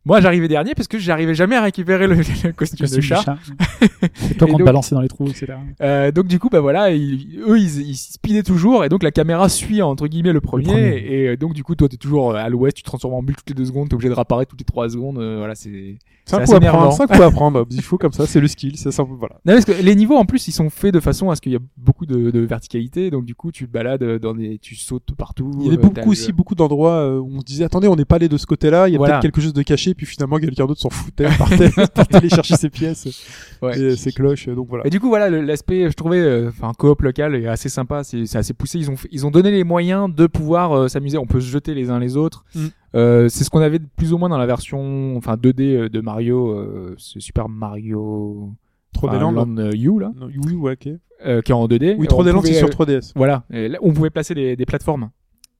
Moi, j'arrivais dernier parce que j'arrivais jamais à récupérer le, le costume, Costume de chat. Et toi, Et qu'on te balançait dans les trous, etc. Euh, donc du coup, bah voilà, ils- eux, ils, ils speedaient toujours et donc la caméra suit entre guillemets le premier, premier. et euh, donc du coup, toi, t'es toujours euh, à l'ouest, tu te transformes en bulle toutes les deux secondes, t'es obligé de réapparaître toutes les trois secondes. euh, voilà, c'est. C'est un c'est coup à prendre, c'est un coup à prendre. Il faut comme ça, c'est le skill, c'est ça. Voilà. Non, parce que les niveaux en plus, ils sont faits de façon à ce qu'il y a beaucoup de, de verticalité, donc du coup, tu te balades dans des, tu sautes partout. Il y avait euh, beaucoup aussi beaucoup d'endroits où on se disait attendez on n'est pas allé de ce côté-là, il y a Voilà. peut-être quelque chose de caché, puis finalement quelqu'un d'autre s'en foutait, partait, partait aller chercher ses pièces Ouais. et ses cloches, donc voilà. Et du coup, voilà, l'aspect, je trouvais, euh, enfin, coop local est assez sympa, c'est assez poussé. Ils ont, ils ont donné les moyens de pouvoir euh, s'amuser. On peut se jeter les uns les autres. Mm. Euh, c'est ce qu'on avait plus ou moins dans la version, enfin, 2D euh, de Mario, c'est Super Mario. Trop enfin, Land. Land, U là, Non, ouais, ok. euh, qui est en 2D. Oui, On 3D Land, c'est sur euh, 3DS. Voilà, Et là, on pouvait placer des, des plateformes.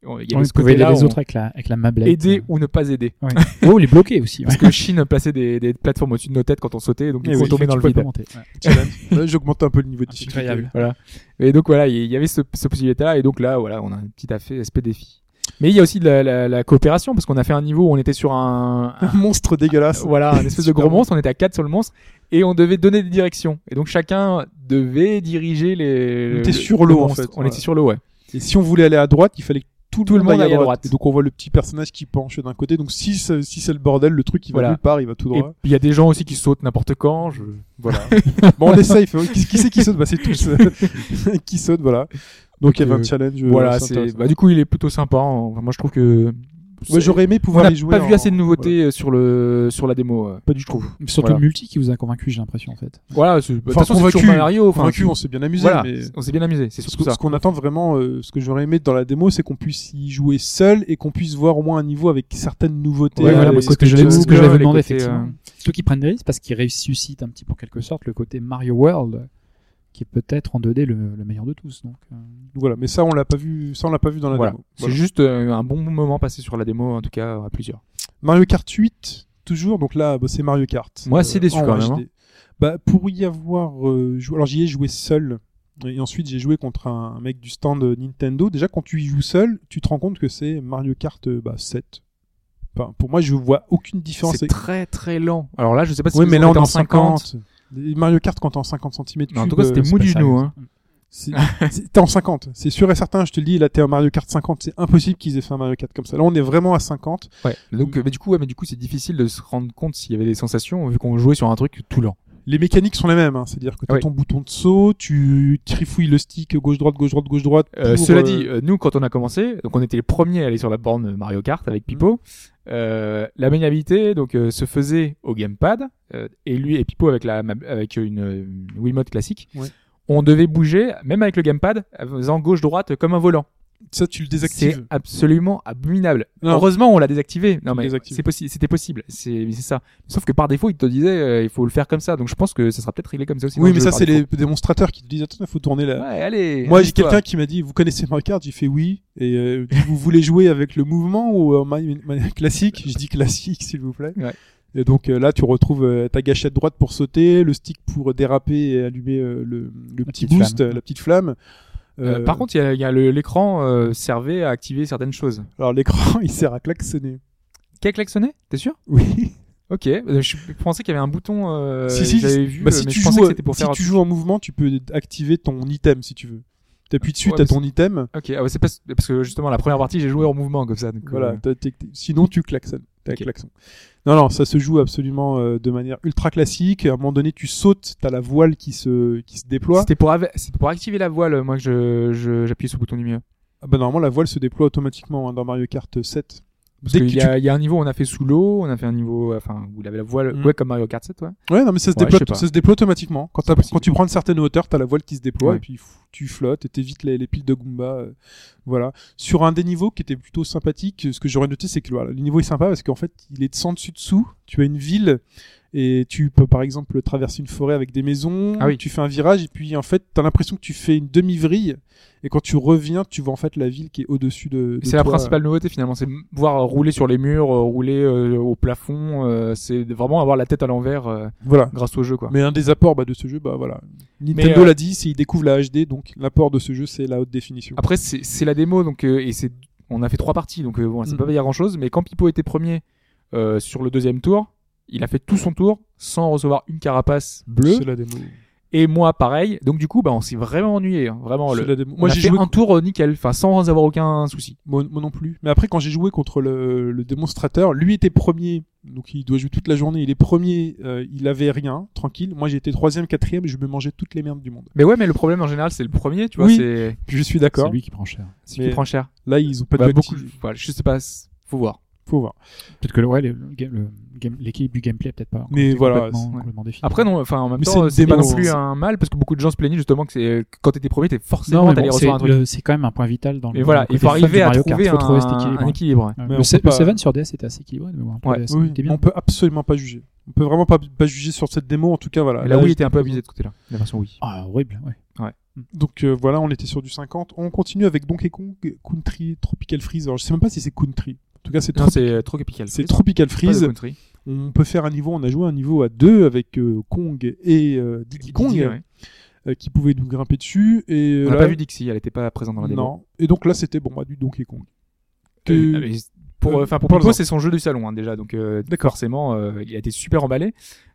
Il y avait On ce pouvait aider côté-là, les autres avec la, avec la mablette. aider ou ne pas aider. Ouais. oh, les bloquer aussi. Parce que Shin plaçait des, des plateformes au-dessus de nos têtes quand on sautait, donc Eh coup, oui, on tombait dans le vide. Ouais. J'augmente un peu le niveau de difficulté. Incroyable. Voilà. Et donc voilà, il y avait ce, ce possibilité-là, et donc là, voilà, on a un petit aspect, aspect défi. Mais il y a aussi de la, la, la coopération, parce qu'on a fait un niveau où on était sur un, Un monstre dégueulasse. voilà, un espèce de gros monstre, on était à 4 sur le monstre, et on devait donner des directions. Et donc chacun devait diriger les... On était sur le l'eau, en fait, On était sur l'eau, ouais. Et si on voulait aller à droite, il fallait que tout, Tout le monde aille à droite. Et donc on voit le petit personnage qui penche d'un côté. Donc si c'est- si c'est le bordel, le truc il va Voilà. nulle part, il va tout droit. il y a des gens aussi qui sautent n'importe quand, je... Voilà. bon, on essaye. Faut- Qui, qui c'est qui saute? Bah c'est tous qui sautent. Voilà. Donc il y avait euh, un challenge. euh, voilà, assez c'est, bah, du coup, il est plutôt sympa. hein. Enfin, moi, je trouve que... Ouais, j'aurais aimé On pouvoir n'a y jouer. pas vu assez de nouveautés euh, sur le sur la démo. euh. Pas du tout. Surtout Voilà. le multi qui vous a convaincu, j'ai l'impression, en fait. Voilà, de toute Enfin, façon, convaincu, Mario. Enfin, Convaincu, on s'est bien amusé. voilà, mais... on s'est bien amusé. C'est Ce surtout que- ça. ce qu'on attend vraiment, euh, ce que j'aurais aimé dans la démo, c'est qu'on puisse y jouer seul et qu'on puisse voir au moins un niveau avec certaines nouveautés. Ouais, voilà, les ce que j'avais les demandé, effectivement. Ceux qui prennent des risques parce qu'ils ressuscitent un petit peu, en quelque sorte, le côté Mario World, qui est peut-être en 2D le, le meilleur de tous. Donc, euh, Voilà, mais ça on l'a pas vu, ça on l'a pas vu dans la Voilà. démo. C'est juste euh, un bon moment passé sur la démo, en tout cas à plusieurs. Mario Kart 8 toujours, donc là bah, c'est Mario Kart. Moi, assez déçu en quand même, HD. Bah pour y avoir euh, joué, alors j'y ai joué seul. Et ensuite, j'ai joué contre un mec du stand Nintendo. Déjà, quand tu y joues seul, tu te rends compte que c'est Mario Kart euh, bah, 7. Enfin, pour moi, je vois aucune différence. C'est très très lent. Alors là, je sais pas si Oui, vous mais là, on est en en 50. Les Mario Kart, quand t'es en 50 cm en tout cas, c'était mou c'est du genou. Hein. T'es en 50, c'est sûr et certain, je te le dis, là t'es en Mario Kart 50, c'est impossible qu'ils aient fait un Mario Kart comme ça. Là on est vraiment à 50. Ouais. Donc, euh, mais du coup, ouais, mais du coup, c'est difficile de se rendre compte s'il y avait des sensations vu qu'on jouait sur un truc tout lent. Les mécaniques sont les mêmes, hein. c'est-à-dire que t'as Oui. ton bouton de saut, tu trifouilles le stick gauche-droite, gauche-droite, gauche-droite. Euh, pour, cela euh, dit, euh, nous, quand on a commencé, donc on était les premiers à aller sur la borne Mario Kart avec Pipo. Euh, la maniabilité donc euh, se faisait au gamepad euh, et lui et Pipo avec la avec une, une Wiimote classique. On devait bouger même avec le gamepad en faisant gauche droite comme un volant. Ça tu le C'est désactives. absolument abominable. Non. Heureusement, on l'a désactivé. Non, mais c'est possible. C'était possible. C'est, c'est ça. Sauf que par défaut, il te disait, euh, il faut le faire comme ça. Donc je pense que ça sera peut-être réglé comme ça aussi. Oui, mais ça c'est les démonstrateurs qui te disent attends, il faut tourner là. Ouais, allez. Moi, j'ai quelqu'un qui m'a dit, vous connaissez Mario Kart J'ai fait oui. Et euh, vous voulez jouer avec le mouvement ou en ma- ma- classique? Je dis classique, s'il vous plaît. Ouais. Et donc euh, là, tu retrouves euh, ta gâchette droite pour sauter, le stick pour déraper et allumer euh, le, le petit boost, flamme. euh, la petite flamme. Euh, Euh, par contre, il y a, a l'écran euh, servait à activer certaines choses. alors l'écran, il sert à klaxonner. Qui a klaxonné? T'es sûr? Oui. Ok. Je pensais qu'il y avait un bouton. Euh, si si. J'avais vu, bah, si mais tu je pensais joues, que c'était pour si faire. tu joues en mouvement, tu peux activer ton item si tu veux. T'appuies dessus, Ouais, t'as ton item. Ok. Ah ouais, c'est parce que justement la première partie j'ai joué en mouvement comme ça. donc, Voilà. euh, Sinon, tu klaxonnes. T'as un Ok. klaxon. Non, non, ça se joue absolument euh, de manière ultra classique. À un moment donné, tu sautes, t'as la voile qui se qui se déploie. C'était pour, c'était pour activer la voile, moi que je, je, j'appuie sur le bouton du milieu. Ah bah normalement, la voile se déploie automatiquement hein, dans Mario Kart 7. Parce que y, a, il y a un niveau on a fait sous l'eau, on a fait un niveau, enfin, où il avait la voile, Mm. ouais, comme Mario Kart 7, ouais. Ouais, non, mais ça se, Ouais, déploie, ça se déploie automatiquement. Quand, tu prends une certaine hauteur, t'as la voile qui se déploie Ouais. et puis tu flottes et t'évites les, les piles de Goomba. euh, voilà. Sur un des niveaux qui était plutôt sympathique, ce que j'aurais noté, c'est que voilà, le niveau est sympa parce qu'en fait, il est de sans dessus dessous. Tu as une ville et tu peux par exemple traverser une forêt avec des maisons. Ah oui. Tu fais un virage et puis en fait, t'as l'impression que tu fais une demi-vrille et quand tu reviens, tu vois en fait la ville qui est au-dessus de. de C'est la principale nouveauté finalement, c'est voir rouler sur les murs, euh, rouler euh, au plafond, euh, c'est vraiment avoir la tête à l'envers euh, Voilà. grâce au jeu, quoi. Mais un des apports bah, de ce jeu, bah voilà. Nintendo euh, l'a dit, c'est il découvre la HD, donc l'apport de ce jeu, c'est la haute définition. Après, c'est, c'est la démo, donc, euh, et c'est, on a fait trois parties, donc bon, ça Mm. peut pas dire grand chose, mais quand Pipo était premier euh, sur le deuxième tour, il a fait tout son tour sans recevoir une carapace bleue. C'est la démo. Et moi, pareil. Donc du coup, bah, on s'est vraiment ennuyé, hein, vraiment. C'est Le... la démo. Moi, j'ai joué. un tour euh, nickel, enfin sans avoir aucun souci. Moi, moi non plus. Mais après, quand j'ai joué contre le, le démonstrateur, lui était premier, donc il doit jouer toute la journée. Il est premier, euh, il avait rien, tranquille. Moi, j'étais troisième, quatrième, et je me mangeais toutes les merdes du monde. Mais ouais, mais le problème en général, c'est le premier, tu vois, Oui. c'est Je suis C'est d'accord. lui qui prend cher. ce qui Mais- prend cher. Là, ils ont pas de Bah, bonne beaucoup. Voilà, je sais pas, faut voir. Faut voir. Peut-être que le- ouais, le, le game- le game- l'équilibre du gameplay peut-être pas. Mais voilà, complètement, complètement. Après, non, enfin, en même Mais c'est temps, c'est pas non plus un mal parce que beaucoup de gens se plaignaient justement que c'est quand t'étais premier, t'es forcément non, bon, recevoir un c'est truc. c'est quand même un point vital dans le. Mais voilà, il faut arriver à Mario Kart. trouver Faut trouver cet un, équilibre. un équilibre. Ouais. Mais le, on se- peut pas- le Seven sur DS était assez équilibré. Mais bon, après, Ouais. ça Oui, était bien. on peut absolument pas juger. On peut vraiment pas, pas juger sur cette démo. En tout cas, voilà. Et oui, je- était un peu abusé de ce côté-là. La version Wii. Ah, horrible, ouais. Donc euh, voilà, on était sur du 50. On continue avec Donkey Kong Country Tropical Freeze. Alors, je sais même pas si c'est Country. En tout cas, c'est Non, Tropi- c'est trop capital. c'est Tropical Freeze. On peut faire un niveau, on a joué un niveau à deux avec euh, Kong et euh, Diddy Kong Didi, ouais. euh, qui pouvaient nous grimper dessus. Et On n'a pas vu Dixie, elle était pas présente dans la démo. Non. Et donc là, c'était bon, bah, du Donkey Kong. Que- Euh, mais pour Euh, enfin pour. Pipo, c'est son jeu du salon hein, déjà, donc euh, forcément, euh, il a été super emballé.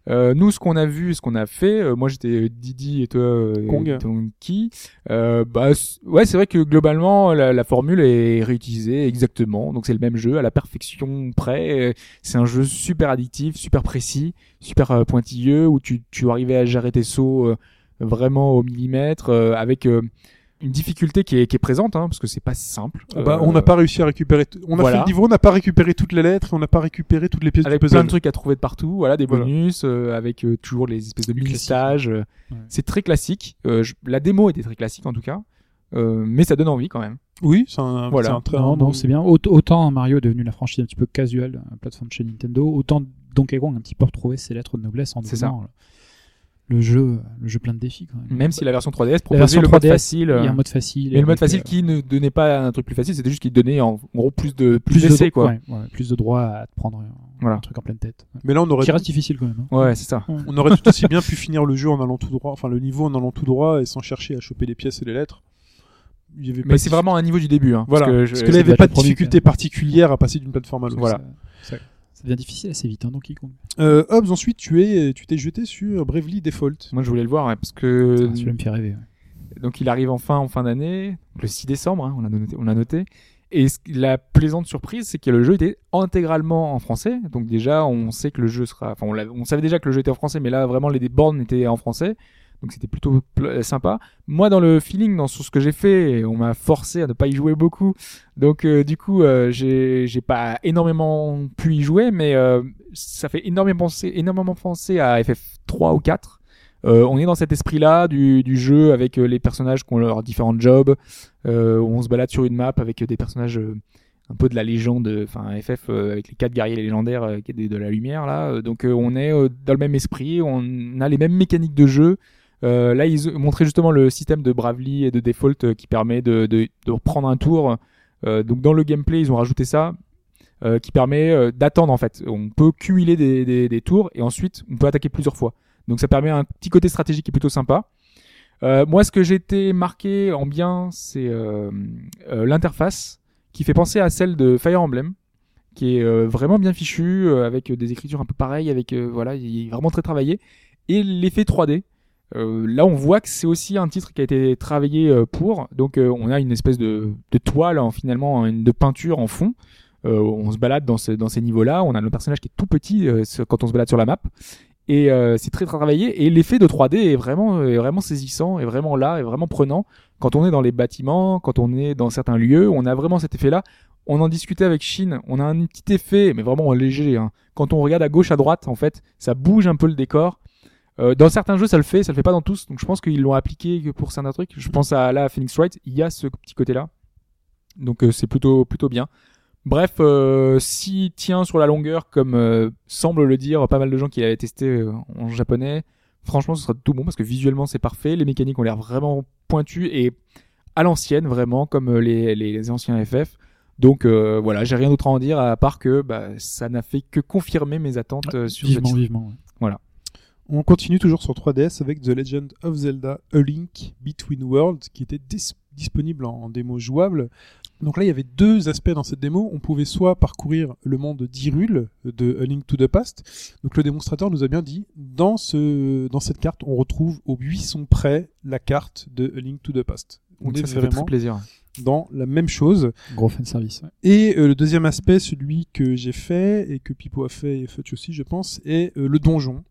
Euh, nous, ce qu'on a vu, ce qu'on a fait, euh, moi j'étais Didi et toi euh, Kong. Donkey. Euh, bah ouais, c'est vrai que globalement la, la formule est réutilisée exactement, donc c'est le même jeu à la perfection près. Euh, C'est un jeu super addictif, super précis, super euh, pointilleux où tu tu arrivais à gérer tes sauts euh, vraiment au millimètre euh, avec euh, une difficulté qui est, qui est présente hein, parce que c'est pas simple. Ah bah, Euh, on n'a pas réussi à récupérer. t- On a voilà. fait le niveau, on n'a pas récupéré toutes les lettres, et on n'a pas récupéré toutes les pièces avec du puzzle. plein de trucs à trouver de partout, voilà, des Voilà. bonus, euh, avec euh, toujours les espèces de Du mini classique. stages. euh, Ouais. C'est très classique. Euh, je- la démo était très classique en tout cas, euh, mais ça donne envie quand même. Oui, c'est un, Voilà. c'est un très Non, c'est bien. Aut- Autant Mario est devenu la franchise un petit peu casual, euh, plateforme chez Nintendo, autant Donkey Kong a un petit peu retrouvé ses lettres de noblesse en C'est devenant le, jeu, le jeu plein de défis quand même. Même si la version 3DS la proposait version le mode 3DS, facile. il y a euh, un mode facile. mais le mode facile euh, qui ne donnait pas un truc plus facile, c'était juste qu'il donnait en, gros plus de plus, plus de d'essais, quoi. ouais, ouais, plus de droit à te prendre un, Voilà. un truc en pleine tête. Mais là, on aurait, Qui reste difficile quand même. hein. Ouais, c'est ça. on aurait tout aussi bien pu finir le jeu en allant tout droit, enfin le niveau en allant tout droit et sans chercher à choper les pièces et les lettres. Il y avait pas Mais c'est vraiment un niveau du début. Hein, Voilà. Parce que, je- Parce que là, il n'y avait pas de difficulté particulière à passer d'une plateforme à l'autre. Voilà. Ça, ça devient difficile assez vite, hein, Donkey Kong. Euh, Hobbs, ensuite, tu es, tu t'es jeté sur Bravely Default. moi je voulais le voir ouais, parce que Celui-là me fait rêver. ouais. Donc il arrive enfin en fin d'année, le 6 décembre, hein, on l'a noté, on l'a noté. Et la plaisante surprise, c'est que le jeu était intégralement en français. Donc déjà, on sait que le jeu sera, enfin on, savait déjà que le jeu était en français, mais là vraiment les bornes étaient en français. Donc c'était plutôt pl- sympa. Moi, dans le feeling, dans ce que j'ai fait, on m'a forcé à ne pas y jouer beaucoup. Donc euh, du coup, euh, j'ai pas énormément pu y jouer, mais euh, ça fait énormément penser, énormément penser à FF3 ou 4. Euh, on est dans cet esprit-là du, du jeu avec euh, les personnages qui ont leurs différents jobs. Euh, on se balade sur une map avec des personnages euh, un peu de la légende, enfin FF euh, avec les quatre guerriers légendaires euh, qui est de, la lumière là. Euh, Donc euh, on est euh, dans le même esprit, on a les mêmes mécaniques de jeu. Euh, là ils ont montré justement le système de Bravely et de Default euh, qui permet de, de, de reprendre un tour. Euh, donc dans le gameplay ils ont rajouté ça. qui permet d'attendre en fait. On peut cumuler des, tours et ensuite on peut attaquer plusieurs fois. Donc ça permet un petit côté stratégique qui est plutôt sympa. Moi, ce que j'ai été marqué en bien, c'est l'interface qui fait penser à celle de Fire Emblem, qui est vraiment bien fichue, avec des écritures un peu pareilles, avec voilà, il est vraiment très travaillé, et l'effet 3D. Euh, là, on voit que c'est aussi un titre qui a été travaillé euh, pour. Donc, euh, on a une espèce de, de toile, hein, finalement, une, de peinture en fond. Euh, on se balade dans, ce- dans ces niveaux-là. On a le personnage qui est tout petit euh, quand on se balade sur la map. Et c'est très très travaillé. Et l'effet de 3D est vraiment, est vraiment saisissant, est vraiment là, est vraiment prenant. Quand on est dans les bâtiments, quand on est dans certains lieux, on a vraiment cet effet-là. On en discutait avec Shin. On a un petit effet, mais vraiment léger. Hein. Quand on regarde à gauche, à droite, en fait, ça bouge un peu le décor. Euh, dans certains jeux, ça le fait, ça le fait pas dans tous. Donc je pense qu'ils l'ont appliqué pour certains trucs. Je pense à à Phoenix Wright, il y a ce petit côté-là. Donc euh, c'est plutôt plutôt bien. Bref, euh, s'il tient sur la longueur, comme euh, semble le dire pas mal de gens qui l'avaient testé euh, en japonais, franchement, ce sera tout bon parce que visuellement c'est parfait, les mécaniques ont l'air vraiment pointues et à l'ancienne, vraiment comme euh, les, les anciens FF. Donc euh, voilà, j'ai rien d'autre à en dire à part que bah, ça n'a fait que confirmer mes attentes euh, sur ce Vivement, titre. vivement. ouais. On continue toujours sur 3DS avec The Legend of Zelda A Link Between Worlds qui était dis- disponible en, en démo jouable. Donc là, il y avait deux aspects dans cette démo. On pouvait soit parcourir le monde d'Hyrule de A Link to the Past. Donc le démonstrateur nous a bien dit, dans, ce, dans cette carte, on retrouve au buisson près la carte de A Link to the Past. On Donc est ça, ça fait très vraiment plaisir. dans la même chose. Gros fan service. ouais. Et euh, le deuxième aspect, celui que j'ai fait et que Pipo a fait et Fudge aussi, je pense, est euh, le donjon.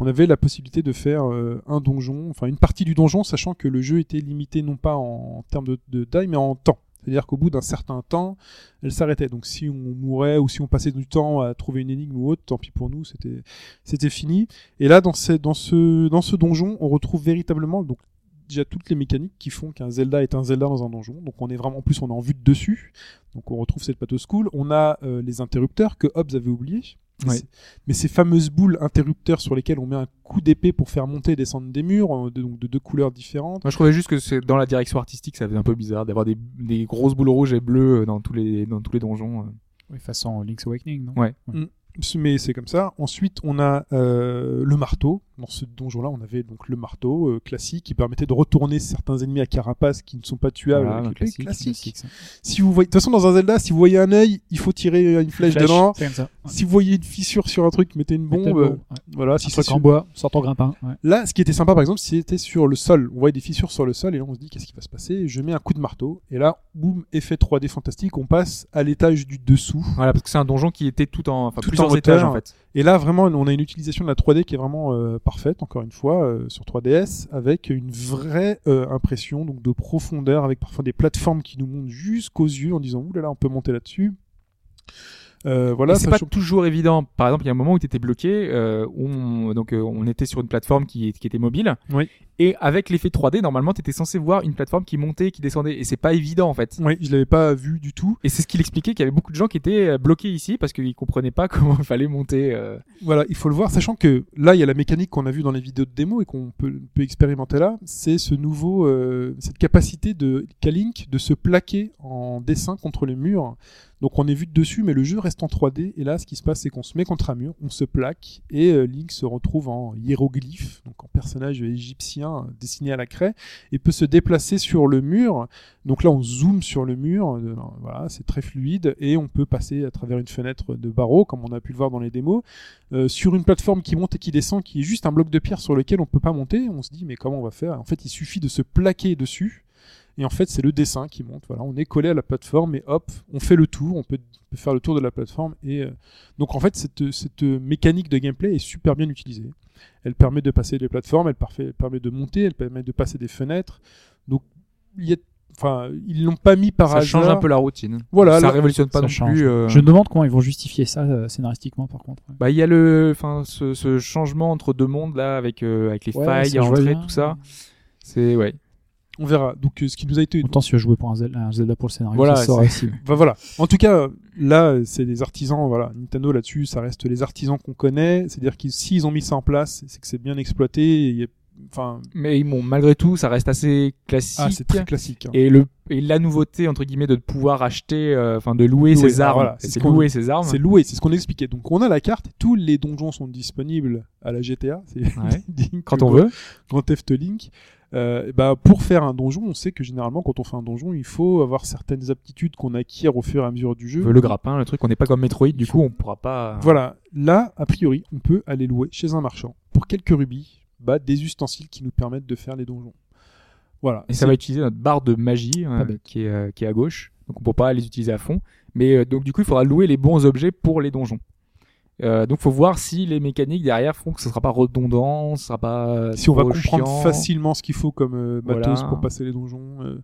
On avait la possibilité de faire euh, un donjon, enfin une partie du donjon, sachant que le jeu était limité non pas en, termes de, taille, mais en temps. C'est-à-dire qu'au bout d'un certain temps, elle s'arrêtait. Donc si on mourait ou si on passait du temps à trouver une énigme ou autre, tant pis pour nous, c'était fini. Et là, dans, ce, dans, ce, dans ce donjon, on retrouve véritablement donc déjà toutes les mécaniques qui font qu'un Zelda est un Zelda dans un donjon. Donc on est vraiment, en plus on est en vue de dessus. Donc on retrouve cette pathos cool. On a euh, les interrupteurs que Hobbs avait oubliés. Mais Ouais. c'est- Mais ces fameuses boules interrupteurs sur lesquelles on met un coup d'épée pour faire monter et descendre des murs, euh, de, donc de deux couleurs différentes. Moi, je trouvais juste que c'est dans la direction artistique, ça faisait un peu bizarre d'avoir des, des grosses boules rouges et bleues euh, dans tous les dans tous les donjons. euh. Oui, façon Link's Awakening, non? Ouais. Mais c'est comme ça. Ensuite, on a euh, le marteau. Dans ce donjon-là, on avait donc le marteau euh, classique qui permettait de retourner certains ennemis à carapace qui ne sont pas tuables. Voilà, avec classique, classique. Classique, ça. Si vous voyez, de toute façon, dans un Zelda, si vous voyez un œil, il faut tirer une flèche, Flèche, dedans. Ouais. Si vous voyez une fissure sur un truc, mettez une bombe. Mettez euh, ouais. Voilà, Un si c'est en bois, sort ton grimpin. Ouais. Là, ce qui était sympa, par exemple, c'était sur le sol. On voyait des fissures sur le sol et là, on se dit qu'est-ce qui va se passer? Je mets un coup de marteau et là, boum, effet 3D fantastique. On passe à l'étage du dessous. Voilà, parce que c'est un donjon qui était tout en, enfin Tout plusieurs en étages en fait. Et là, vraiment, on a une utilisation de la 3D qui est vraiment euh, parfaite, encore une fois, euh, sur 3DS, avec une vraie euh, impression de profondeur, avec parfois des plateformes qui nous montent jusqu'aux yeux en disant ouh là là, on peut monter là-dessus. Euh, voilà, c'est pas toujours évident. Par exemple, il y a un moment où tu étais bloqué, euh, où on, donc euh, on était sur une plateforme qui, qui était mobile, Oui. et avec l'effet 3D, normalement, tu étais censé voir une plateforme qui montait, qui descendait, et c'est pas évident en fait. Oui, je l'avais pas vu du tout. Et c'est ce qu'il expliquait qu'il y avait beaucoup de gens qui étaient euh, bloqués ici parce qu'ils comprenaient pas comment il fallait monter. euh. Voilà, il faut le voir, sachant que là, il y a la mécanique qu'on a vue dans les vidéos de démo et qu'on peut, peut expérimenter là, c'est ce nouveau, euh, cette capacité de Kalink de se plaquer en dessin contre le mur. Donc on est vu de dessus, mais le jeu reste en 3D. Et là, ce qui se passe, c'est qu'on se met contre un mur, on se plaque, et euh, Link se retrouve en hiéroglyphe, donc en personnage égyptien euh, dessiné à la craie, et peut se déplacer sur le mur. Donc là, on zoome sur le mur, euh, voilà, c'est très fluide, et on peut passer à travers une fenêtre de barreaux, comme on a pu le voir dans les démos. Sur une plateforme qui monte et qui descend, qui est juste un bloc de pierre sur lequel on peut pas monter. On se dit mais comment on va faire? En fait, il suffit de se plaquer dessus. Et en fait, c'est le dessin qui monte. Voilà, on est collé à la plateforme et hop, on fait le tour. On peut, peut faire le tour de la plateforme. Et euh, donc en fait, cette, cette mécanique de gameplay est super bien utilisée. Elle permet de passer des plateformes, elle, parfait- elle permet de monter, elle permet de passer des fenêtres. Donc il y a enfin, ils l'ont pas mis par ça hasard. change un peu la routine. Voilà, ça là- révolutionne pas Ça non change. plus. euh, Je me demande comment ils vont justifier ça euh, scénaristiquement, par contre. Bah, il y a le, enfin, ce, ce changement entre deux mondes là, avec avec les Ouais, failles ça, à entrer, tout ça. C'est ouais. On verra. Donc, euh, ce qui nous a été Autant si je jouais pour un Zelda, un Zelda pour le scénario, Voilà, ça aussi. Enfin, voilà. En tout cas, là, c'est des artisans. Voilà, Nintendo là-dessus, ça reste les artisans qu'on connaît. C'est-à-dire qu'ils s'ils ont mis ça en place, c'est que c'est bien exploité. et il y a- Enfin, Mais bon, malgré tout, ça reste assez classique. ah, c'est très classique. hein. Et le et la nouveauté entre guillemets de pouvoir acheter, euh, enfin de louer Louer, ses ah, armes, voilà, c'est ce louer ses armes. C'est loué, c'est ce qu'on expliquait. Donc on a la carte, tous les donjons sont disponibles à la GTA, c'est Ouais. Quand on veut. Grand Theft Link. Euh, bah, pour faire un donjon, on sait que généralement quand on fait un donjon, il faut avoir certaines aptitudes qu'on acquiert au fur et à mesure du jeu. Le grappin, le truc, on n'est pas comme Metroid, du coup on pourra pas. Voilà, là, a priori, on peut aller louer chez un marchand pour quelques rubis bah, des ustensiles qui nous permettent de faire les donjons. Voilà. Et ça va utiliser notre barre de magie euh, bête. qui, est, euh, qui est à gauche. Donc on peut pas les utiliser à fond. Mais euh, donc du coup il faudra louer les bons objets pour les donjons. Euh, donc faut voir si les mécaniques derrière font que ce sera pas redondant, ce sera pas. euh, si on va comprendre chiant. facilement ce qu'il faut comme euh, matos Voilà. pour passer les donjons. euh,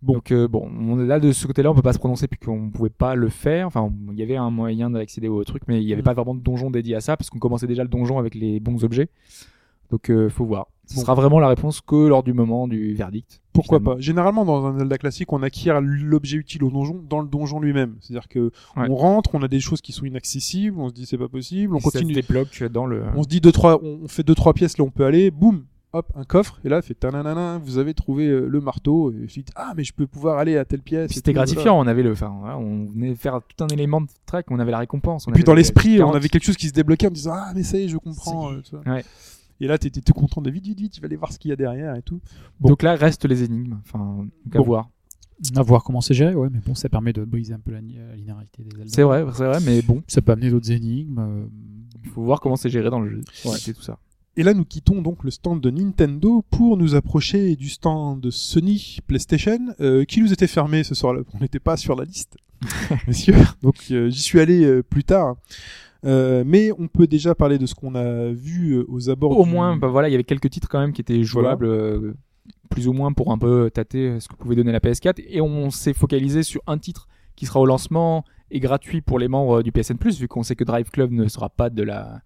Bon. Donc euh, bon, on est là de ce côté-là, on peut pas se prononcer puisqu'on pouvait pas le faire. Enfin, il y avait un moyen d'accéder au truc, mais il y avait Mm. pas vraiment de donjon dédié à ça parce qu'on commençait déjà le donjon avec les bons objets. Donc euh, faut voir. Ce Bon. sera vraiment la réponse que lors du moment du verdict. Pourquoi finalement. pas Généralement, dans un Zelda classique, on acquiert l'objet utile au donjon dans le donjon lui-même. C'est-à-dire que Ouais. on rentre, on a des choses qui sont inaccessibles, on se dit c'est pas possible, on Et ça continue, se débloque dans le. on se dit deux trois, on fait deux trois pièces là on peut aller, boum, hop un coffre et là fait tananana, vous avez trouvé euh, le marteau et je dis ah mais je peux pouvoir aller à telle pièce. C'était gratifiant, on avait le, enfin, on venait faire tout un élément de track, on avait la récompense. on Et puis dans le- l'esprit, on 40. avait quelque chose qui se débloquait en disant ah mais ça y est, je comprends. Euh, ça. Ouais. Et là t'étais tout content de vite vite vite, tu vas aller voir ce qu'il y a derrière et tout. Bon. Donc là restent les énigmes, enfin, à Bon. voir. À voir comment c'est géré, ouais, mais bon, ça permet de briser un peu la, la linéarité des. C'est vrai, c'est vrai, mais bon, Ça peut amener d'autres énigmes. euh, il faut voir comment c'est géré dans le jeu. C'est tout ça. Et là, nous quittons donc le stand de Nintendo pour nous approcher du stand de Sony PlayStation, euh, qui nous était fermé ce soir-là. On n'était pas sur la liste, messieurs. Donc euh, j'y suis allé euh, plus tard. Euh, mais on peut déjà parler de ce qu'on a vu euh, aux abords. Au du- moins, bah voilà, il y avait quelques titres quand même qui étaient jouables, euh, plus ou moins pour un peu tâter ce que pouvait donner la PS4. Et on s'est focalisé sur un titre qui sera au lancement et gratuit pour les membres du PSN Plus, vu qu'on sait que Drive Club ne sera pas de la,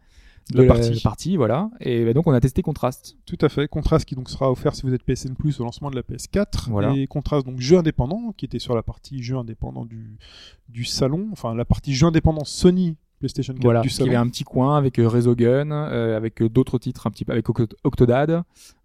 De la partie. voilà. Et bah, donc on a testé Contrast. Tout à fait. Contrast qui donc sera offert si vous êtes PSN Plus au lancement de la PS4. Voilà. Et Contrast donc jeu indépendant qui était sur la partie jeu indépendant du du salon, enfin la partie jeu indépendant Sony PlayStation 4 Voilà, du il y avait un petit coin avec euh, Resogun, euh, avec euh, d'autres titres un petit peu avec Oct- Octodad.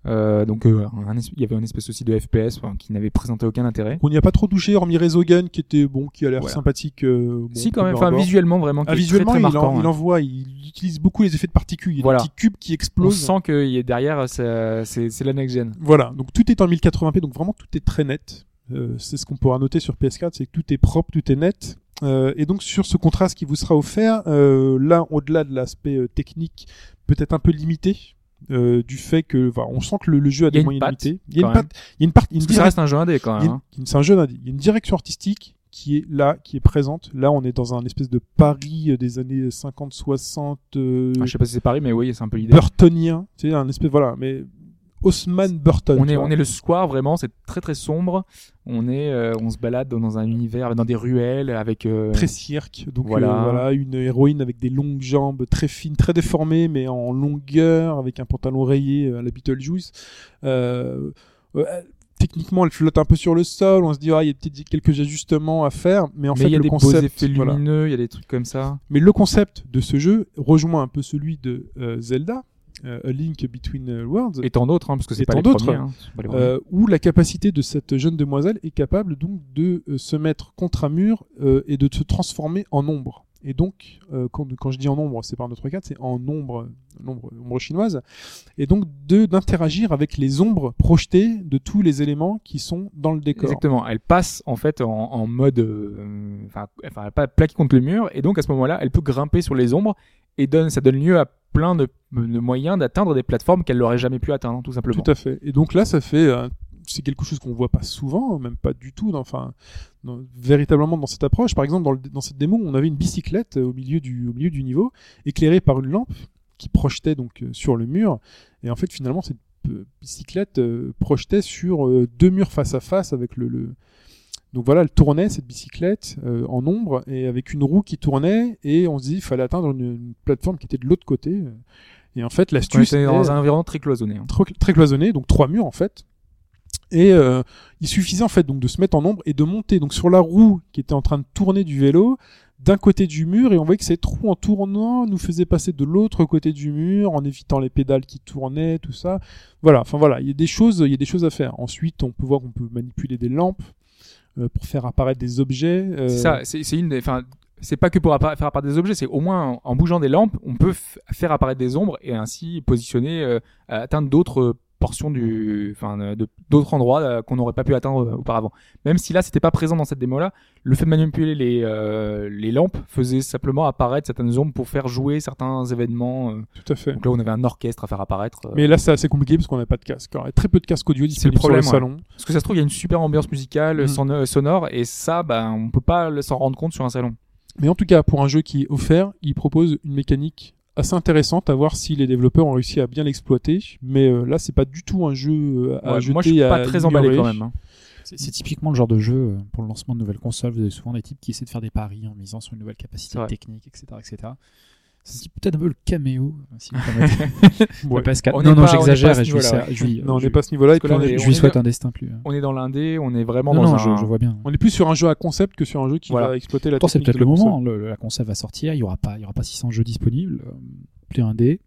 Euh, donc euh, un il y avait un espèce aussi de FPS enfin, qui n'avait présenté aucun intérêt. On n'y a pas trop touché, hormis Resogun qui était bon, qui a l'air Voilà. sympathique. bon, si quand même, enfin visuellement vraiment, Ah, très, visuellement, il, en, il hein. envoie, il utilise beaucoup les effets de particules. Il y a Voilà. des petits cubes qui On explosent. sent qu'il y a derrière, c'est la next gen. Voilà, donc tout est en 1080p, donc vraiment tout est très net. Euh, c'est ce qu'on pourra noter sur PS4, c'est que tout est propre, tout est net. Euh, et donc sur ce contraste qui vous sera offert, euh, là au-delà de l'aspect technique, peut-être un peu limité. euh, du fait que, enfin, on sent que le, le jeu a des moyens patte, limités. Il y a une patte, il y a une part, il y a une Parce que ça reste un jeu indé quand même. a hein. c'est un jeu indé. Il y a une direction artistique qui est là, qui est présente. Là, on est dans un espèce de Paris des années 50, 60, euh, Ah, je sais pas si c'est Paris, mais oui, c'est un peu l'idée. Burtonien. Tu sais, un espèce, voilà, mais Haussmann Burton. On est, on est le square vraiment, c'est très très sombre. On est, euh, on se balade dans un univers, dans des ruelles avec. euh, très cirque. Donc Voilà. euh, voilà, une héroïne avec des longues jambes, très fines, très déformées, mais en longueur, avec un pantalon rayé euh, à la Beetlejuice. Techniquement, elle flotte un peu sur le sol. On se dit, ah, il y a peut-être quelques ajustements à faire, mais en mais fait, il y a le des concept, beaux effets lumineux, il y a des trucs comme ça. Mais le concept de ce jeu rejoint un peu celui de Zelda, A Link Between euh, Worlds. Et tant d'autres, hein, parce que c'est Et pas les d'autres. premiers. hein, pas les premiers. Euh, où la capacité de cette jeune demoiselle est capable donc de euh, se mettre contre un mur euh, et de se transformer en ombre. Et donc, euh, quand, quand je dis en ombre, c'est pas en notre cas, c'est en ombre, ombre, ombre chinoise. Et donc d'interagir avec les ombres projetées de tous les éléments qui sont dans le décor. Exactement. Elle passe en fait en, en mode, euh, enfin, enfin, elle pas plaquée contre le mur, et donc à ce moment-là, elle peut grimper sur les ombres et donne, ça donne lieu à plein de, moyens d'atteindre des plateformes qu'elle n'aurait jamais pu atteindre, tout simplement. Tout à fait. Et donc là, ça fait, euh, c'est quelque chose qu'on voit pas souvent, même pas du tout, enfin, véritablement dans cette approche. Par exemple, dans, dans cette démo, on avait une bicyclette euh, au milieu du, au milieu du niveau, éclairée par une lampe qui projetait donc euh, sur le mur. Et en fait, finalement, cette bicyclette projetait sur deux murs face à face avec le- donc voilà, elle tournait cette bicyclette euh, en ombre et avec une roue qui tournait et on se dit il fallait atteindre une, une plateforme qui était de l'autre côté. Et en fait, l'astuce est dans un environnement très cloisonné. hein. très, très cloisonné, donc trois murs en fait. Et euh, il suffisait en fait donc de se mettre en ombre et de monter donc sur la roue qui était en train de tourner du vélo d'un côté du mur et on voyait que cette roue en tournant nous faisait passer de l'autre côté du mur en évitant les pédales qui tournaient tout ça. Voilà, enfin voilà, il y a des choses, il y a des choses à faire. Ensuite, on peut voir qu'on peut manipuler des lampes pour faire apparaître des objets. euh, C'est ça, c'est une. Enfin, c'est pas que pour faire apparaître des objets, c'est au moins en, en bougeant des lampes, on peut faire apparaître des ombres et ainsi positionner, euh, atteindre d'autres portions du, enfin, euh, de- d'autres endroits euh, qu'on n'aurait pas pu atteindre euh, auparavant. Même si là, c'était pas présent dans cette démo-là, le fait de manipuler les euh, les lampes faisait simplement apparaître certaines ombres pour faire jouer certains événements. Tout à fait. Donc là, on avait un orchestre à faire apparaître. Mais là, c'est assez compliqué parce qu'on n'a pas de casque. Alors, il y a très peu de casques audio C'est le problème, sur le salon. Parce que ça se trouve, il y a une super ambiance musicale, Mhm. son- sonore, et ça, ben, on peut pas s'en rendre compte sur un salon. Mais en tout cas, pour un jeu qui est offert, il propose une mécanique assez intéressante à voir si les développeurs ont réussi à bien l'exploiter. Mais euh, là, c'est pas du tout un jeu euh, à Ouais, jeter moi, je suis à pas très emballé quand même. hein. C'est typiquement le genre de jeu euh, pour le lancement de nouvelles consoles. Vous avez souvent des types qui essaient de faire des paris en misant sur une nouvelle capacité technique, etc., etc. C'est peut-être un peu le caméo. si vous permettez. Ouais. Le PS4. On Non, non, j'exagère à ce et je lui, niveau-là, sais- je lui- Non, on n'est pas à ce niveau-là. Là, je lui souhaite un destin plus. euh. On est dans l'indé, on est vraiment Non, dans non, un. je, je vois bien. on est plus sur un jeu à concept que sur un jeu qui Voilà. va exploiter la Pourtant, c'est technique peut-être de le moment. console. Le- la console va sortir. Il y aura pas, il y aura pas 600 jeux disponibles. Euh, Plus un dé.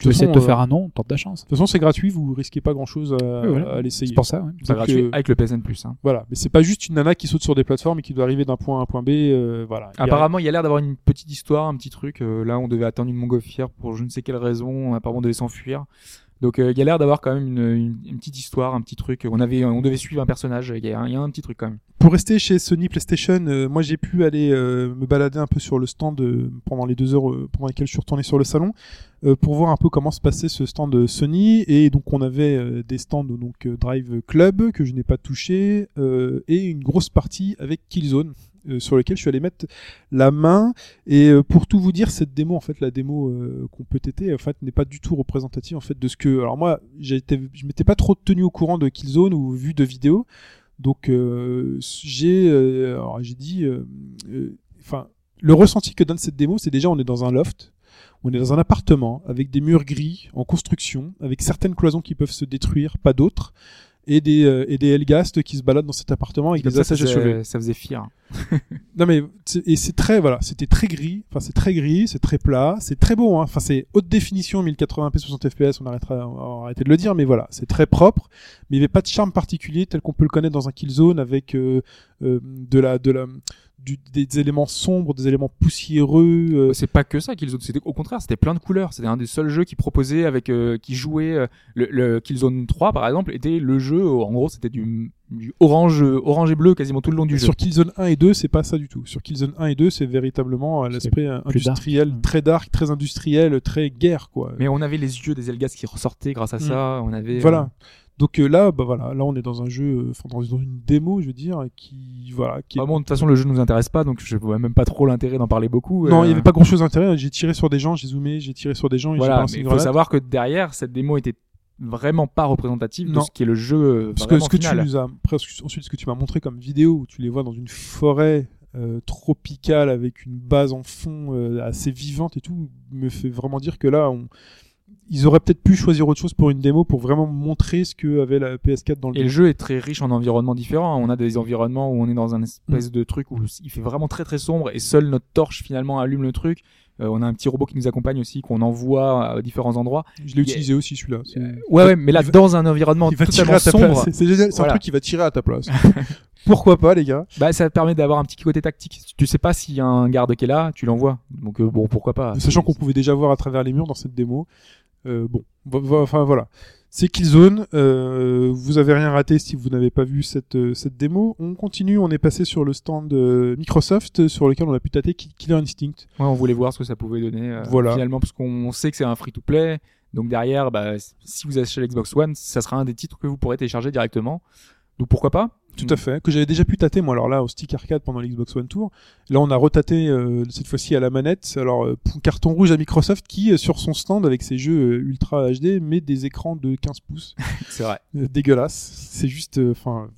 Tu veux essayer de te faire euh, un nom, tente ta chance. De toute façon, c'est gratuit, vous risquez pas grand-chose à, Oui, voilà. à l'essayer. C'est pour ça. ouais. C'est gratuit euh, avec le PSN Plus. Hein. Voilà, mais c'est pas juste une nana qui saute sur des plateformes et qui doit arriver d'un point A à un point B. euh, voilà. Il y a- Apparemment, il y a l'air d'avoir une petite histoire, un petit truc. Euh, là, on devait attendre une montgolfière pour je ne sais quelle raison. Apparemment, on devait s'enfuir. Donc, euh, il y a l'air d'avoir quand même une, petite histoire, un petit truc. On avait, on devait suivre un personnage. Il y a, un- petit truc quand même. Pour rester chez Sony PlayStation, euh, moi j'ai pu aller euh, me balader un peu sur le stand pendant les deux heures pendant lesquelles je suis retourné sur le salon pour voir un peu comment se passait ce stand Sony et donc on avait des stands donc Drive Club que je n'ai pas touché et une grosse partie avec Killzone sur lequel je suis allé mettre la main. Et euh, pour tout vous dire cette démo en fait la démo euh, qu'on peut têter en fait n'est pas du tout représentative en fait de ce que alors moi été je m'étais pas trop tenu au courant de Killzone ou vu de vidéos donc euh, j'ai euh, j'ai dit euh, euh, enfin le ressenti que donne cette démo c'est déjà on est dans un loft. On est dans un appartement avec des murs gris en construction avec certaines cloisons qui peuvent se détruire pas d'autres et des euh, et des Helgast qui se baladent dans cet appartement avec des ça, chevet. faisait, ça faisait fier. Non mais et c'est très voilà, c'était très gris, enfin c'est très gris, c'est très plat, c'est très beau hein. Enfin c'est haute définition 1080p 60 fps, on arrêtera on arrêter de le dire mais voilà, c'est très propre, mais il n'y avait pas de charme particulier tel qu'on peut le connaître dans un Killzone avec euh, euh, de la de la du, des éléments sombres, des éléments poussiéreux, euh, C'est pas que ça Killzone, c'était au contraire, c'était plein de couleurs. C'était un des seuls jeux qui proposait avec euh, qui jouait euh, le, le Killzone 3 par exemple était le jeu en gros c'était du, du orange orange et bleu quasiment tout le long du jeu. Sur Killzone 1 et 2, c'est pas ça du tout. Sur Killzone 1 et 2, c'est véritablement euh, l'aspect dark. industriel, Mm. très dark, très industriel, très guerre quoi. Mais on avait les yeux des Elgas qui ressortaient grâce à ça. On avait Mm. Voilà. Donc euh, là, bah voilà, là on est dans un jeu, euh, enfin dans dans une démo, je veux dire, qui voilà, qui est- bon, de toute façon, le jeu nous intéresse pas, donc je vois même pas trop l'intérêt d'en parler beaucoup. Non, Euh, il y avait pas grand chose d'intérêt. J'ai tiré sur des gens, j'ai zoomé, j'ai tiré sur des gens et j'ai Voilà, mais il faut savoir que derrière, cette démo était vraiment pas représentative Non. de ce qui est le jeu euh, Parce que ce que final. tu nous as, ensuite ce que tu m'as montré comme vidéo où tu les vois dans une forêt euh, tropicale avec une base en fond euh, assez vivante et tout, me fait vraiment dire que là, on... ils auraient peut-être pu choisir autre chose pour une démo pour vraiment montrer ce que avait la PS4 dans le Et le jeu est très riche en environnements différents. On a des environnements où on est dans un Mm. espèce de truc où il fait vraiment très très sombre et seule notre torche finalement allume le truc. Euh, on a un petit robot qui nous accompagne aussi, qu'on envoie à différents endroits. Je l'ai utilisé aussi celui-là. C'est- Ouais, ouais, mais là, va- dans un environnement Il va tirer totalement à ta sombre. C'est- C'est génial, c'est un truc qui va tirer à ta place. Pourquoi pas, les gars? Bah, ça permet d'avoir un petit côté tactique. Tu sais pas s'il y a un garde qui est là, tu l'envoies. Donc euh, bon, pourquoi pas. Sachant qu'on pouvait déjà voir à travers les murs dans cette démo. Euh, bon, enfin voilà. C'est Killzone. Euh, vous avez rien raté si vous n'avez pas vu cette euh, cette démo. On continue. On est passé sur le stand euh, Microsoft sur lequel on a pu tâter Ki- Killer Instinct. Ouais, on voulait voir ce que ça pouvait donner. euh, Voilà. Finalement, parce qu'on sait que c'est un free-to-play. Donc derrière, bah, si vous achetez l'Xbox One, ça sera un des titres que vous pourrez télécharger directement. Donc pourquoi pas? Tout à fait, que j'avais déjà pu tâter moi alors là au stick arcade pendant l'Xbox One Tour. Là on a retaté euh, cette fois-ci à la manette. Alors euh, carton rouge à Microsoft qui euh, sur son stand avec ses jeux euh, ultra HD met des écrans de 15 pouces. C'est vrai. Euh, dégueulasse. C'est juste enfin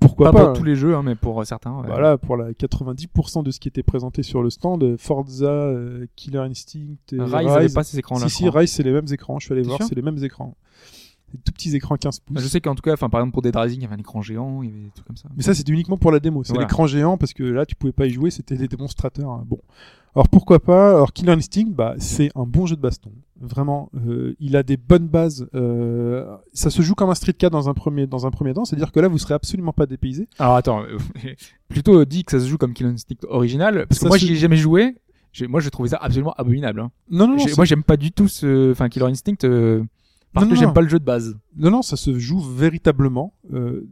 pourquoi Pas, pas, pour tous les jeux, hein, mais pour certains. ouais. Voilà, pour la 90% de ce qui était présenté sur le stand, Forza, Killer Instinct et Rise pas ces écrans-là. si je si, crois. Rise c'est les mêmes écrans, je suis allé voir, c'est les mêmes écrans. Des tout petits écrans 15 pouces. Je sais qu'en tout cas, enfin, par exemple, pour Dead Rising, il y avait un écran géant, il y avait des trucs comme ça. Mais ça, c'était uniquement pour la démo. C'est Voilà. l'écran géant parce que là, tu pouvais pas y jouer. C'était des démonstrateurs. hein. Bon. Alors pourquoi pas? Alors Killer Instinct, bah, c'est un bon jeu de baston. Vraiment, euh, il a des bonnes bases. Euh, ça se joue comme un Street 4 dans un premier dans un premier temps. C'est-à-dire que là, vous serez absolument pas dépaysé. Alors attends, euh, plutôt dit que ça se joue comme Kill Instinct original, parce que Ça moi se- j'y ai jamais joué. Moi, je trouvais ça absolument abominable. hein. Non, non, non. Moi, j'aime pas du tout ce, enfin, Killer Instinct, euh, parce Non, que non, j'aime pas le jeu de base. Non, non, ça se joue véritablement. Euh,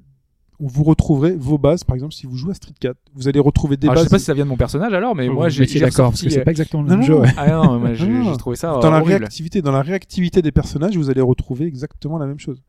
vous retrouverez vos bases. Par exemple, si vous jouez à Street 4, vous allez retrouver des Alors, je bases. sais pas si ça vient de mon personnage alors, mais moi, j'ai d'accord, parce que c'est pas exactement le Non, même non, jeu. non. ouais. Ah non, moi, j'ai trouvé ça dans la réactivité, dans la réactivité des personnages, vous allez retrouver exactement la même chose.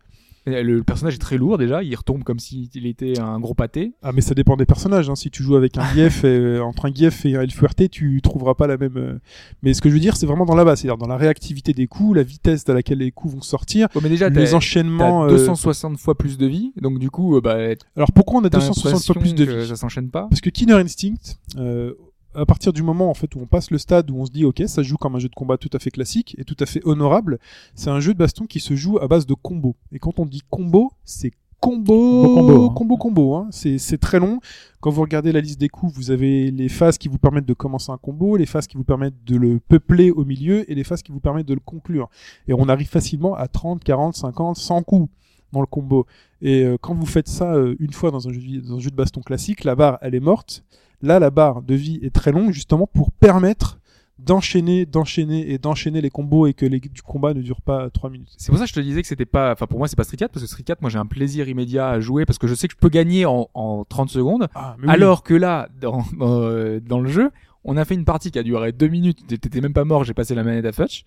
Le personnage est très lourd déjà, il retombe comme s'il était un gros pâté. Ah mais ça dépend des personnages. Hein. Si tu joues avec un Gief et, euh, entre un Gief et un El Fuerte, tu trouveras pas la même. euh, Mais ce que je veux dire, c'est vraiment dans la base, c'est-à-dire dans la réactivité des coups, la vitesse à laquelle les coups vont sortir, mais déjà, les enchaînements. euh, 260 fois plus de vie, donc du coup, euh, bah, Alors pourquoi on a t'as 260 fois plus de vie ça s'enchaîne pas. Parce que Killer Instinct, euh, à partir du moment en fait où on passe le stade où on se dit ok, ça joue comme un jeu de combat tout à fait classique et tout à fait honorable, c'est un jeu de baston qui se joue à base de combos. Et quand on dit combo, c'est combo, Combo, combo, hein. combo, combo. Hein. C'est c'est très long. Quand vous regardez la liste des coups, vous avez les phases qui vous permettent de commencer un combo, les phases qui vous permettent de le peupler au milieu et les phases qui vous permettent de le conclure. Et on arrive facilement à 30, 40, 50, 100 coups dans le combo. Et euh, quand vous faites ça euh, une fois dans un, jeu, dans un jeu de baston classique, la barre elle est morte. Là, la barre de vie est très longue justement pour permettre d'enchaîner, d'enchaîner et d'enchaîner les combos et que les, du combat ne dure pas 3 minutes. C'est pour ça que je te disais que c'était pas, enfin pour moi c'est pas Street 4 parce que Street 4 moi j'ai un plaisir immédiat à jouer parce que je sais que je peux gagner en, en 30 secondes Ah, oui. alors que là dans, dans, euh, dans le jeu on a fait une partie qui a duré deux minutes t'étais même pas mort j'ai passé la manette à Fudge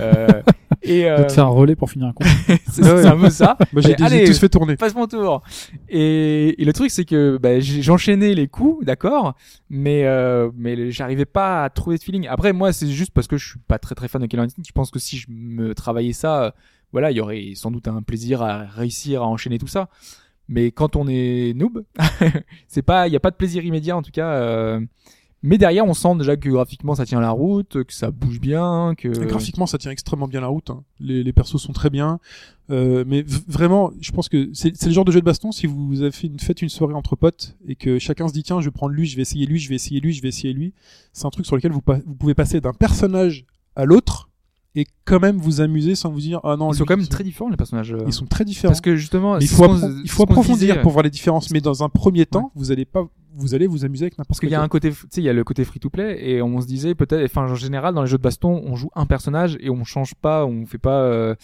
euh, et euh, faire un relais pour finir un combat. c'est c'est un peu ça Moi, j'ai tous fait tourner. passe mon tour. Et, et le truc c'est que bah, j'enchaînais les coups, d'accord, mais euh, mais j'arrivais pas à trouver de feeling. Après moi c'est juste parce que je suis pas très très fan de Killer Instinct. Je pense que si je me travaillais ça, euh, voilà, il y aurait sans doute un plaisir à réussir à enchaîner tout ça. Mais quand on est noob, c'est pas, il y a pas de plaisir immédiat en tout cas. euh, mais derrière, on sent déjà que graphiquement ça tient la route, que ça bouge bien, que Et Graphiquement, ça tient extrêmement bien la route. hein. Les, les persos sont très bien. Euh, mais vraiment, je pense que c'est le genre de jeu de baston, si vous avez fait une, faites une soirée entre potes et que chacun se dit, tiens, je vais prendre lui, je vais essayer lui, je vais essayer lui, je vais essayer lui, c'est un truc sur lequel vous, pa- vous pouvez passer d'un personnage à l'autre et quand même vous amuser sans vous dire, ah non, ils sont quand même très différents les personnages. euh. ils sont très différents. Parce que justement, il faut, appro- il approfondir disait. pour voir les différences. Mais dans un premier temps, vous allez pas, vous allez vous amuser avec n'importe Parce qu'il y a un côté, tu sais, il y a le côté free to play et on se disait peut-être, enfin en général dans les jeux de baston, on joue un personnage et on change pas, on fait pas. euh,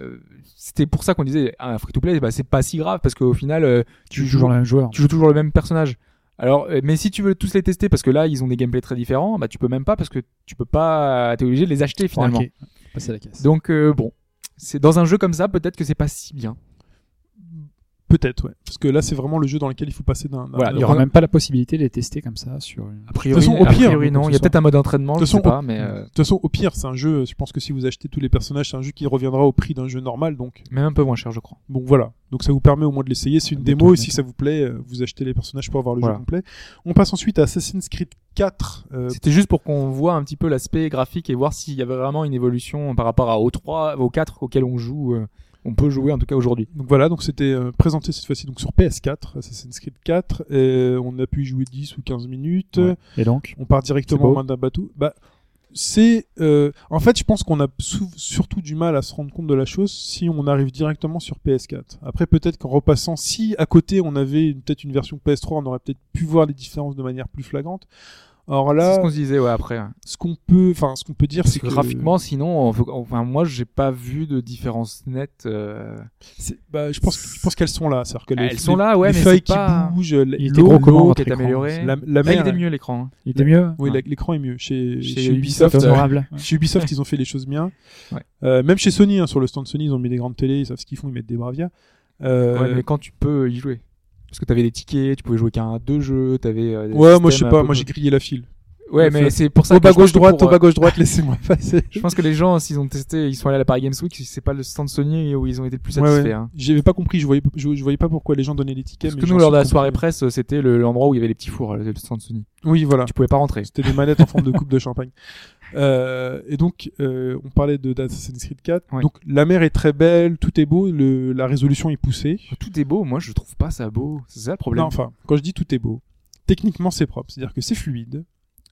euh, C'était pour ça qu'on disait un free to play, bah, c'est pas si grave parce qu'au final euh, Tu joues toujours le même joueur. tu joues toujours le même personnage. Alors, mais si tu veux tous les tester parce que là ils ont des gameplays très différents, bah tu peux même pas parce que tu peux pas, t'es obligé de les acheter finalement. Ok. Passer la caisse. Donc bon, c'est dans un jeu comme ça peut-être que c'est pas si bien. Peut-être, ouais. Parce que là, c'est vraiment le jeu dans lequel il faut passer d'un. d'un- Voilà, Il y aura même pas la possibilité de les tester comme ça sur. une- A priori, De toute façon, au a pire, priori, non. Il y a peut-être un mode d'entraînement, De je sais toute façon, pas, mais euh, De toute façon, au pire, c'est un jeu. Je pense que si vous achetez tous les personnages, c'est un jeu qui reviendra au prix d'un jeu normal. Donc, même un peu moins cher, je crois. bon, voilà. Donc, ça vous permet au moins de l'essayer. C'est une démo. Et si ça vous plaît, euh, vous achetez les personnages pour avoir le Voilà. jeu complet. On passe ensuite à Assassin's Creed 4. euh, C'était juste pour qu'on voit un petit peu l'aspect graphique et voir s'il y avait vraiment une évolution par rapport à aux 3, aux 4 auxquels on joue, euh, on peut jouer en tout cas aujourd'hui. donc voilà, donc c'était euh, présenté cette fois-ci donc sur PS4, Assassin's Creed 4. Et on a pu y jouer 10 ou 15 minutes. Ouais. Et donc On part directement en main d'un bateau. Bah, c'est euh, en fait, je pense qu'on a surtout du mal à se rendre compte de la chose si on arrive directement sur PS4. Après, peut-être qu'en repassant, si à côté on avait une- peut-être une version PS3, on aurait peut-être pu voir les différences de manière plus flagrante. Or C'est là, ce qu'on se disait ouais après. ce qu'on peut, enfin, ce qu'on peut dire, c'est que que graphiquement, sinon, enfin moi, j'ai pas vu de différence nette. euh, bah, je pense, je pense qu'elles sont là. C'est-à-dire que les, Elles sont les- là, ouais, les mais feuilles pas- qui bougent, l'eau, qui est écran amélioré. la, la Là, il mer, était mieux l'écran. hein. Il était mieux Oui, Ouais. la- l'écran est mieux. Chez, Chez chez Ubisoft, euh. Chez Ubisoft, ils ont fait les choses bien. Ouais. Euh, même chez Sony, hein, sur le stand Sony, ils ont mis des grandes télés, ils savent ce qu'ils font, ils mettent des Bravia. Euh, Ouais, mais quand tu peux y jouer. Parce que t'avais des tickets, tu pouvais jouer qu'à deux jeux, t'avais. euh, Ouais, moi je sais pas, moi j'ai grillé la file. Ouais, mais c'est pour ça Au que bas gauche droite, au bas gauche droite, laissez-moi passer. Je pense que les gens, s'ils ont testé, ils sont allés à la Paris Games Week, c'est pas le stand Sony où ils ont été le plus Ouais, satisfaits. ouais. hein. J'avais pas compris, je voyais, je, je voyais pas pourquoi les gens donnaient les tickets. Parce mais que nous, lors de la soirée presse, c'était le- l'endroit où il y avait les petits fours, le stand Sony. Oui, voilà. Tu pouvais pas rentrer. C'était des manettes en forme de coupe de champagne. Euh, et donc, euh, on parlait de d'Assassin's Creed 4. Ouais. Donc, la mer est très belle, tout est beau, le, la résolution est poussée. Tout est beau, moi je trouve pas ça beau. C'est ça le problème. Non, enfin, quand je dis tout est beau, techniquement c'est propre, c'est-à-dire que c'est fluide.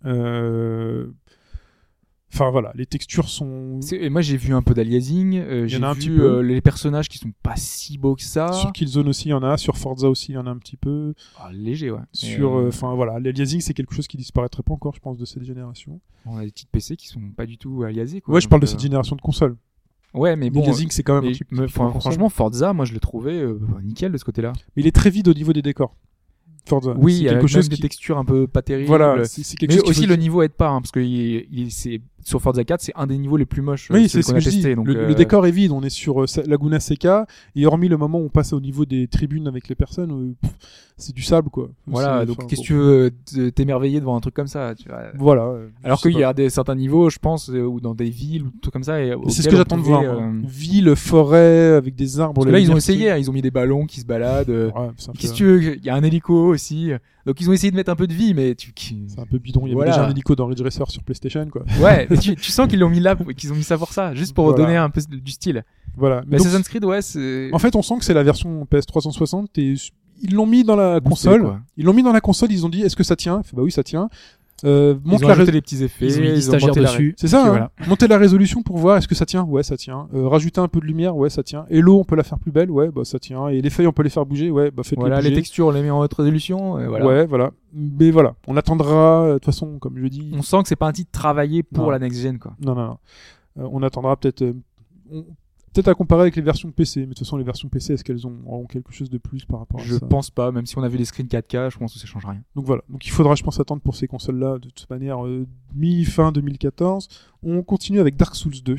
Euh... Enfin voilà, les textures sont Et moi j'ai vu un peu d'aliasing, euh, j'ai a un vu petit peu. euh, les personnages qui sont pas si beaux que ça. sur Killzone aussi, il y en a, sur Forza aussi, il y en a un petit peu. Ah, léger, ouais. Sur, euh, enfin voilà, l'aliasing c'est quelque chose qui disparaîtrait pas encore, je pense, de cette génération. on a des petites PC qui sont pas du tout aliasées. Quoi. Ouais, je parle de cette génération de consoles. Ouais, mais bon. L'aliasing c'est quand même un truc. mais, enfin, franchement, Forza, moi je l'ai trouvé euh, nickel de ce côté-là. mais il est très vide au niveau des décors. Oui, c'est il y a quelque chose des qui... textures un peu pas terribles. Voilà, c'est quelque mais chose aussi faut- le niveau aide pas, hein, parce que il, il- c'est sur Forza 4, c'est un des niveaux les plus moches. euh, Oui, c'est ce que a je dis. testé. Donc, le, euh, le décor est vide. On est sur euh, Laguna Seca et hormis le moment où on passe au niveau des tribunes avec les personnes, euh, c'est du sable quoi. Voilà, donc qu'est-ce bon. que tu veux t'émerveiller devant un truc comme ça tu vois. Voilà. Alors qu'il y a des certains niveaux, je pense, ou dans des villes ou tout comme ça. C'est ce que j'attends de voir. euh, Ville, forêt, avec des arbres. Parce que la là, ils ont essayé, hein, ils ont mis des ballons qui se baladent. Ouais, Qu'est-ce que tu veux Il y a un hélico aussi. Donc ils ont essayé de mettre un peu de vie, mais tu. c'est un peu bidon. Il y avait Voilà. déjà un hélico dans Ridge Racer sur PlayStation quoi. Ouais, mais tu, tu sens qu'ils l'ont mis là, qu'ils ont mis ça pour ça, juste pour Voilà. donner un peu du style. Voilà. Mais Assassin's Creed, ouais, c'est. en fait, on sent que c'est la version PS 360 et ils l'ont mis dans la console. Ils l'ont mis dans la console. Ils ont dit est-ce que ça tient? Bah oui, ça tient. Euh, Ils ont la des petits effets. Ils ont mis des monté stagiaires la- dessus. C'est ça, hein. voilà. monter la résolution pour voir est-ce que ça tient, ouais ça tient. Euh, rajouter un peu de lumière, ouais ça tient. Et l'eau on peut la faire plus belle, ouais bah ça tient. Et les feuilles on peut les faire bouger, ouais bah faites-les Voilà, bouger. les textures, on les met en haute résolution. et voilà. Ouais voilà. Mais voilà, on attendra. euh, De toute façon, comme je dis, On sent que c'est pas un titre travaillé pour Non. la next gen, quoi. non non non. Euh, on attendra peut-être, euh, on- peut-être à comparer avec les versions PC. Mais de toute façon les versions PC est-ce qu'elles ont, auront quelque chose de plus par rapport à Je ça pense pas, même si on a vu les screens 4K, je pense que ça change rien. Donc voilà. Donc il faudra je pense attendre pour ces consoles là de toute manière euh, mi fin 2014. On continue avec Dark Souls 2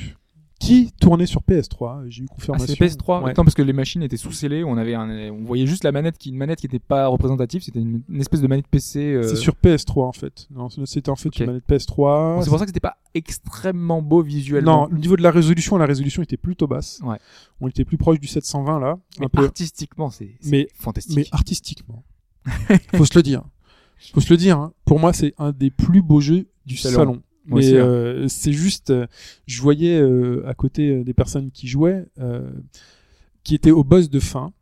qui tournait sur PS3. J'ai eu Ah, confirmation. c'est PS3 Ouais. Non, parce que les machines étaient sous scellées, on avait un, on voyait juste la manette qui, une manette qui était pas représentative, c'était une, une espèce de manette PC. euh, C'est sur PS3 en fait. Non, c'était en fait une manette PS3. C'est pour ça que c'était pas extrêmement beau visuellement. Non, le niveau de la résolution, la résolution était plutôt basse. Ouais. On était plus proche du 720 là, mais un peu. artistiquement, c'est fantastique. Mais artistiquement, faut se le dire. Faut se le dire. hein. Pour moi, c'est un des plus beaux jeux du salon. salon. Moi Mais hein. euh, c'est juste, euh, je voyais euh, à côté des personnes qui jouaient, euh, qui étaient au boss de fin,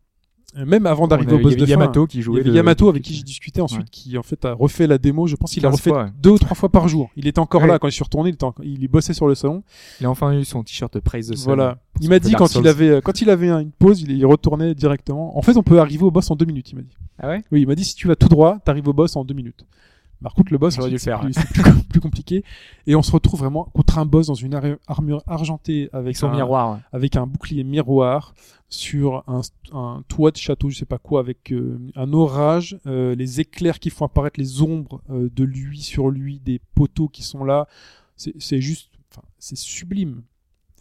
même avant d'arriver au boss de avait fin. Yamato qui Il y jouait. avait le- Yamato avec qui j'ai discuté ensuite, Ouais. qui en fait a refait la démo. Je pense qu'il a 15 refait fois, ouais. deux ou trois fois par jour. Il était encore Ouais. là quand je suis retourné. Il, était en- il bossait sur le salon. Il a enfin eu son t-shirt Praise the Sun. Voilà. Il m'a dit quand il avait quand il avait un- une pause, il, il retournait directement. En fait, on peut arriver au boss en deux minutes. Il m'a dit. Ah ouais? Oui, il m'a dit si tu vas tout droit, t'arrives au boss en deux minutes. Par contre, le boss, J'aurais dû ensuite, le c'est faire, plus, c'est plus, plus compliqué. Et on se retrouve vraiment contre un boss dans une ar- armure argentée avec son un, miroir. ouais. avec un bouclier miroir sur un, un toit de château, je sais pas quoi, avec euh, un orage, euh, les éclairs qui font apparaître les ombres euh, de lui sur lui, des poteaux qui sont là. C'est juste, c'est sublime.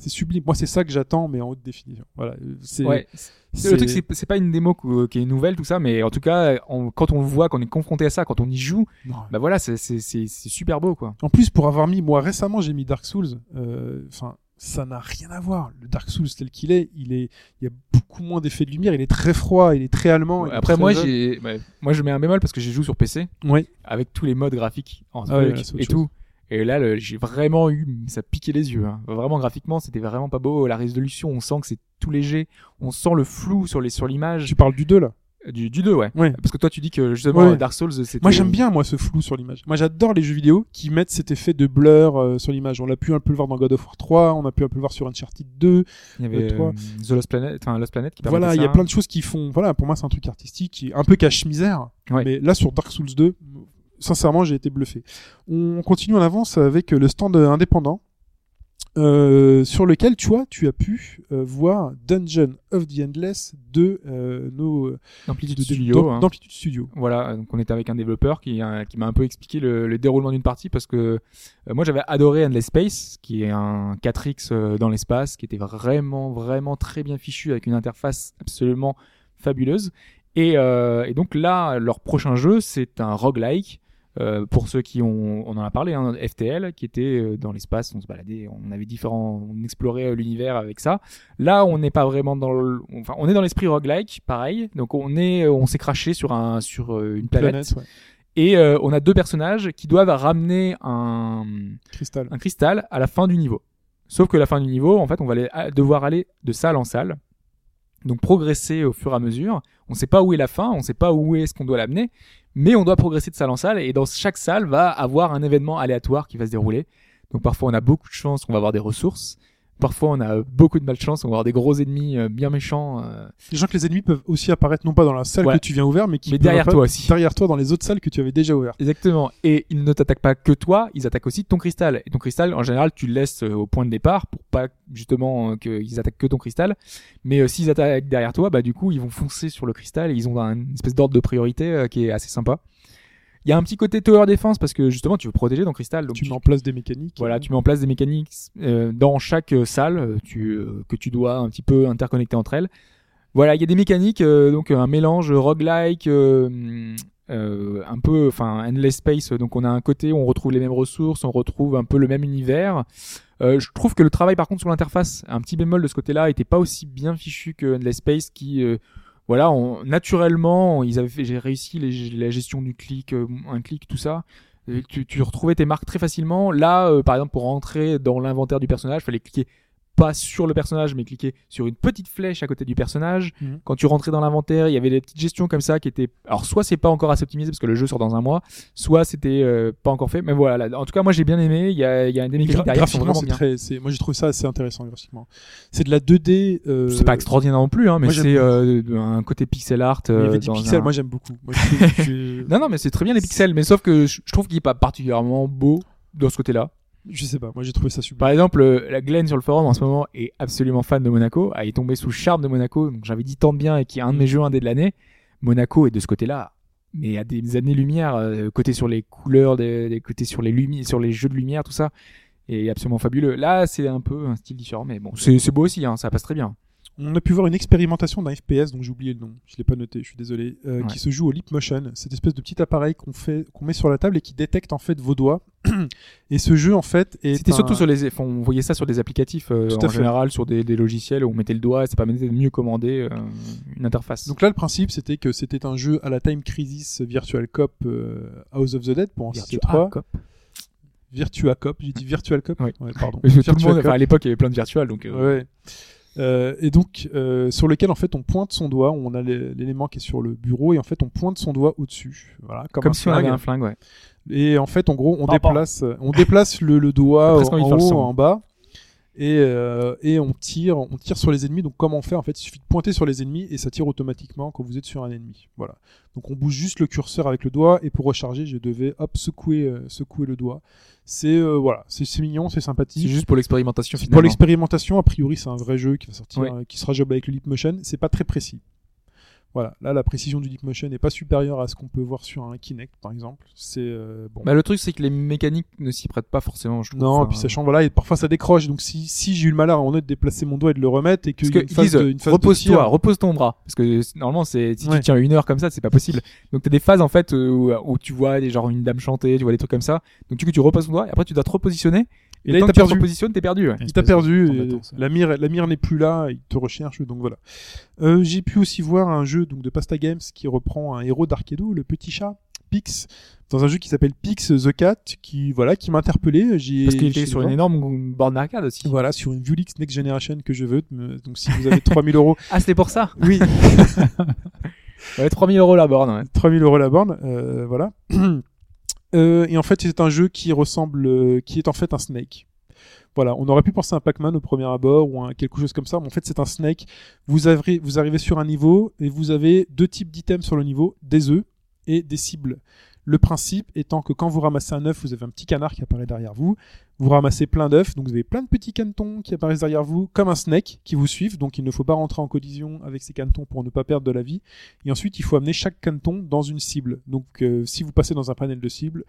C'est sublime. Moi, c'est ça que j'attends, mais en haute définition. Voilà. C'est, Ouais. c'est- Le truc, c'est c'est pas une démo qui est nouvelle, tout ça, mais en tout cas, on- quand on le voit, quand on est confronté à ça, quand on y joue, Non. bah voilà, c'est c'est- c'est c'est super beau, quoi. En plus, pour avoir mis, moi récemment, j'ai mis Dark Souls. euh, Enfin, ça n'a rien à voir. Le Dark Souls tel qu'il est, il est, il y a beaucoup moins d'effets de lumière. Il est très froid, il est très allemand. est Après, très moi, j'ai, moi, je mets un bémol parce que j'ai joué sur PC Ouais. avec tous les modes graphiques en Ah ouais, autre et tout. Et là, le- j'ai vraiment eu, ça piquait les yeux. Hein. Vraiment, graphiquement, c'était vraiment pas beau. La résolution, on sent que c'est tout léger. On sent le flou sur les sur l'image Tu parles du 2 là? du, du 2, ouais. Ouais. Parce que toi, tu dis que justement, Ouais. Dark Souls, c'était. Moi j'aime bien moi ce flou sur l'image. Moi j'adore les jeux vidéo qui mettent cet effet de blur euh, sur l'image. On l'a pu un peu le voir dans God of War 3, on a pu un peu le voir sur Uncharted 2. Il y avait Euh, toi. euh, The Lost Planet, enfin Lost Planet qui Voilà, il y a plein de choses qui font. Voilà, pour moi c'est un truc artistique, qui est un peu cache-misère. Ouais. Mais là sur Dark Souls 2, sincèrement j'ai été bluffé. On continue en avance avec le stand indépendant. euh, sur lequel tu vois, tu as pu euh, voir Dungeon of the Endless de euh, nos euh, Amplitude de- de- Studio. hein. d'Amplitude Studio. Voilà, donc on était avec un développeur qui, qui m'a un peu expliqué le, le déroulement d'une partie parce que moi j'avais adoré Endless Space, qui est un 4X euh, dans l'espace, qui était vraiment, vraiment très bien fichu avec une interface absolument fabuleuse. Et, et donc là, leur prochain jeu, c'est un roguelike. Euh, pour ceux qui ont, on en a parlé, hein, FTL, qui était euh, dans l'espace, on se baladait, on avait différents, on explorait euh, l'univers avec ça. Là, on n'est pas vraiment dans, le, enfin, on est dans l'esprit roguelike, pareil. Donc on est, on s'est craché sur un, sur une planète, Planète, ouais. et euh, on a deux personnages qui doivent ramener un, Cristal. un cristal à la fin du niveau. Sauf que la fin du niveau, en fait, on va aller- devoir aller de salle en salle. Donc progresser au fur et à mesure. On sait pas où est la fin, on sait pas où est-ce qu'on doit l'amener, mais on doit progresser de salle en salle et dans chaque salle va avoir un événement aléatoire qui va se dérouler. Donc parfois on a beaucoup de chance, on va avoir des ressources. Parfois on a beaucoup de malchance, on va avoir des gros ennemis euh, bien méchants. euh, Sachant que les ennemis peuvent aussi apparaître non pas dans la salle Ouais. que tu viens ouvert, mais qui Mais derrière toi aussi. Derrière toi dans les autres salles que tu avais déjà ouvertes. Exactement. Et ils ne t'attaquent pas que toi, ils attaquent aussi ton cristal. Et ton cristal, en général, tu le laisses euh, au point de départ pour pas justement qu'ils attaquent que ton cristal. Mais euh, s'ils attaquent derrière toi, bah du coup, ils vont foncer sur le cristal et ils ont un- une espèce d'ordre de priorité euh, qui est assez sympa. Il y a un petit côté tower defense parce que justement, tu veux protéger ton cristal. Donc tu mets en place des mécaniques. voilà, tu mets en place des mécaniques euh, dans chaque euh, salle euh, tu, que tu dois un petit peu interconnecter entre elles. Voilà, il y a des mécaniques, donc un mélange roguelike, euh, euh, un peu, enfin, endless space. Donc on a un côté où on retrouve les mêmes ressources, on retrouve un peu le même univers. Euh, je trouve que le travail, par contre, sur l'interface, un petit bémol de ce côté-là, était pas aussi bien fichu que endless space, qui euh, voilà, on, naturellement, ils avaient fait, j'ai réussi la gestion du clic, euh, un clic, tout ça. Tu, tu retrouvais tes marques très facilement. Là, euh, par exemple, pour rentrer dans l'inventaire du personnage, fallait cliquer pas sur le personnage, mais cliquer sur une petite flèche à côté du personnage. Mhm. Quand tu rentrais dans l'inventaire, il y avait des petites gestions comme ça qui étaient. Alors, soit c'est pas encore assez optimisé parce que le jeu sort dans un mois, soit c'était euh, pas encore fait. Mais voilà. là, en tout cas, moi j'ai bien aimé. Il y a, il y a des Et mécaniques derrière qui sont vraiment bien. très, moi j'ai trouvé ça assez intéressant graphiquement. C'est de la 2D. Euh... C'est pas extraordinaire non plus, hein, mais c'est euh, un côté pixel art. Il y avait des pixels, un- moi j'aime beaucoup. Moi, Non, non, mais c'est très bien les pixels, mais sauf que je je trouve qu'il est pas particulièrement beau dans ce côté-là. Je sais pas, moi j'ai trouvé ça super. Par exemple, euh, la Glenn sur le forum en ce moment est absolument fan de Monaco. Elle est tombée sous le charme de Monaco. Donc j'avais dit tant de bien et qui est un de mes jeux indés de l'année. Monaco est de ce côté-là, mais à des années-lumière, euh, côté sur les couleurs, des, des côtés sur les lumières, sur les jeux de lumière, tout ça, est absolument fabuleux. Là, c'est un peu un style différent, mais bon, c'est c'est beau aussi, hein, ça passe très bien. On a pu voir une expérimentation d'un FPS dont j'ai oublié le nom, je l'ai pas noté, je suis désolé, euh, Ouais. qui se joue au Leap Motion, cette espèce de petit appareil qu'on fait, qu'on met sur la table et qui détecte en fait vos doigts. et ce jeu en fait C'était un- surtout sur les, enfin, on voyait ça sur des applicatifs euh, en fait. général, sur des, des logiciels où on mettait le doigt, et ça permettait de mieux commander euh, une interface. Donc là, le principe, c'était que c'était un jeu à la Time Crisis Virtual Cop House of the Dead, pour en Virtua trois. Cop. Virtua Cop, j'ai dit Virtual Cop Oui. Ouais, pardon. Virtua monde, Cop. enfin, à l'époque, il y avait plein de virtual, donc. Ouais. Euh, et donc, euh, sur lequel en fait on pointe son doigt, on a l'é- l'élément qui est sur le bureau et en fait on pointe son doigt au-dessus, voilà, comme, Comme, un si on avait un flingue, ouais. Et en fait, en gros, on Pardon. déplace, on déplace le, le doigt en haut, en bas, et, euh, et on tire, on tire sur les ennemis. Donc, comment on fait En fait, il suffit de pointer sur les ennemis et ça tire automatiquement quand vous êtes sur un ennemi. Voilà. Donc, on bouge juste le curseur avec le doigt et pour recharger, je devais hop secouer, euh, secouer le doigt. C'est euh, voilà, c'est c'est mignon, c'est C'est sympathique. juste pour l'expérimentation C'est finalement. Pour l'expérimentation, a priori, c'est un vrai jeu qui va sortir, euh, qui sera jouable avec le Leap Motion. C'est pas très précis. Voilà, là, la précision du Leap Motion n'est pas supérieure à ce qu'on peut voir sur un Kinect, par exemple. C'est euh, bon. Bah, le truc, c'est que les mécaniques ne s'y prêtent pas forcément, je trouve. non, Enfin, et puis sachant, voilà, et parfois ça décroche. Donc si, si j'ai eu le malheur à un moment donné de déplacer mon doigt et de le remettre et Parce a que une phase de, une phase de repose-toi, tir- repose ton bras. Parce que normalement, c'est, si Ouais. tu tiens une heure comme ça, c'est pas possible. Donc t'as des phases, en fait, euh, où, où tu vois des, genre une dame chanter, tu vois des trucs comme ça. Donc du coup, tu reposes ton doigt et après tu dois te repositionner. Et, là, il t'a tu te perdu. repositionnes, t'es perdu. ouais. Il t'a perdu, la mire, la mire n'est plus là, il te recherche, donc voilà. Euh, j'ai pu aussi voir un jeu donc de Pasta Games qui reprend un héros d'Arcado, le petit chat, Pix, dans un jeu qui s'appelle Pix the Cat, qui voilà, qui m'a interpellé. J'ai Parce qu'il était sur une énorme borne d'arcade aussi. Voilà, sur une Vulix Next Generation que je veux. Donc si vous avez 3000 euros, Ah, c'était pour ça? oui, Ouais, 3000 euros la borne. ouais. 3000 euros la borne, euh, voilà. Euh, et en fait, c'est un jeu qui ressemble, euh, qui est en fait un Snake. Voilà, on aurait pu penser à un Pac-Man au premier abord ou quelque chose comme ça, mais en fait c'est un Snake. Vous, vous arrivez sur un niveau et vous avez deux types d'items sur le niveau, des œufs et des cibles. Le principe étant que quand vous ramassez un œuf, vous avez un petit canard qui apparaît derrière vous. Vous ramassez plein d'œufs, donc vous avez plein de petits canetons qui apparaissent derrière vous, comme un snake qui vous suivent. Donc il ne faut pas rentrer en collision avec ces canetons pour ne pas perdre de la vie. Et ensuite, il faut amener chaque caneton dans une cible. Donc euh, si vous passez dans un panel de cibles,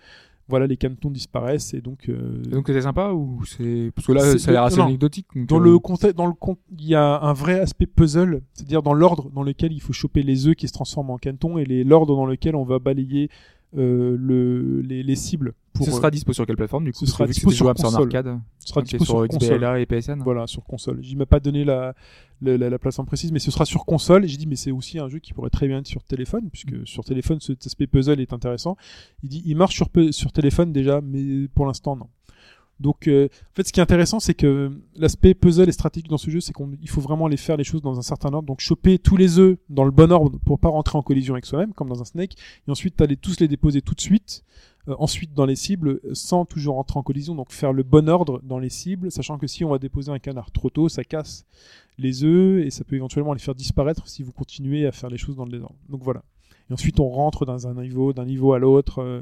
voilà, les canetons disparaissent et donc. euh, Et Donc c'était sympa ou c'est parce que là ça a l'air assez non. anecdotique. donc, Dans euh, le contexte, dans le il y a un vrai aspect puzzle, c'est-à-dire dans l'ordre dans lequel il faut choper les œufs qui se transforment en canetons et l'ordre dans lequel on va balayer euh, le, les, les cibles. Pour, ce euh, sera dispo sur quelle plateforme du coup? Ce sera dispo sur console. arcade. ce sera dispo sur. XBLA et PSN. Voilà, sur console. J'y m'a pas donné la, la, la, la plateforme précise, mais ce sera sur console. J'ai dit, mais c'est aussi un jeu qui pourrait très bien être sur téléphone, puisque sur téléphone, cet aspect puzzle est intéressant. Il dit, il marche sur, sur téléphone déjà, mais pour l'instant, non. Donc, euh, en fait, ce qui est intéressant, c'est que l'aspect puzzle et stratégique dans ce jeu, c'est qu'il faut vraiment aller faire les choses dans un certain ordre. Donc, choper tous les œufs dans le bon ordre pour pas rentrer en collision avec soi-même, comme dans un Snake, et ensuite aller tous les déposer tout de suite. euh, ensuite dans les cibles sans toujours rentrer en collision donc faire le bon ordre dans les cibles sachant que si on va déposer un canard trop tôt ça casse les œufs et ça peut éventuellement les faire disparaître si vous continuez à faire les choses dans le désordre donc voilà et ensuite on rentre dans un niveau d'un niveau à l'autre euh,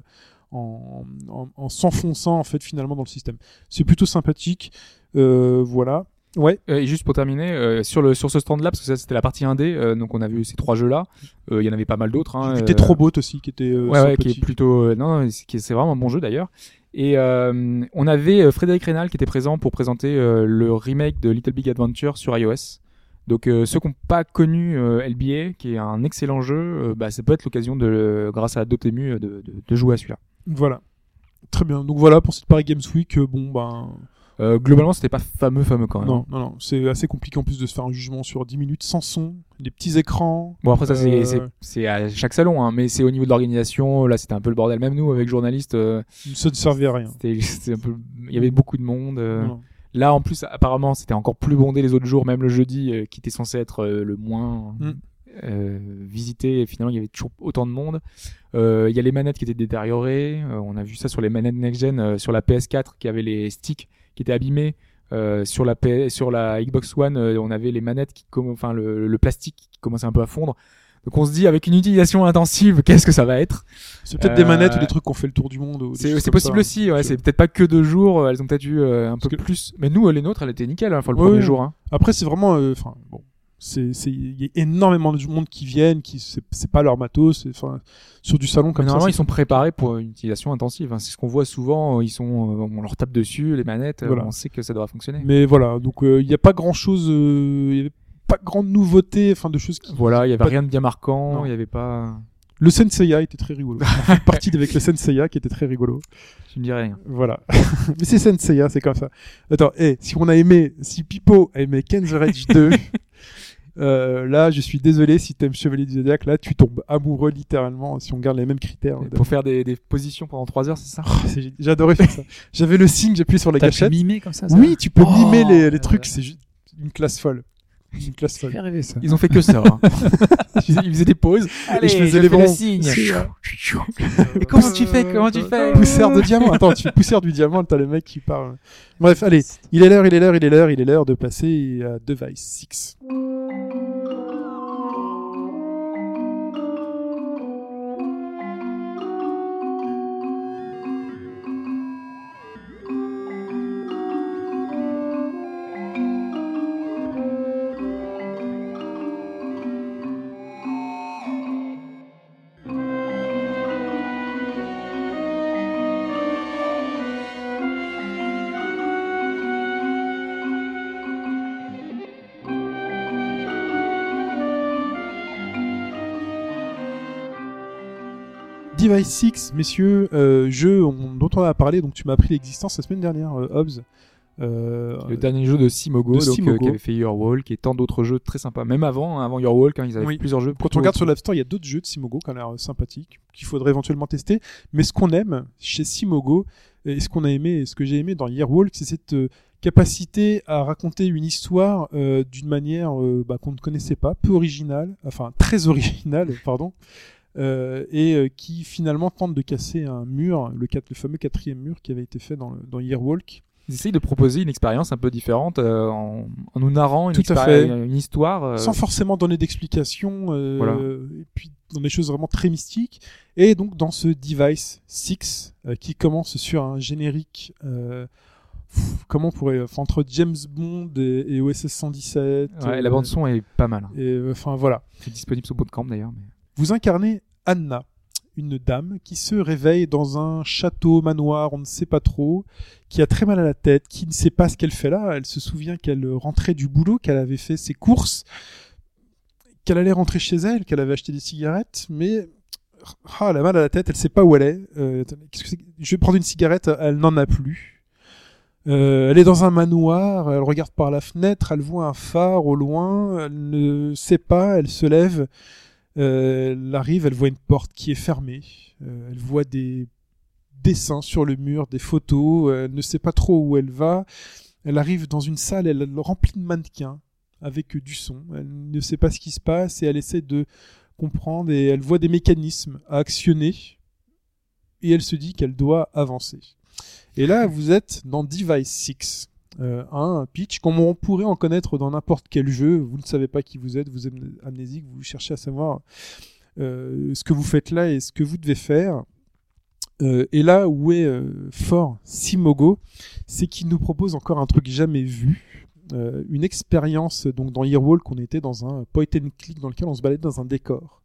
en, en, en s'enfonçant en fait finalement dans le système c'est plutôt sympathique euh, voilà ouais Euh, Et juste pour terminer, euh, sur le sur ce stand là, parce que ça c'était la partie 1D, euh, donc on a vu ces trois jeux là. Il y en avait pas mal d'autres. Hein, J'ai vu euh, Trop Bot aussi qui était euh, ouais, ouais, qui sympathique. est plutôt euh, non, c'est vraiment un bon jeu d'ailleurs. Et euh, on avait euh, Frédéric Rénal qui était présent pour présenter euh, le remake de Little Big Adventure sur iOS. Donc euh, ceux qui n'ont pas connu euh, LBA, qui est un excellent jeu, euh, bah, ça peut être l'occasion de, grâce à Dotemu, de, de, de jouer à celui-là. Voilà très bien donc voilà pour cette Paris Games Week euh, bon ben Euh, globalement, c'était pas fameux, fameux quand même. non non non c'est assez compliqué en plus de se faire un jugement sur 10 minutes sans son des petits écrans Bon après ça c'est Euh, c'est- à chaque salon, hein, mais c'est au niveau de l'organisation. Là c'était un peu le bordel. Même nous avec journalistes, euh, ça ne servait à rien un peu, il y avait beaucoup de monde. euh. Là en plus apparemment c'était encore plus bondé les autres jours, même le jeudi qui était censé être le moins Mm. Euh, visité. Et finalement il y avait toujours autant de monde. Euh, Il y a les manettes qui étaient détériorées. Euh, on a vu ça sur les manettes next gen, sur la PS4 qui avait les sticks qui étaient abîmés. Sur la P- sur la Xbox One, on avait les manettes qui comm- enfin le, le plastique qui commençait un peu à fondre. Donc on se dit avec une utilisation intensive, qu'est-ce que ça va être? C'est peut-être des manettes ou des trucs qu'on fait le tour du monde C'est possible ça. aussi. Ouais, c'est peut-être pas que deux jours. Elles ont peut-être eu un Parce peu que- plus. Mais nous, les nôtres, elles étaient nickel. Hein, enfin, le Ouais, premier ouais. jour. Hein. Après, c'est vraiment, enfin, bon, c'est, c'est, il y a énormément de monde qui viennent, qui, c'est, c'est pas leur matos, c'est, enfin, sur du salon Mais comme ça. normalement, ils sont préparés pour une utilisation intensive. hein. C'est ce qu'on voit souvent. euh, Ils sont, euh, on leur tape dessus les manettes. euh, Voilà. On sait que ça devra fonctionner. Mais voilà, donc, euh, il n'y a pas grand chose, il y avait pas grande nouveauté, enfin, de choses qui, Voilà, il y avait Pas- rien de bien marquant. Il y avait pas. le Senseiya était très rigolo. On fait partie avec le Senseiya qui était très rigolo. Tu me dirais rien. Voilà. Mais c'est Senseiya, c'est comme ça. Attends, eh, si on a aimé, si Pipo a aimé Ken's Rage 2, euh, là, je suis désolé, si t'aimes Chevalier du Zodiac, là, tu tombes amoureux littéralement, si on garde les mêmes critères. Pour faire des, des positions pendant 3 heures, c'est ça Oh, c'est- J'adorais faire ça. J'avais le signe, j'appuie sur la gâchette. mimer comme ça, ça Oui, tu peux Oh, mimer les, les trucs, c'est juste une classe folle. Une classe folle. fait rêver ça. Ils ont fait que ça. hein. ils faisaient des pauses. Et je faisais les bons. le comment tu fais Comment tu fais Poussière de diamant. Attends, tu fais poussière du diamant, t'as le mec qui parle. Bref, allez, il est l'heure, il est l'heure, il est l'heure, il est l'heure de passer à Device 6. Device 6, messieurs, euh, jeu on- dont on a parlé, donc tu m'as appris l'existence la semaine dernière, euh, Hobbs. Euh, Le dernier jeu de Simogo, De donc, euh, Simogo. qui avait fait Your Walk et tant d'autres jeux très sympas. Même avant, hein, avant Your Walk, hein, ils avaient Oui. plusieurs jeux. Quand on regarde sur l'App Store, il y a d'autres jeux de Simogo qui ont l'air sympathiques, qu'il faudrait éventuellement tester. Mais ce qu'on aime chez Simogo, et ce qu'on a aimé, et ce que j'ai aimé dans Yearwalk, c'est cette euh, capacité à raconter une histoire d'une manière bah, qu'on ne connaissait pas, peu originale, enfin très originale, pardon, euh, et euh, qui finalement tente de casser un mur, le, fameux quatrième mur qui avait été fait dans, le, dans Yearwalk. Ils essayent de proposer une expérience un peu différente euh, en, en nous narrant une, Tout à expéri- fait. une histoire. euh, sans forcément donner d'explications, Voilà. et puis dans des choses vraiment très mystiques. Et donc dans ce Device 6, euh, qui commence sur un générique, comment on pourrait, enfin, entre James Bond et, et OSS 117. ouais, la euh, bande son est pas mal. et, euh, Enfin voilà. C'est disponible sur Bootcamp d'ailleurs. Mais... Vous incarnez Anna. une dame qui se réveille dans un château, manoir, on ne sait pas trop, qui a très mal à la tête, qui ne sait pas ce qu'elle fait là. Elle se souvient qu'elle rentrait du boulot, qu'elle avait fait ses courses, qu'elle allait rentrer chez elle, qu'elle avait acheté des cigarettes, mais ah, elle a mal à la tête, elle sait pas où elle est. Euh, je vais prendre une cigarette, elle n'en a plus. Euh, elle est dans un manoir, elle regarde par la fenêtre, elle voit un phare au loin, elle ne sait pas, elle se lève, elle arrive, elle voit une porte qui est fermée, euh, elle voit des dessins sur le mur, des photos, elle ne sait pas trop où elle va. Elle arrive dans une salle, elle est remplie de mannequins avec du son. Elle ne sait pas ce qui se passe et elle essaie de comprendre et elle voit des mécanismes à actionner et elle se dit qu'elle doit avancer. Et là, vous êtes dans Device 6. Euh, un pitch, comme on pourrait en connaître dans n'importe quel jeu, vous ne savez pas qui vous êtes, vous êtes amnésique, vous cherchez à savoir euh, ce que vous faites là et ce que vous devez faire. Euh, et là où est fort Simogo, c'est qu'il nous propose encore un truc jamais vu, une expérience donc dans Earwalk, on était dans un point and click dans lequel on se baladait dans un décor.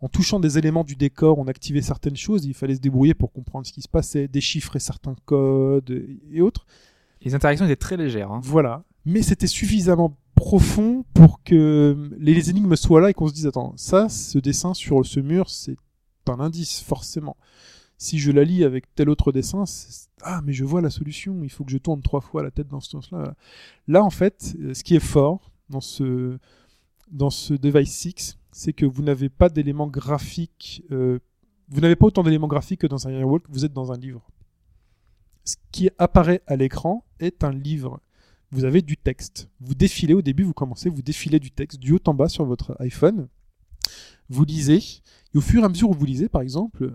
En touchant des éléments du décor, on activait certaines choses, il fallait se débrouiller pour comprendre ce qui se passait, déchiffrer certains codes et autres. Les interactions étaient très légères. Hein. Voilà. Mais c'était suffisamment profond pour que les, les énigmes soient là et qu'on se dise attends, ça, ce dessin sur ce mur, c'est un indice, forcément. Si je la lis avec tel autre dessin, ah, mais je vois la solution, il faut que je tourne trois fois la tête dans ce sens-là. Là, en fait, euh, ce qui est fort dans ce, dans ce Device 6, c'est que vous n'avez pas d'éléments graphiques, euh, vous n'avez pas autant d'éléments graphiques que dans un Airwalk, vous êtes dans un livre. Ce qui apparaît à l'écran est un livre vous avez du texte. Vous défilez au début, vous commencez, vous défilez du texte du haut en bas sur votre iPhone. Vous lisez, et au fur et à mesure où vous lisez, par exemple,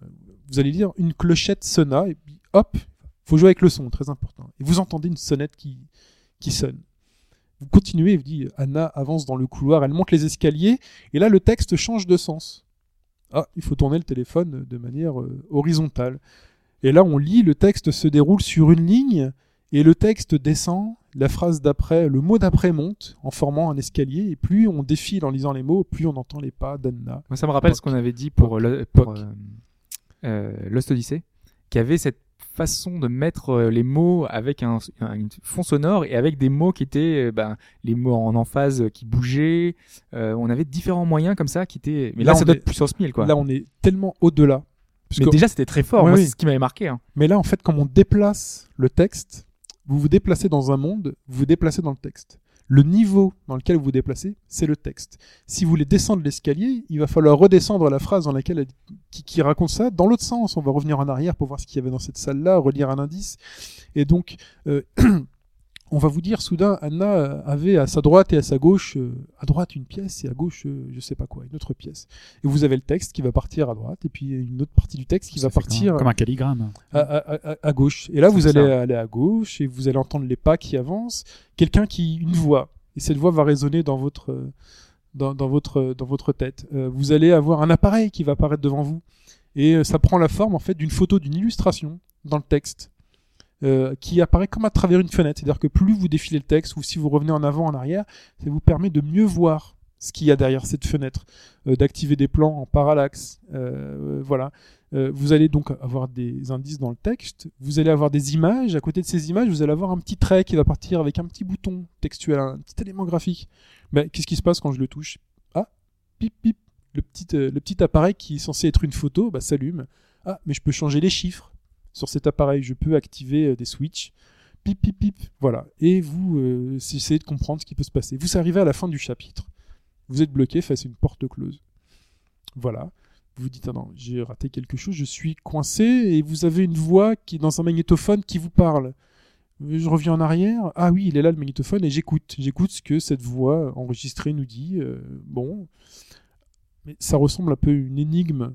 vous allez lire une clochette sonna, et puis hop, faut jouer avec le son, très important. Et vous entendez une sonnette qui, qui sonne. Vous continuez, vous dites, Anna avance dans le couloir, elle monte les escaliers, et là le texte change de sens. Ah, il faut tourner le téléphone de manière euh, horizontale. Et là on lit, le texte se déroule sur une ligne, et le texte descend, la phrase d'après, le mot d'après monte en formant un escalier, et plus on défile en lisant les mots, plus on entend les pas d'Anna. Moi, ça me rappelle Poc. ce qu'on avait dit pour, le- pour euh, euh, Lost Odyssey, qui avait cette façon de mettre euh, les mots avec un, fond sonore et avec des mots qui étaient ben, les mots en emphase qui bougeaient. Euh, on avait différents moyens comme ça qui étaient. Mais là, Là, ça on doit est- être puissance 1000 quoi. Là, on est tellement au-delà. Mais déjà, c'était très fort. Ouais, Moi, oui. c'est ce qui m'avait marqué. Hein. Mais là, en fait, comme on déplace le texte, vous vous déplacez dans un monde, vous vous déplacez dans le texte. Le niveau dans lequel vous vous déplacez, c'est le texte. Si vous voulez descendre l'escalier, il va falloir redescendre la phrase dans laquelle elle- qui, qui raconte ça dans l'autre sens. On va revenir en arrière pour voir ce qu'il y avait dans cette salle-là, relire un indice. Et donc, euh, on va vous dire soudain, Anna euh, avait à sa droite et à sa gauche, euh, à droite une pièce et à gauche, euh, je sais pas quoi, une autre pièce. Et vous avez le texte qui va partir à droite et puis une autre partie du texte qui Ça va partir comme un calligramme. à, à- à- à gauche. Et là, vous allez aller à gauche et vous allez entendre les pas qui avancent. Quelqu'un qui, une voix. Et cette voix va résonner dans votre, euh, dans, dans votre, dans votre tête. Euh, vous allez avoir un appareil qui va apparaître devant vous. Et euh, ça prend la forme, en fait, d'une photo, d'une illustration dans le texte. Euh, qui apparaît comme à travers une fenêtre. C'est-à-dire que plus vous défilez le texte, ou si vous revenez en avant, en arrière, ça vous permet de mieux voir ce qu'il y a derrière cette fenêtre, euh, d'activer des plans en parallaxe. Euh, voilà. Vous allez donc avoir des indices dans le texte, vous allez avoir des images, à côté de ces images, vous allez avoir un petit trait qui va partir avec un petit bouton textuel, un petit élément graphique. Mais qu'est-ce qui se passe quand je le touche? Ah, pip pip, le petit, le petit appareil qui est censé être une photo bah, s'allume. Ah, mais je peux changer les chiffres sur cet appareil, je peux activer euh, des switches. Pip pip pip, voilà. Et vous euh, essayez de comprendre ce qui peut se passer. Vous arrivez à la fin du chapitre, vous êtes bloqué face à une porte close. Voilà vous vous dites ah non j'ai raté quelque chose je suis coincé et vous avez une voix qui dans un magnétophone qui vous parle je reviens en arrière ah oui il est là le magnétophone et j'écoute j'écoute ce que cette voix enregistrée nous dit Euh, bon mais ça ressemble un peu à une énigme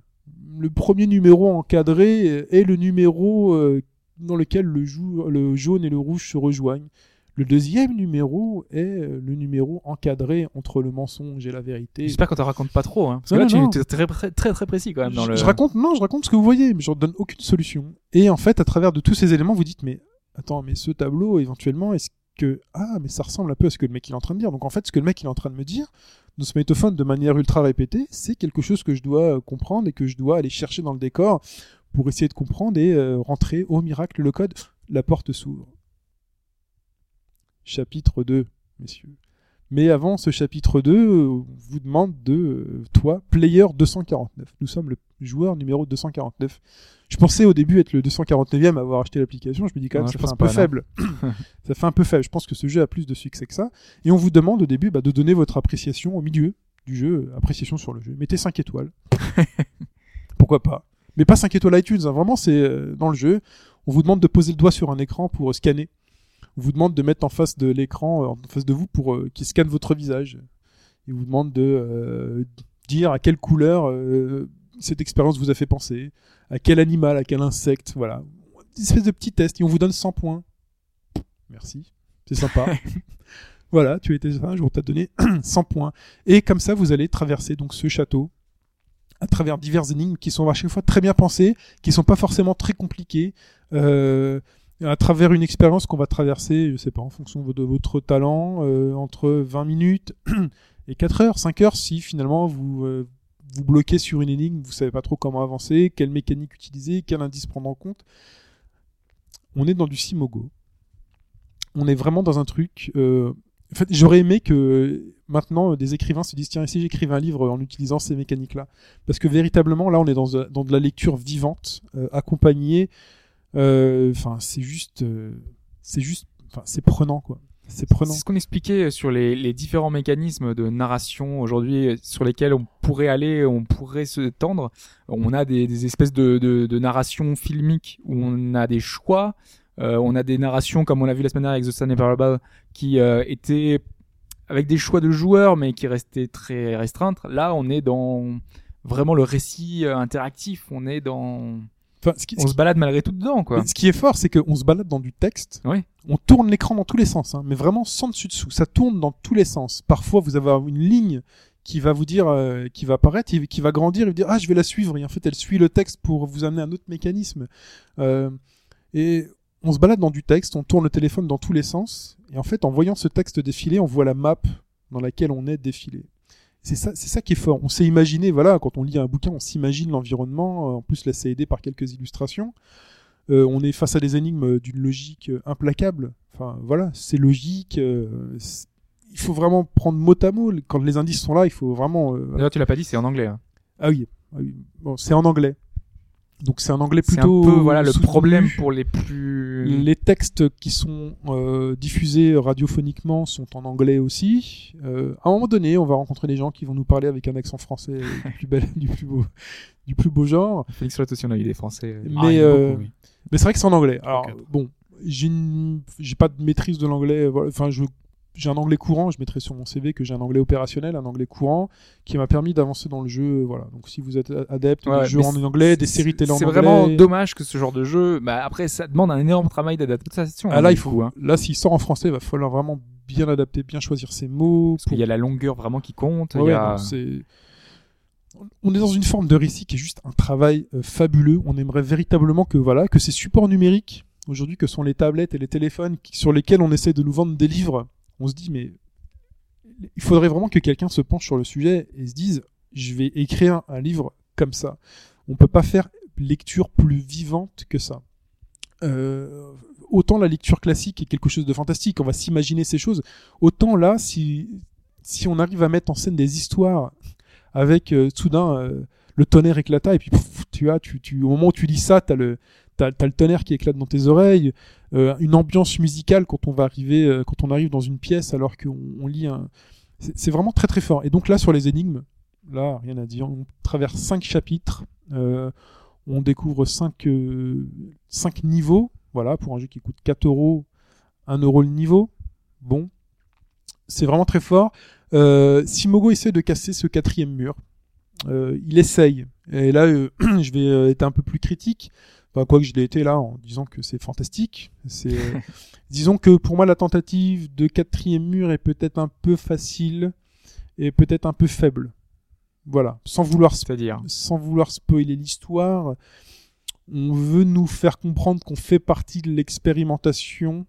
le premier numéro encadré est le numéro euh, dans lequel le, jaune et le rouge se rejoignent le deuxième numéro est euh, le numéro encadré entre le mensonge et la vérité J'espère qu'on te raconte pas trop. Hein, parce que là, non, tu es très, très, très, très précis quand même dans je, le. je raconte, non, je raconte ce que vous voyez, mais je ne donne aucune solution. Et en fait, à travers de tous ces éléments, vous dites, mais attends, mais ce tableau, éventuellement, est-ce que ah, mais ça ressemble un peu à ce que le mec il est en train de dire. Donc en fait, ce que le mec il est en train de me dire, nos smartphones de manière ultra répétée, c'est quelque chose que je dois euh, comprendre et que je dois aller chercher dans le décor pour essayer de comprendre et euh, rentrer au miracle le code. La porte s'ouvre. Chapitre 2, messieurs. Mais avant ce chapitre 2, euh, on vous demande de euh, toi, player 249. Nous sommes le joueur numéro 249. Je pensais au début être le 249e à avoir acheté l'application. Je me dis quand même, Non, ça fait un peu pas, faible. ça fait un peu faible. Je pense que ce jeu a plus de succès que ça. Et on vous demande au début bah, de donner votre appréciation au milieu du jeu, appréciation sur le jeu. Mettez 5 étoiles. Pourquoi pas? Mais pas 5 étoiles iTunes, hein. vraiment c'est euh, dans le jeu. On vous demande de poser le doigt sur un écran pour euh, scanner. Vous demande de mettre en face de l'écran, euh, en face de vous, pour euh, qu'il scanne votre visage. Il vous demande de euh, dire à quelle couleur cette expérience vous a fait penser, à quel animal, à quel insecte, voilà. Une espèce de petit test, et on vous donne 100 points. Merci, c'est sympa. voilà, tu as été on t'a donné 100 points. Et comme ça, vous allez traverser donc ce château à travers divers énigmes qui sont à chaque fois très bien pensées, qui sont pas forcément très compliquées, euh, à travers une expérience qu'on va traverser, je sais pas, en fonction de votre talent, euh, entre 20 minutes et 4 heures, 5 heures, si finalement vous euh, vous bloquez sur une énigme, vous savez pas trop comment avancer, quelle mécanique utiliser, quel indice prendre en compte. On est dans du Simogo. On est vraiment dans un truc. euh, En fait, j'aurais aimé que maintenant des écrivains se disent tiens, si j'écrivais un livre en utilisant ces mécaniques-là? Parce que véritablement, là, on est dans, dans de la lecture vivante, accompagnée. Euh, Enfin, c'est juste, euh, c'est juste, enfin, c'est prenant quoi. C'est prenant. C'est ce qu'on expliquait sur les, les différents mécanismes de narration aujourd'hui sur lesquels on pourrait aller, on pourrait se tendre. On a des, des espèces de, de, de narration filmique où on a des choix. Euh, on a des narrations comme on l'a vu la semaine dernière avec The Stanley Parable qui euh, étaient avec des choix de joueurs mais qui restaient très restreintes. Là, on est dans vraiment le récit euh, interactif. On est dans, Enfin, ce qui, ce on se balade malgré tout dedans quoi. Ce qui est fort, c'est qu'on se balade dans du texte. Oui. On tourne l'écran dans tous les sens, hein, mais vraiment sans dessus dessous. Ça tourne dans tous les sens. Parfois, vous avez une ligne qui va vous dire, euh, qui va apparaître, qui va grandir et vous dire ah je vais la suivre. Et en fait, elle suit le texte pour vous amener à un autre mécanisme. Euh, et on se balade dans du texte, on tourne le téléphone dans tous les sens. Et en fait, en voyant ce texte défiler, on voit la map dans laquelle on est défilé. C'est ça, c'est ça qui est fort. On s'est imaginé, voilà, quand on lit un bouquin, on s'imagine l'environnement. En plus, là, c'est aidé par quelques illustrations. Euh, on est face à des énigmes d'une logique euh, implacable. Enfin, voilà, c'est logique. euh, c'est- il faut vraiment prendre mot à mot. Quand les indices sont là, il faut vraiment. euh. D'ailleurs, tu l'as pas dit, c'est en anglais. hein. Ah oui, ah oui. Bon, c'est en anglais. Donc c'est un anglais C'est un plutôt. peu voilà le soutenu. problème pour les plus Les textes qui sont euh, diffusés radiophoniquement sont en anglais aussi. Euh, à un moment donné, on va rencontrer des gens qui vont nous parler avec un accent français du plus bel, du plus beau, du plus beau genre. Félix Roth aussi, on a eu des Français. Mais, Ah, euh, beaucoup, oui. mais c'est vrai que c'est en anglais. Alors bon, j'ai une- pas de maîtrise de l'anglais. Enfin, je j'ai un anglais courant. Je mettrai sur mon CV que j'ai un anglais opérationnel, un anglais courant, qui m'a permis d'avancer dans le jeu. Voilà. Donc si vous êtes adepte Ouais, des jeux en anglais, des séries télé en C'est vraiment dommage que ce genre de jeu. Bah après, ça demande un énorme travail d'adaptation. Ah là, hein, il faut. coup, hein. Là, s'il sort en français, il va falloir vraiment bien adapter, bien choisir ses mots. Parce qu'il y a la longueur vraiment qui compte. il Ouais, y a... non, c'est- On est dans une forme de récit qui est juste un travail euh, fabuleux. On aimerait véritablement que voilà que ces supports numériques aujourd'hui que sont les tablettes et les téléphones qui- sur lesquels on essaie de nous vendre des livres, on se dit mais il faudrait vraiment que quelqu'un se penche sur le sujet et se dise je vais écrire un livre comme ça. On peut pas faire lecture plus vivante que ça. Euh, autant la lecture classique est quelque chose de fantastique, on va s'imaginer ces choses. Autant là, si si on arrive à mettre en scène des histoires avec euh, soudain euh, le tonnerre éclata et puis tu as tu, tu au moment où tu lis ça le t'as, t'as le tonnerre qui éclate dans tes oreilles euh, une ambiance musicale quand on va arriver euh, quand on arrive dans une pièce alors qu'on on lit un c'est, vraiment très très fort et donc là sur les énigmes là rien à dire on traverse cinq chapitres euh, on découvre cinq cinq niveaux voilà pour un jeu qui coûte 4 euros 1 euro le niveau bon c'est vraiment très fort Simogo essaie de casser ce quatrième mur. Il essaye. Et là, je vais être un peu plus critique. Enfin, quoi que je l'ai été là en disant que c'est fantastique. C'est, euh, disons que pour moi, la tentative de quatrième mur est peut-être un peu facile et peut-être un peu faible. Voilà. Sans vouloir, C'est-à-dire? sans vouloir spoiler l'histoire, on veut nous faire comprendre qu'on fait partie de l'expérimentation,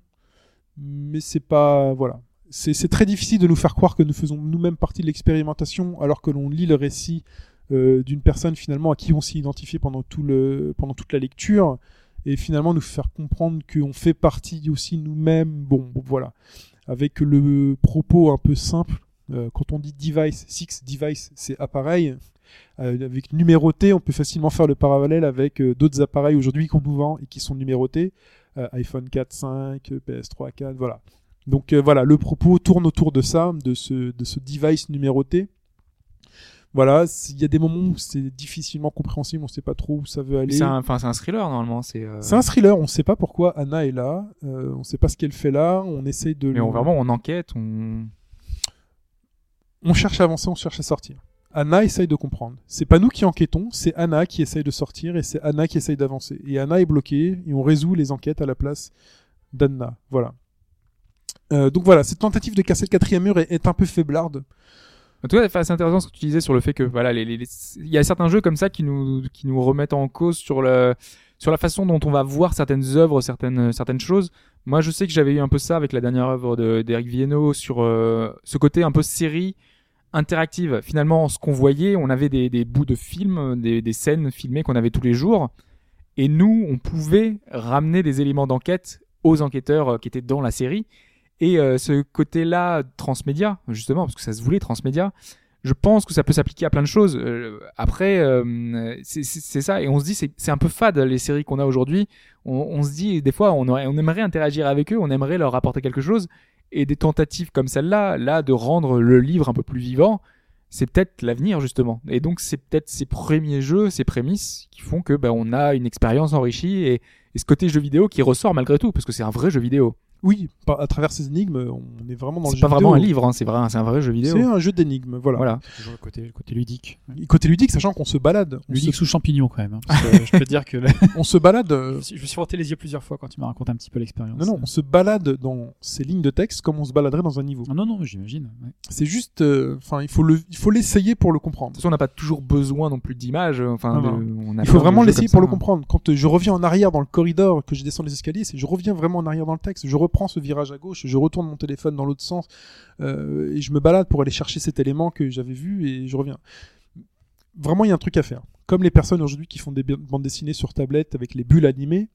mais c'est pas, voilà c'est c'est très difficile de nous faire croire que nous faisons nous-mêmes partie de l'expérimentation alors que l'on lit le récit euh, d'une personne finalement à qui on s'est identifié pendant tout le pendant toute la lecture et finalement nous faire comprendre qu'on fait partie aussi nous-mêmes. Bon, voilà. Avec le propos un peu simple euh, quand on dit device six device c'est appareil. Euh, avec numéroté on peut facilement faire le parallèle avec d'autres appareils aujourd'hui qu'on nous vend et qui sont numérotés. iPhone 4 5 PS3 4 voilà. Donc voilà le propos tourne autour de ça de ce de ce device numéroté voilà, il y a des moments où c'est difficilement compréhensible, on sait pas trop où ça veut aller. C'est un, enfin, c'est un thriller normalement. C'est. euh, C'est un thriller, on sait pas pourquoi Anna est là, euh, on sait pas ce qu'elle fait là, on essaye de... Mais on, vraiment, on enquête, on. on cherche à avancer, on cherche à sortir. Anna essaye de comprendre. C'est pas nous qui enquêtons, c'est Anna qui essaye de sortir et c'est Anna qui essaye d'avancer. Et Anna est bloquée et on résout les enquêtes à la place d'Anna. Voilà. Euh, donc voilà, cette tentative de casser le quatrième mur est, est un peu faiblarde. En tout cas, c'est intéressant ce que tu disais sur le fait que voilà, il y a certains jeux comme ça qui nous qui nous remettent en cause sur le sur la façon dont on va voir certaines œuvres, certaines certaines choses. Moi, je sais que j'avais eu un peu ça avec la dernière œuvre de d'Eric Viennot sur euh, ce côté un peu série interactive. Finalement, ce qu'on voyait, on avait des, bouts de films, des, des scènes filmées qu'on avait tous les jours, et nous, on pouvait ramener des éléments d'enquête aux enquêteurs euh, qui étaient dans la série. Et euh, ce côté-là transmédia, justement, parce que ça se voulait transmédia, je pense que ça peut s'appliquer à plein de choses. Euh, après, euh, c'est ça, et on se dit c'est un peu fade les séries qu'on a aujourd'hui. On, on se dit des fois on, aurait, on aimerait interagir avec eux, on aimerait leur apporter quelque chose, et des tentatives comme celle-là, là, de rendre le livre un peu plus vivant, c'est peut-être l'avenir justement. Et donc c'est peut-être ces premiers jeux, ces prémices qui font que ben, on a une expérience enrichie et, et ce côté jeu vidéo qui ressort malgré tout, parce que c'est un vrai jeu vidéo. Oui, à travers ces énigmes, on est vraiment dans le C'est jeu pas vraiment un livre, hein, c'est vrai, c'est un vrai jeu vidéo. C'est un jeu d'énigmes, voilà. Voilà. Toujours le côté, le côté ludique. Côté ludique, sachant qu'on se balade. On, Ludique se, sous champignon quand même. hein, parce que je peux te dire que là, on se balade. euh, je me suis- je me suis frotté les yeux plusieurs fois quand tu m'as raconté un petit peu l'expérience. Non, non, on se balade dans ces lignes de texte comme on se baladerait dans un niveau. Ah non, non, j'imagine. ouais. C'est juste, euh, enfin, il faut le, il faut l'essayer pour le De comprendre. toute façon, on n'a pas toujours besoin non plus d'images. Enfin, de- on a Il faut de vraiment l'essayer pour le comprendre. Quand euh, je reviens en arrière dans le corridor, que je descends les escaliers, c'est je reviens vraiment en arrière dans le texte. Je reprends ce virage à gauche, je retourne mon téléphone dans l'autre sens euh, et je me balade pour aller chercher cet élément que j'avais vu et je reviens. Vraiment, il y a un truc à faire. Comme les personnes aujourd'hui qui font des bandes dessinées sur tablette avec les bulles animées,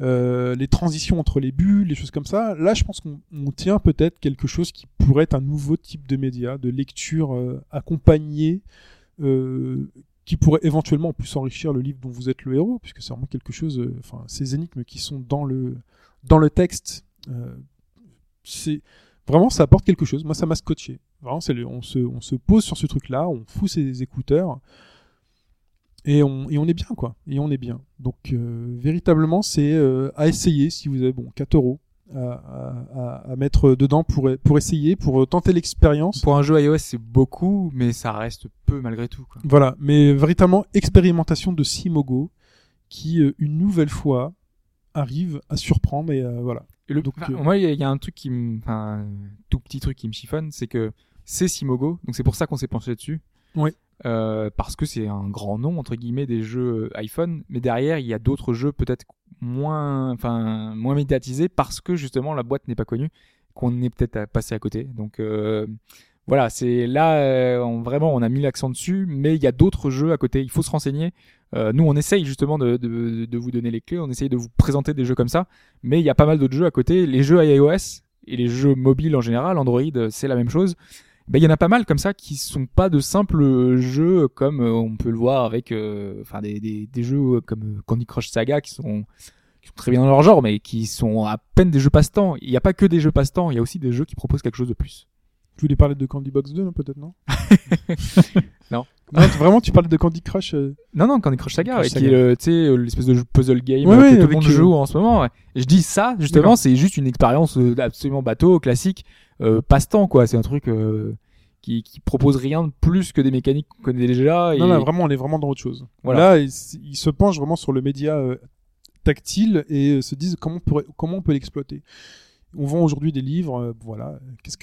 euh, les transitions entre les bulles, les choses comme ça. Là, je pense qu'on on tient peut-être quelque chose qui pourrait être un nouveau type de média, de lecture euh, accompagnée, qui pourrait éventuellement en plus enrichir le livre dont vous êtes le héros, puisque c'est vraiment quelque chose. Enfin, ces énigmes qui sont dans le dans le texte, c'est vraiment ça apporte quelque chose. Moi, ça m'a scotché. Vraiment, le- on se on se pose sur ce truc-là, on fout ses écouteurs. Et on, et on est bien, quoi. Et on est bien. Donc, euh, véritablement, c'est euh, à essayer si vous avez, bon, 4 euros à, à, à- à mettre dedans pour, pour essayer, pour tenter l'expérience. Pour un jeu iOS, c'est beaucoup, mais ça reste peu malgré tout. Quoi. Voilà. Mais véritablement, expérimentation de Simogo qui, euh, une nouvelle fois, arrive à surprendre et euh, voilà. Le, Donc, euh, moi, il y, a- il y a un truc qui me, enfin, un tout petit truc qui me chiffonne, c'est que c'est Simogo, donc c'est pour ça qu'on s'est penché dessus. Oui. Euh, parce que c'est un grand nom entre guillemets des jeux euh, iPhone, mais derrière il y a d'autres jeux peut-être moins, enfin moins médiatisés parce que justement la boîte n'est pas connue, qu'on est peut-être passé à côté. Donc euh, voilà, c'est là on- vraiment on a mis l'accent dessus, mais il y a d'autres jeux à côté. Il faut se renseigner. Euh, nous on essaye justement de, de, de vous donner les clés, on essaye de vous présenter des jeux comme ça, mais il y a pas mal d'autres jeux à côté. Les jeux iOS et les jeux mobiles en général, Android, euh, c'est la même chose. Ben, il y en a pas mal comme ça qui sont pas de simples jeux comme euh, on peut le voir avec euh, enfin des, des, des jeux comme Candy Crush Saga qui sont qui sont très bien dans leur genre mais qui sont à peine des jeux passe-temps. Il n'y a pas que des jeux passe-temps, il y a aussi des jeux qui proposent quelque chose de plus. Tu voulais parler de Candy Box 2, non, peut-être, non? Non. Non, vraiment, tu parlais de Candy Crush euh, Non non, Candy Crush Saga, Crush ouais, qui Saga. est le- tu sais euh, l'espèce de puzzle game Ouais, euh, ouais, que tout le monde joue en ce moment. ouais. Je dis ça justement, c'est juste une expérience absolument bateau, classique, euh, passe-temps quoi. C'est un truc qui, qui propose rien de plus que des mécaniques qu'on connaît déjà. Et... Non, non, vraiment, on est vraiment dans autre chose. Voilà. Là, ils, se penchent vraiment sur le média tactile et se disent comment on, comment on peut l'exploiter. On vend aujourd'hui des livres, euh, voilà.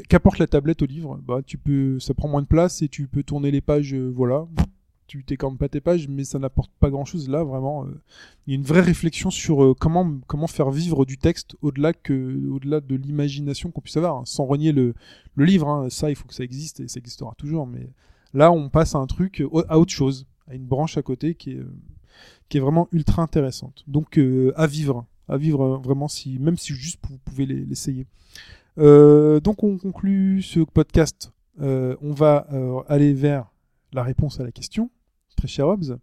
Qu'apporte la tablette au livre? Bah, tu peux, ça prend moins de place et tu peux tourner les pages, euh, voilà. tu t'écornes pas tes pages, mais ça n'apporte pas grand-chose. Là, vraiment, euh, il y a une vraie réflexion sur comment comment faire vivre du texte au-delà que au-delà de l'imagination qu'on puisse avoir, hein, sans renier le, le livre. hein. Ça, il faut que ça existe et ça existera toujours. Mais là, on passe à un truc à autre chose, à une branche à côté qui est qui est vraiment ultra intéressante. Donc à vivre, à vivre euh, vraiment si même si juste vous pouvez les- l'essayer. Euh, donc on conclut ce podcast. Euh, on va euh, aller vers la réponse à la question, très cher Hobbs,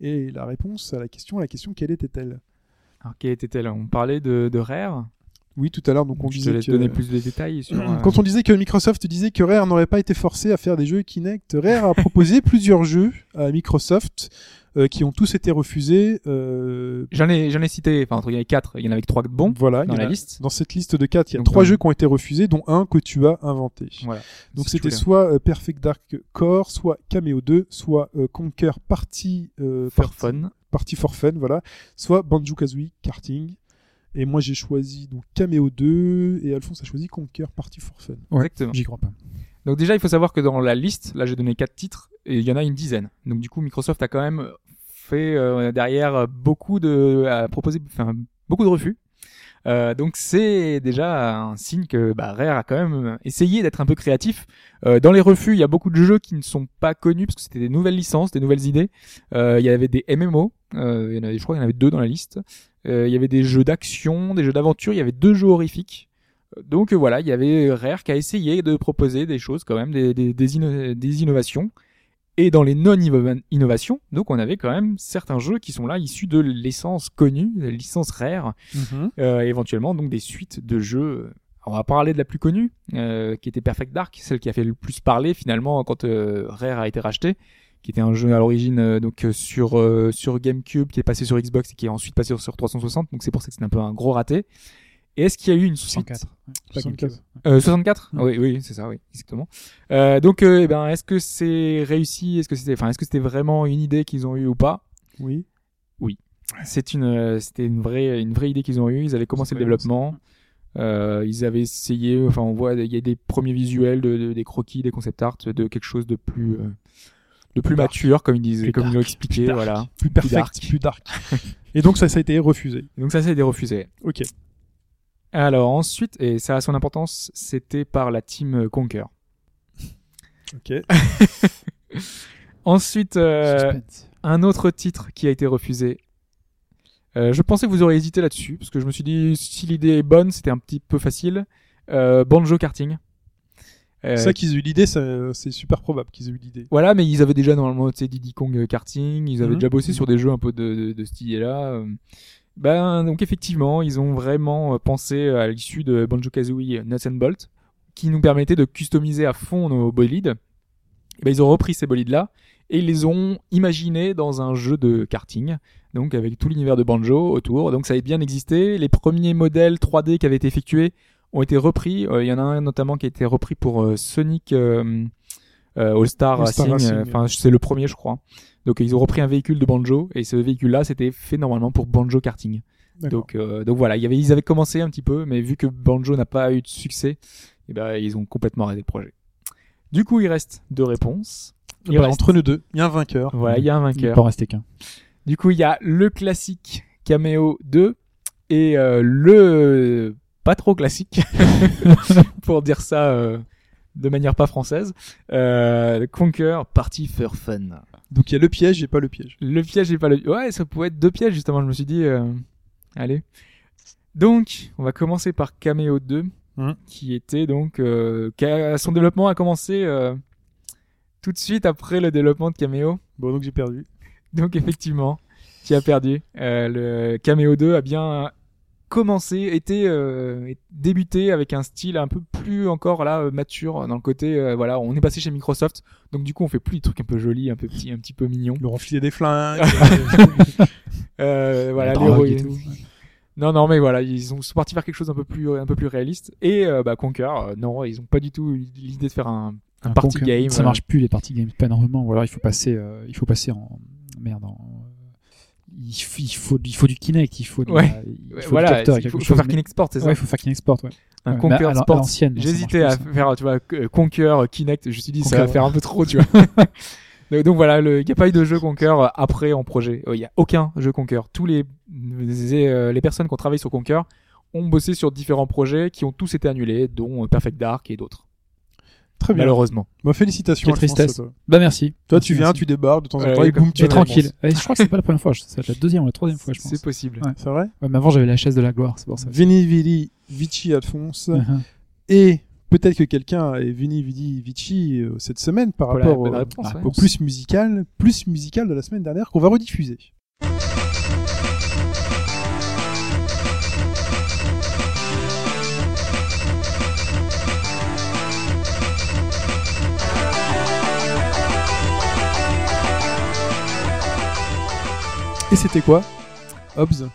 et la réponse à la question, la question quelle était-elle? Alors, quelle était-elle? On parlait de, de. Oui, tout à l'heure, donc on Je disait que... donner plus de détails sur. euh, Quand on disait que Microsoft disait que Rare n'aurait pas été forcé à faire des jeux Kinect, Rare a proposé plusieurs jeux à Microsoft euh, qui ont tous été refusés. euh, J'en ai, j'en ai cité, enfin, entre guillemets, quatre. Il y en avait trois de bons voilà, dans il y en la a- liste. Dans cette liste de quatre, il y a Donc, trois euh, jeux qui ont été refusés, dont un que tu as inventé. Voilà. Donc c'était soit euh, Perfect Dark Core, soit Cameo 2, soit euh, Conquer Party, euh, For Party- fun. Party for Fun, voilà, soit Banjo-Kazooie Karting. Et moi j'ai choisi donc Cameo 2 et Alphonse a choisi Conquer Party for Fun. Ouais, Exactement. J'y crois pas. Donc déjà, il faut savoir que dans la liste, là j'ai donné quatre titres et il y en a une dizaine. Donc du coup, Microsoft a quand même fait euh, derrière beaucoup de, a proposé, enfin beaucoup de refus. Euh, donc c'est déjà un signe que bah, Rare a quand même essayé d'être un peu créatif. Euh, dans les refus, il y a beaucoup de jeux qui ne sont pas connus parce que c'était des nouvelles licences, des nouvelles idées. Euh, il y avait des MMO, euh, il y en avait, je crois qu'il y en avait deux dans la liste. Euh, il y avait des jeux d'action, des jeux d'aventure, il y avait deux jeux horrifiques. Donc euh, voilà, il y avait Rare qui a essayé de proposer des choses quand même, des, des, des, inno- des innovations. Et dans les non-innovations, donc on avait quand même certains jeux qui sont là issus de l'essence connue, de licence Rare, euh, éventuellement donc des suites de jeux. On va parler de la plus connue, euh, qui était Perfect Dark, celle qui a fait le plus parler finalement quand euh, Rare a été racheté, qui était un jeu à l'origine euh, donc euh, sur euh, sur GameCube, qui est passé sur Xbox et qui est ensuite passé sur 360. Donc c'est pour ça que c'est un peu un gros raté. Et est-ce qu'il y a eu une suite? 104. Ouais, pas 64. GameCube. euh, 64 Mm. Oui, oui, c'est ça, oui, exactement. Euh, donc, euh, eh ben, est-ce que c'est réussi? Est-ce que c'était, enfin, est-ce que c'était vraiment une idée qu'ils ont eue ou pas? Oui. C'est une, euh, c'était une vraie, une vraie idée qu'ils ont eue. Ils avaient commencé le développement. Euh, ils avaient essayé. Enfin, on voit, il y a des premiers visuels, de, de- des croquis, des concept art, de quelque chose de plus, euh, de plus mature, comme ils disaient, Plus comme ils l'ont expliqué, dark. voilà. Plus perfect, plus dark. et donc ça, ça a été refusé. Donc ça, ça a été refusé. Ok. Alors ensuite, et ça a son importance, c'était par la team Conquer. Ok. Ensuite, euh, un autre titre qui a été refusé. Euh, je pensais que vous auriez hésité là-dessus, parce que je me suis dit, si l'idée est bonne, c'était un petit peu facile. Euh, Banjo Karting. Euh, Ça qu'ils aient eu l'idée, c'est super probable qu'ils aient eu l'idée. Voilà, mais ils avaient déjà normalement, tu sais, Diddy Kong Karting, ils avaient Mhm. déjà bossé sur des jeux un peu de, de, de cette idée-là. euh. Ben, donc effectivement, ils ont vraiment euh, pensé à l'issue de Banjo-Kazooie Nuts and Bolt, qui nous permettait de customiser à fond nos bolides. Et ben, ils ont repris ces bolides-là et ils les ont imaginés dans un jeu de karting, donc avec tout l'univers de Banjo autour. Donc ça avait bien existé. Les premiers modèles 3D qui avaient été effectués ont été repris. Euh, Il y en a un notamment qui a été repris pour euh, Sonic euh, euh, All Star All-Star Racing. Enfin, c'est le premier, je crois. Donc ils ont repris un véhicule de Banjo et ce véhicule-là, c'était fait normalement pour Banjo Karting. Donc, euh, donc voilà, il y avait, ils avaient commencé un petit peu, mais vu que Banjo n'a pas eu de succès, eh ben, ils ont complètement arrêté le projet. Du coup, il reste deux réponses. il Bah, reste- Entre nous deux, il y a un vainqueur. Voilà, il y a un Il vainqueur. peut en rester qu'un. Du coup, il y a le classique Cameo 2 et euh, le pas trop classique, pour dire ça euh, de manière pas française, euh, Conquer Party for Fun. Donc il y a le piège et pas le piège. Le piège est pas le. Ouais, ça pouvait être deux pièges justement. Je me suis dit, euh, allez. Donc, on va commencer par Cameo 2, Mhm. qui était donc, qui a- son développement a commencé tout de suite après le développement de Cameo. Bon, donc j'ai perdu. Donc effectivement, tu as perdu. Le Cameo 2 a bien commencé, été euh, débuté avec un style un peu plus encore là euh, mature dans le côté euh, voilà, on est passé chez Microsoft, donc du coup on fait plus des trucs un peu jolis, un peu petits, un petit peu mignons. Le renfiler des flingues. Euh, voilà, les et tout. Non, non, mais voilà, ils sont partis faire quelque chose un peu plus, un peu plus réaliste. Et euh, bah, Conquer, euh, non, ils ont pas du tout eu l'idée de faire un, un Un party game. Ça euh, marche plus les party games, pas énormément. Ou alors il faut passer, euh, il faut passer en merde. En, il, il faut, il faut du Kinect, il faut, de Ouais. la- il faut voilà, du capteur, il faut, faire Kinect Sport, c'est ça Ouais, il faut faire Kinect Sport, ouais. Un Ouais, Conquer à Sport. J'hésitais à plus, faire, tu vois, que- Conquer, Kinect. Je me suis dit, ça va faire un peu trop, tu vois. Euh, Donc voilà, il n'y a pas eu de jeu Conquer euh, après en projet. Euh, Il n'y a aucun jeu Conquer. Tous les, les, euh, les personnes qui ont travaillé sur Conquer ont bossé sur différents projets qui ont tous été annulés, dont euh, Perfect Dark et d'autres. Très bien. Malheureusement. Bah, félicitations. Quelle Alphonse, tristesse. Toi, Bah merci. Toi, Merci, tu viens, merci. tu débarques de temps en temps, et boum, tu Tu es as une tranquille. Ouais, je crois que c'est pas la première fois, ça va être la deuxième ou la troisième fois, je pense. C'est possible. Ouais. C'est vrai Ouais, mais avant j'avais la chaise de la gloire, c'est pour ça. Vini, Vili, Vici, Alphonse. Uh-huh. Et peut-être que quelqu'un est Vini, Vili, Vici euh, cette semaine par rapport bonne au, réponse, ah, ouais. au plus musical, plus musical de la semaine dernière qu'on va rediffuser. Et c'était quoi Hobbs.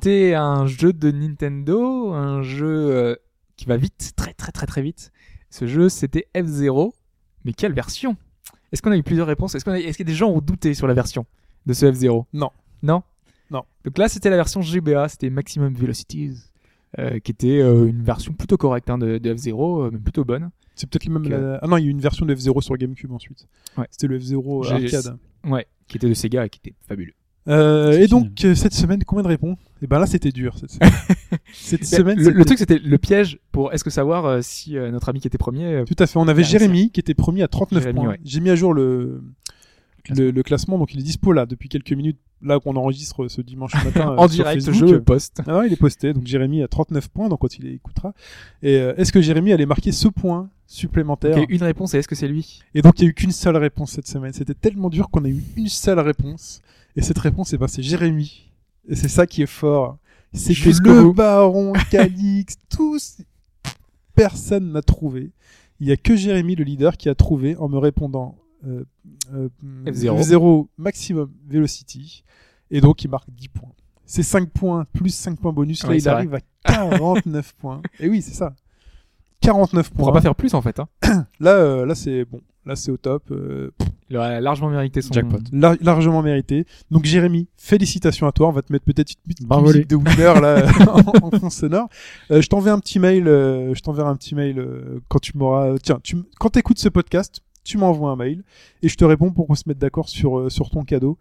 C'était un jeu de Nintendo, un jeu euh, qui va vite, très très très très vite. Ce jeu, c'était F0. Mais quelle version? Est-ce qu'on a eu plusieurs réponses? Est-ce qu'on a- est-ce que des gens ont douté sur la version de ce F0 Non. Non? Non. Donc là, c'était la version GBA, c'était Maximum Velocities, euh, qui était euh, une version plutôt correcte hein, de, de F0, euh, mais plutôt bonne. C'est peut-être même la... Ah non, il y a eu une version de F0 sur GameCube ensuite. Ouais. C'était le F0 J'ai- arcade. Ouais, qui était de Sega et qui était fabuleux. Euh, et donc euh, cette semaine, combien de réponses? Et ben là, c'était dur cette semaine. cette semaine, le, le truc, c'était le piège pour est-ce que savoir euh, si euh, notre ami qui était premier. Tout à fait. On avait Jérémy qui était premier à 39 Jérémy, points. ouais. J'ai mis à jour le... Le, le classement, donc il est dispo là depuis quelques minutes, là qu'on enregistre ce dimanche matin. en direct, Facebook. je poste. Ah il est posté, donc Jérémy a 39 points, donc quand il écoutera. Et est-ce que Jérémy allait marquer ce point supplémentaire? Il y a eu une réponse et est-ce que c'est lui? Et donc il y a eu qu'une seule réponse cette semaine. C'était tellement dur qu'on a eu une seule réponse. Et cette réponse, eh ben, c'est Jérémy. Et c'est ça qui est fort. C'est que le bout. baron, Calix, tous, personne n'a trouvé. Il y a que Jérémy, le leader, qui a trouvé en me répondant euh, euh, F0. F0 maximum velocity. Et donc il marque 10 points. C'est 5 points plus 5 points bonus. Là, Ouais, il c'est arrive à 49 points. Et oui, c'est ça. 49 On points. pourra pas faire plus en fait. Hein. Là, euh, là c'est bon. Là, c'est au top. Euh, Il aurait largement mérité son Jackpot. lar- largement mérité. Donc Jérémy, félicitations à toi. On va te mettre peut-être une petite Bravo, musique de Wheeler là en, en fond sonore. Euh, je t'enverrai un petit mail. euh, je t'enverrai un petit mail euh, quand tu m'auras. Tiens, tu quand t'écoutes ce podcast, tu m'envoies un mail et je te réponds pour qu'on se mette d'accord sur euh, sur ton cadeau.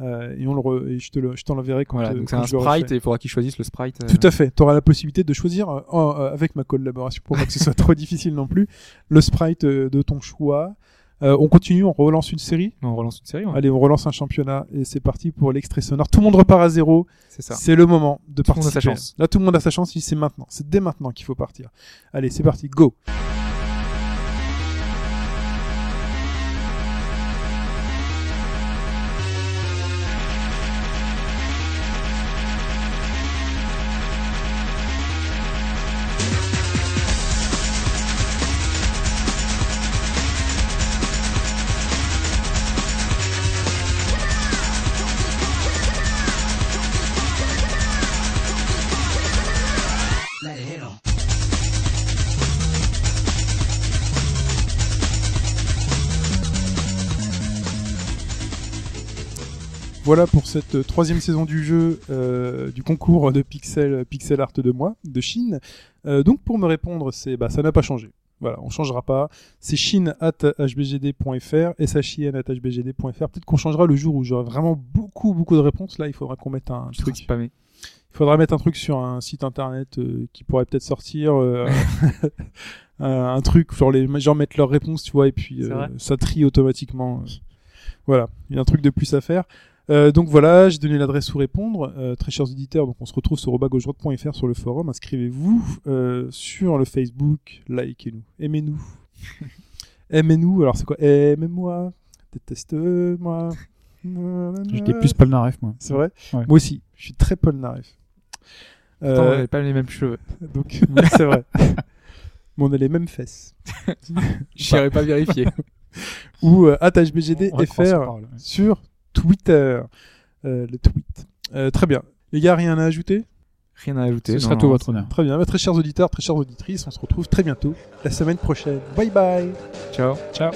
Euh, et on le re- et je te le, je t'en l'enverrai quand, Voilà, euh, donc c'est quand un je sprite et il faudra qu'il choisisse le sprite. euh, Tout à fait. Tu auras la possibilité de choisir, euh, en- euh, avec ma collaboration, pour pas que ce soit trop difficile non plus, le sprite euh, de ton choix. Euh, on continue, on relance une série. On relance une série, ouais. Allez, on relance un championnat et c'est parti pour l'extrait sonore. Tout le monde repart à zéro. c'est ça. C'est le moment de Tout le monde a sa chance. Là, tout le monde a sa chance. C'est maintenant. C'est dès maintenant qu'il faut partir. Allez, c'est parti. Go. Voilà pour cette euh, troisième saison du jeu euh, du concours de pixel pixel art de moi de Chine. Euh, donc pour me répondre, c'est bah ça n'a pas changé. Voilà, on changera pas. C'est chine at hbgd.fr, shin at hbgd.fr. Peut-être qu'on changera le jour où j'aurai vraiment beaucoup beaucoup de réponses. Là, il faudra qu'on mette un truc. spammé. Il faudra mettre un truc sur un site internet euh, qui pourrait peut-être sortir un, truc genre les gens mettent leurs réponses, tu vois, et puis ça trie automatiquement. Voilà, il y a un truc de plus à faire. Euh, donc voilà, j'ai donné l'adresse où répondre. Euh, très chers auditeurs, donc on se retrouve sur robagauche-droite.fr sur le forum. Inscrivez-vous euh, sur le Facebook, likez-nous, aimez-nous. Aimez-nous, alors c'est quoi? Aimez-moi, déteste-moi. J'étais plus Polnareff, moi. C'est vrai? Ouais. Moi aussi, je suis très Paul Naref. Pourtant, on Euh, avait pas les mêmes cheveux. donc, oui, c'est vrai. Mais on a les mêmes fesses. J'irai pas vérifier. Ou euh, hbgd On va croire sur fr parole, ouais. sur Twitter. Euh, le tweet. Euh, très bien. Les gars, rien à ajouter? Rien à ajouter. Ce non, sera non, tout votre honneur. Très bien. Bah, très chers auditeurs, très chères auditrices, on se retrouve très bientôt la semaine prochaine. Bye bye Ciao. Ciao.